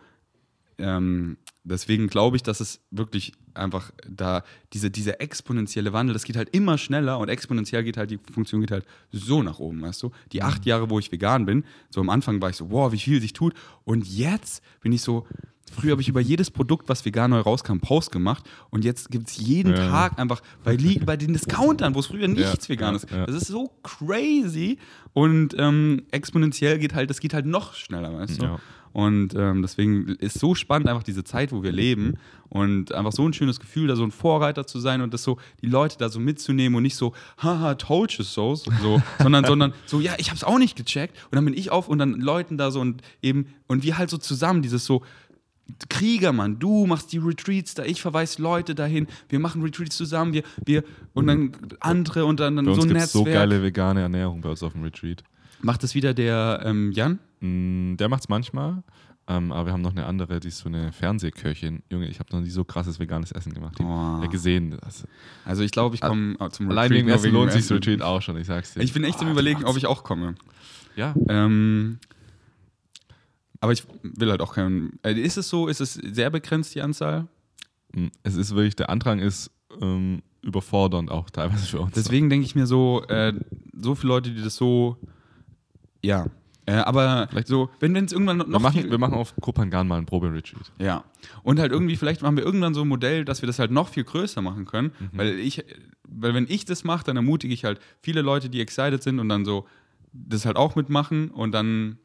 ähm, deswegen glaube ich, dass es wirklich einfach da, diese, dieser exponentielle Wandel, das geht halt immer schneller und exponentiell geht halt, die Funktion geht halt so nach oben, weißt du? Die acht Jahre, wo ich vegan bin, so am Anfang war ich so, wow, wie viel sich tut. Und jetzt bin ich so, früher habe ich über jedes Produkt, was vegan neu rauskam, Post gemacht und jetzt gibt es jeden Ja. Tag einfach bei, bei den Discountern, wo es früher nichts Ja, vegan ja, ist. ja. Das ist so crazy und ähm, exponentiell geht halt, das geht halt noch schneller, weißt du? Ja. Und ähm, deswegen ist so spannend einfach diese Zeit, wo wir leben und einfach so ein schönes Gefühl, da so ein Vorreiter zu sein und das so die Leute da so mitzunehmen und nicht so, haha, told you so, so sondern, sondern so, ja, ich hab's auch nicht gecheckt und dann bin ich auf und dann Leuten da so und eben und wir halt so zusammen dieses so Krieger, Mann, du machst die Retreats da, ich verweise Leute dahin, wir machen Retreats zusammen, wir, wir und dann andere und dann, dann Bei uns so ein es so Netzwerk. geile vegane Ernährung bei uns auf dem Retreat. Macht das wieder der ähm, Jan? Mm, Der macht es manchmal. Ähm, aber wir haben noch eine andere, die ist so eine Fernsehköchin. Junge, ich habe noch nie so krasses veganes Essen gemacht. Oh. ja, gesehen. Also, Also ich glaube, ich komme zum allein wegen Essen lohnt sich Retreat auch schon, ich sag's dir. Ich bin echt am Ah, überlegen, ob ich auch komme. Ja, Ähm, aber ich will halt auch keinen. Äh, ist es so, ist es sehr begrenzt, die Anzahl? Mm, es ist wirklich, der Andrang ist ähm, überfordernd auch teilweise für uns. Deswegen denke ich mir so, äh, so viele Leute, die das so. Ja. Äh, aber Vielleicht- so, wenn es irgendwann noch wir, machen, wir machen auf Kopangan mal einen Probe-Retreat. Ja. Und halt irgendwie, vielleicht machen wir irgendwann so ein Modell, dass wir das halt noch viel größer machen können. Mhm. Weil ich, weil wenn ich das mache, dann ermutige ich halt viele Leute, die excited sind und dann so das halt auch mitmachen und dann.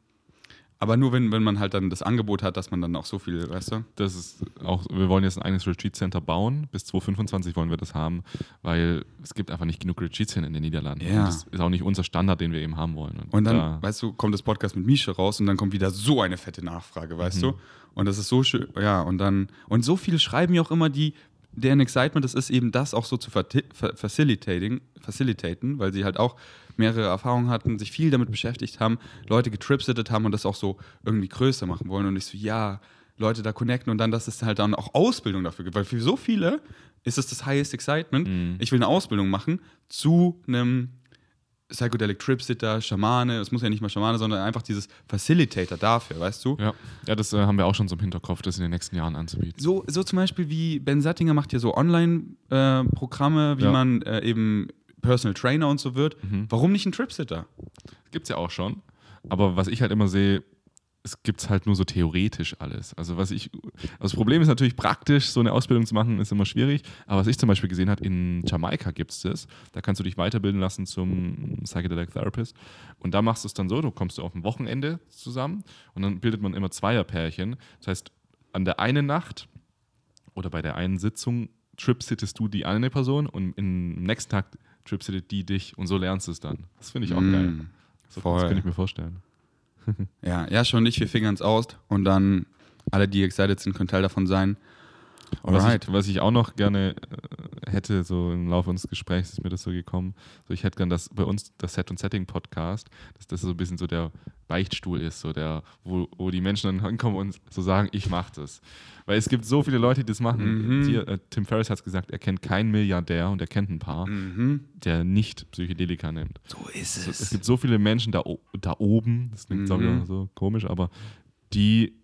Aber nur wenn, wenn man halt dann das Angebot hat, dass man dann auch so viel, weißt du? Das ist auch, wir wollen jetzt ein eigenes Retreat Center bauen. Bis 2025 wollen wir das haben, weil es gibt einfach nicht genug Retreats hin in den Niederlanden. Ja. Und das ist auch nicht unser Standard, den wir eben haben wollen. Und dann, da, weißt du, kommt das Podcast mit Mische raus und dann kommt wieder so eine fette Nachfrage, weißt Mhm. du? Und das ist so schön, ja, und dann, und so viele schreiben mir auch immer, die, deren Excitement es ist, eben das auch so zu facilitating, facilitaten, weil sie halt auch mehrere Erfahrungen hatten, sich viel damit beschäftigt haben, Leute getripsittet haben und das auch so irgendwie größer machen wollen. Und ich so, ja, Leute da connecten und dann, dass es halt dann auch Ausbildung dafür gibt. Weil für so viele ist es das highest excitement. Mhm. Ich will eine Ausbildung machen zu einem Psychedelic Tripsitter, Schamane, es muss ja nicht mal Schamane, sondern einfach dieses Facilitator dafür, weißt du? ja, ja, das äh, haben wir auch schon so im Hinterkopf, das in den nächsten Jahren anzubieten. So, so zum Beispiel wie Ben Sattinger macht ja so Online-Programme, wie Ja. man äh, eben Personal Trainer und so wird. Mhm. Warum nicht ein Tripsitter? Gibt es ja auch schon. Aber was ich halt immer sehe, es gibt es halt nur so theoretisch alles. Also was ich, also das Problem ist natürlich praktisch, so eine Ausbildung zu machen, ist immer schwierig. Aber was ich zum Beispiel gesehen habe, in Jamaika gibt es das. Da kannst du dich weiterbilden lassen zum Psychedelic Therapist. Und da machst du es dann so, du kommst auf ein Wochenende zusammen und dann bildet man immer Zweierpärchen. Das heißt, an der einen Nacht oder bei der einen Sitzung tripsittest du die eine Person und im nächsten Tag tripsittet die dich und so lernst du es dann. Das finde ich auch Mm, geil. So, voll. Das könnte ich mir vorstellen. Ja, ja, schon nicht, wir fingern es aus und dann alle, die excited sind, können Teil davon sein. Was, ich, was ich auch noch gerne äh, hätte, so im Laufe unseres Gesprächs ist mir das so gekommen, so ich hätte gern, dass bei uns der Set- und Setting-Podcast, dass das so ein bisschen so der Beichtstuhl ist, so der, wo, wo die Menschen dann hinkommen und so sagen, ich mache das. Weil es gibt so viele Leute, die das machen. Mhm. Hier, äh, Tim Ferriss hat es gesagt, er kennt keinen Milliardär und er kennt ein paar, Mhm. der nicht Psychedelika nimmt. So ist So, es gibt so viele Menschen da, da oben, das klingt Mhm. so komisch, aber die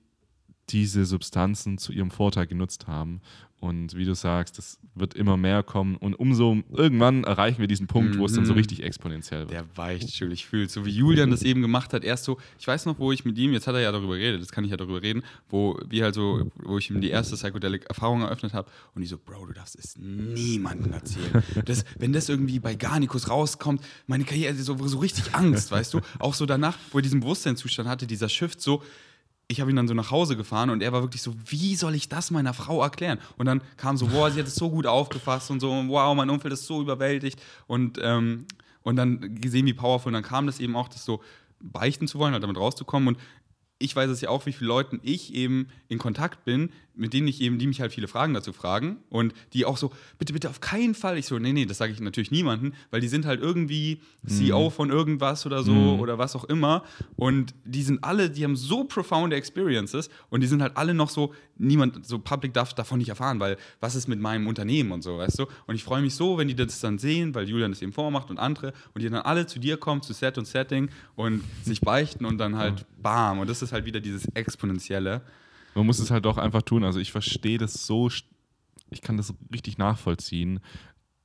diese Substanzen zu ihrem Vorteil genutzt haben. Und wie du sagst, das wird immer mehr kommen. Und umso irgendwann erreichen wir diesen Punkt, wo es dann so Mhm. richtig exponentiell wird. Der Weichtstuhl, ich fühle so wie Julian das eben gemacht hat. Erst so, ich weiß noch, wo ich mit ihm, jetzt hat er ja darüber geredet, jetzt kann ich ja darüber reden, wo wir halt so, wo ich ihm die erste Psychedelic-Erfahrung eröffnet habe und die so, Bro, du darfst es niemandem erzählen. Das, wenn das irgendwie bei Garnicus rauskommt, meine Karriere, so, so richtig Angst, weißt du? Auch so danach, wo er diesen Bewusstseinszustand hatte, dieser Shift so, ich habe ihn dann so nach Hause gefahren und er war wirklich so, wie soll ich das meiner Frau erklären? Und dann kam so, wow, sie hat es so gut aufgefasst und so, wow, mein Umfeld ist so überwältigt. Und, ähm, und dann gesehen, wie powerful, und dann kam das eben auch, das so beichten zu wollen, halt damit rauszukommen. Und ich weiß es ja auch, wie viele Leuten ich eben in Kontakt bin, mit denen ich eben, die mich halt viele Fragen dazu fragen und die auch so, bitte, bitte auf keinen Fall. Ich so, nee, nee, das sage ich natürlich niemandem, weil die sind halt irgendwie CEO von irgendwas oder so Mhm. oder was auch immer und die sind alle, die haben so profound Experiences und die sind halt alle noch so, niemand, so Public darf davon nicht erfahren, weil was ist mit meinem Unternehmen und so, weißt du? Und ich freue mich so, wenn die das dann sehen, weil Julian das eben vormacht und andere und die dann alle zu dir kommen, zu Set und Setting und sich beichten und dann halt bam. Und das ist halt wieder dieses Exponentielle. Man muss es halt doch einfach tun. Also ich verstehe das so, ich kann das richtig nachvollziehen,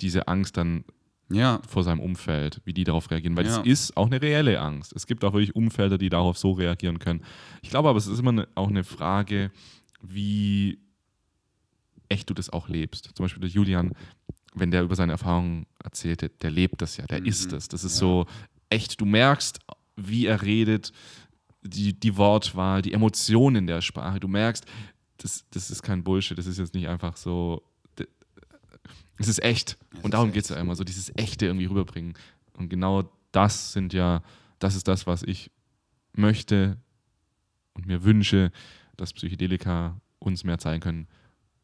diese Angst dann Ja, vor seinem Umfeld, wie die darauf reagieren. Weil Ja. es ist auch eine reelle Angst. Es gibt auch wirklich Umfelder, die darauf so reagieren können. Ich glaube aber, es ist immer eine, auch eine Frage, wie echt du das auch lebst. Zum Beispiel der Julian, wenn der über seine Erfahrungen erzählt, der, der lebt das ja, der Mhm. ist es. Das ist Ja. so echt, du merkst, wie er redet, die, die Wortwahl, die Emotionen in der Sprache. Du merkst, das, das ist kein Bullshit, das ist jetzt nicht einfach so. Es ist echt. Ist Und darum geht es ja immer, so dieses Echte irgendwie rüberbringen. Und genau das sind ja, das ist das, was ich möchte und mir wünsche, dass Psychedelika uns mehr zeigen können,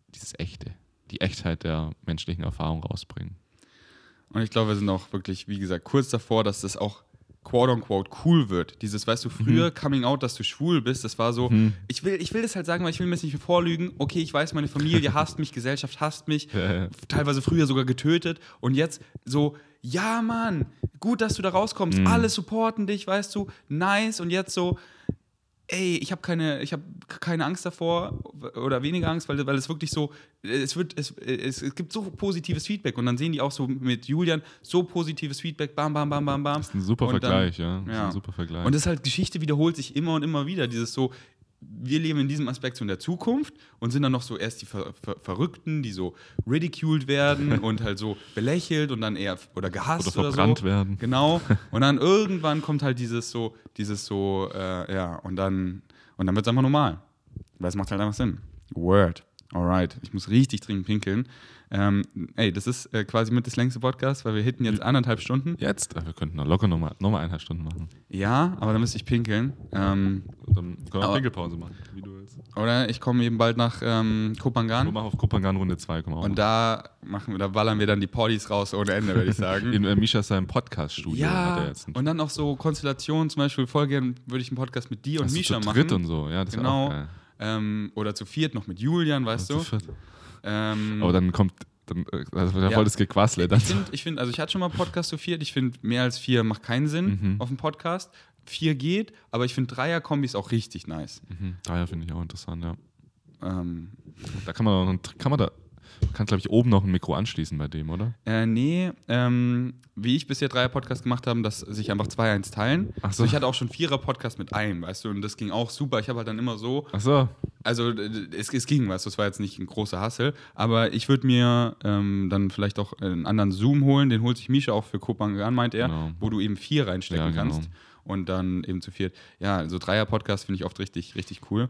dieses Echte, die Echtheit der menschlichen Erfahrung rausbringen. Und ich glaube, wir sind auch wirklich, wie gesagt, kurz davor, dass das auch quote unquote cool wird. Dieses, weißt du, früher Mhm. Coming Out, dass du schwul bist, das war so, ich, will, ich will das halt sagen, weil ich will mir das nicht vorlügen. Okay, ich weiß, meine Familie hasst mich, Gesellschaft hasst mich, teilweise früher sogar getötet und jetzt so, ja, Mann, gut, dass du da Mhm. rauskommst, alle supporten dich, weißt du, nice und jetzt so, ey, ich habe keine, ich habe keine Angst davor oder weniger Angst, weil, weil es wirklich so, es wird, es, es, es gibt so positives Feedback und dann sehen die auch so mit Julian so positives Feedback, bam, bam, bam, bam, bam. Das ist ein super Und dann- Vergleich, ja. Das ist ja. ein super Vergleich. Und das ist halt, Geschichte wiederholt sich immer und immer wieder. Dieses so, wir leben in diesem Aspekt so in der Zukunft und sind dann noch so erst die Ver Ver Verrückten, die so ridiculed werden und halt so belächelt und dann eher oder gehasst Oder oder, verbrannt so. werden. Genau. Und dann irgendwann kommt halt dieses so, dieses so, äh, ja, und dann, und dann wird es einfach normal. Weil es macht halt einfach Sinn. Word. Alright. Ich muss richtig dringend pinkeln. Ähm, ey, das ist äh, quasi mit das längste Podcast, weil wir hitten jetzt anderthalb Stunden. Jetzt, wir könnten noch locker nochmal noch mal eineinhalb Stunden machen. Ja, aber dann müsste ich pinkeln. Ähm, dann können wir auch Pinkelpause machen, wie du willst. Oder ich komme eben bald nach ähm, Wir Kopangan machen auf Kopangan Runde 2, komm auch und da machen wir, da ballern wir dann die Partys raus ohne Ende, würde ich sagen. In äh, Misha seinem Podcast-Studio hat er ja, jetzt und dann auch so Konstellationen, zum Beispiel voll gern würde ich einen Podcast mit dir und Ach so, Misha zu machen. dritt und so, ja, das genau. auch geil. Ähm, oder zu viert noch mit Julian, weißt Zu du. viert. Ähm, Aber dann kommt, dann, das wird ja voll das Gequassle. Dann ich finde, ich find, also ich hatte schon mal Podcast zu viert. Ich finde, mehr als vier macht keinen Sinn Mhm. auf dem Podcast. Vier geht, aber ich finde Dreier-Kombis auch richtig nice. mhm. Daher finde ich auch interessant, ja. Ähm, Da kann man, kann man da, man kann glaube ich oben noch ein Mikro anschließen bei dem, oder? Äh, nee, ähm, wie ich bisher Dreier-Podcast gemacht habe, dass sich einfach zwei eins teilen. Ach so. Ich hatte auch schon Vierer-Podcast mit einem, weißt du, und das ging auch super. Ich habe halt dann immer so, Ach so. also es, es ging, weißt du, es war jetzt nicht ein großer Hassel, aber ich würde mir ähm, dann vielleicht auch einen anderen Zoom holen, den holt sich Misha auch für Kopangan, meint er, Genau. wo du eben vier reinstecken Ja, genau. kannst und dann eben zu viert. Ja, also Dreier-Podcast finde ich oft richtig, richtig cool.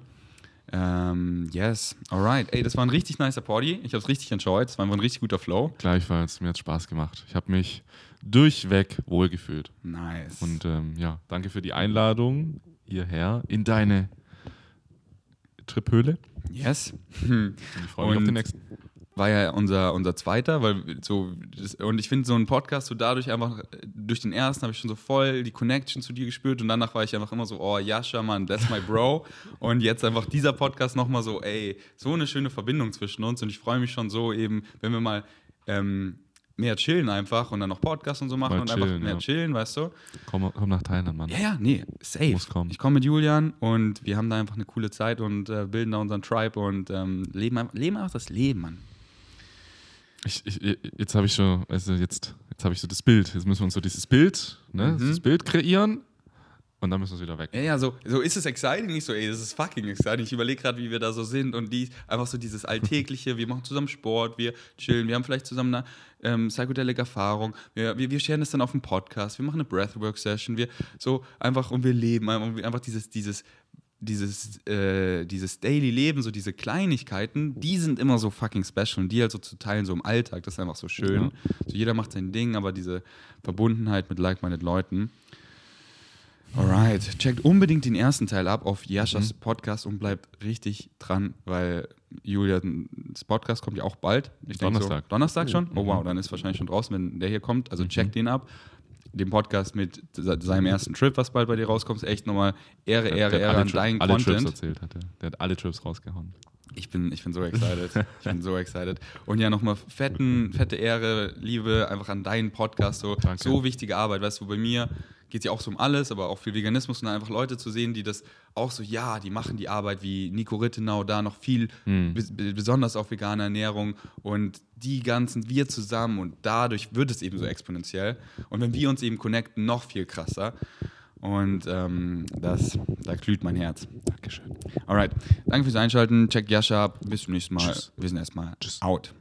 Ähm, yes, alright. Ey, das war ein richtig nicer Party. Ich habe es richtig enjoyed. Es war ein richtig guter Flow. Gleichfalls, mir hat Spaß gemacht. Ich habe mich durchweg wohlgefühlt. Nice. Und ähm, ja, danke für die Einladung hierher in deine Triphöhle. yes. Ich freue mich auf Und- den nächsten. War ja unser, unser zweiter, weil so, das, und ich finde so ein Podcast so dadurch einfach, durch den ersten habe ich schon so voll die Connection zu dir gespürt und danach war ich einfach immer so, oh Jascha, Mann, that's my bro. und jetzt einfach dieser Podcast nochmal so, ey, so eine schöne Verbindung zwischen uns und ich freue mich schon so eben, wenn wir mal ähm, mehr chillen einfach und dann noch Podcast und so machen Mal und einfach chillen, mehr ja. chillen, weißt du? Komm, komm nach Thailand, Mann. Ja, ja, nee, safe. Muss kommen. Ich komme mit Julian und wir haben da einfach eine coole Zeit und äh, bilden da unseren Tribe und ähm, leben, einfach- leben einfach das Leben, Mann. Ich, ich, jetzt habe ich schon, also jetzt, jetzt habe ich so das Bild. Jetzt müssen wir uns so dieses Bild, ne, Mhm. das Bild kreieren und dann müssen wir es wieder weg. Ja, ja, so, so ist es exciting. Ich so, ey, das ist fucking exciting. Ich überlege gerade, wie wir da so sind und die, einfach so dieses Alltägliche. Wir machen zusammen Sport, wir chillen, wir haben vielleicht zusammen eine ähm, psychedelische Erfahrung. Wir, wir, wir scheren das dann auf dem Podcast, wir machen eine Breathwork-Session, wir so einfach und wir leben einfach, einfach dieses, dieses, dieses, äh, dieses Daily Leben, so diese Kleinigkeiten, die sind immer so fucking special und die halt so zu teilen, so im Alltag, das ist einfach so schön. Ja. So jeder macht sein Ding, aber diese Verbundenheit mit like-minded Leuten. Alright, checkt unbedingt den ersten Teil ab auf Jaschas Mhm. Podcast und bleibt richtig dran, weil Julians Podcast kommt ja auch bald. Ich Donnerstag. So, Donnerstag schon? Oh Mhm. wow, dann ist wahrscheinlich schon draußen, wenn der hier kommt. Also checkt den ab. Den Podcast mit se- seinem ersten Trip, was bald bei dir rauskommt, echt nochmal Ehre, Ehre, Ehre an deinen alle Trips Content. erzählt hat er. Der hat alle Trips rausgehauen. Ich bin, ich bin so excited. Ich bin so excited. Und ja, nochmal fetten, fette Ehre, Liebe einfach an deinen Podcast. So, Danke. so wichtige Arbeit. Weißt du, bei mir geht es ja auch so um alles, aber auch viel Veganismus und dann einfach Leute zu sehen, die das auch so, ja, die machen die Arbeit wie Nico Rittenau, da noch viel, Hm. be- besonders auf vegane Ernährung und die ganzen, wir zusammen und dadurch wird es eben so exponentiell. Und wenn wir uns eben connecten, noch viel krasser. Und ähm, das, da glüht mein Herz. Dankeschön. Alright. Danke fürs Einschalten. Check Jascha ab. Bis zum nächsten Mal. Tschüss. Wir sind erstmal Tschüss. out.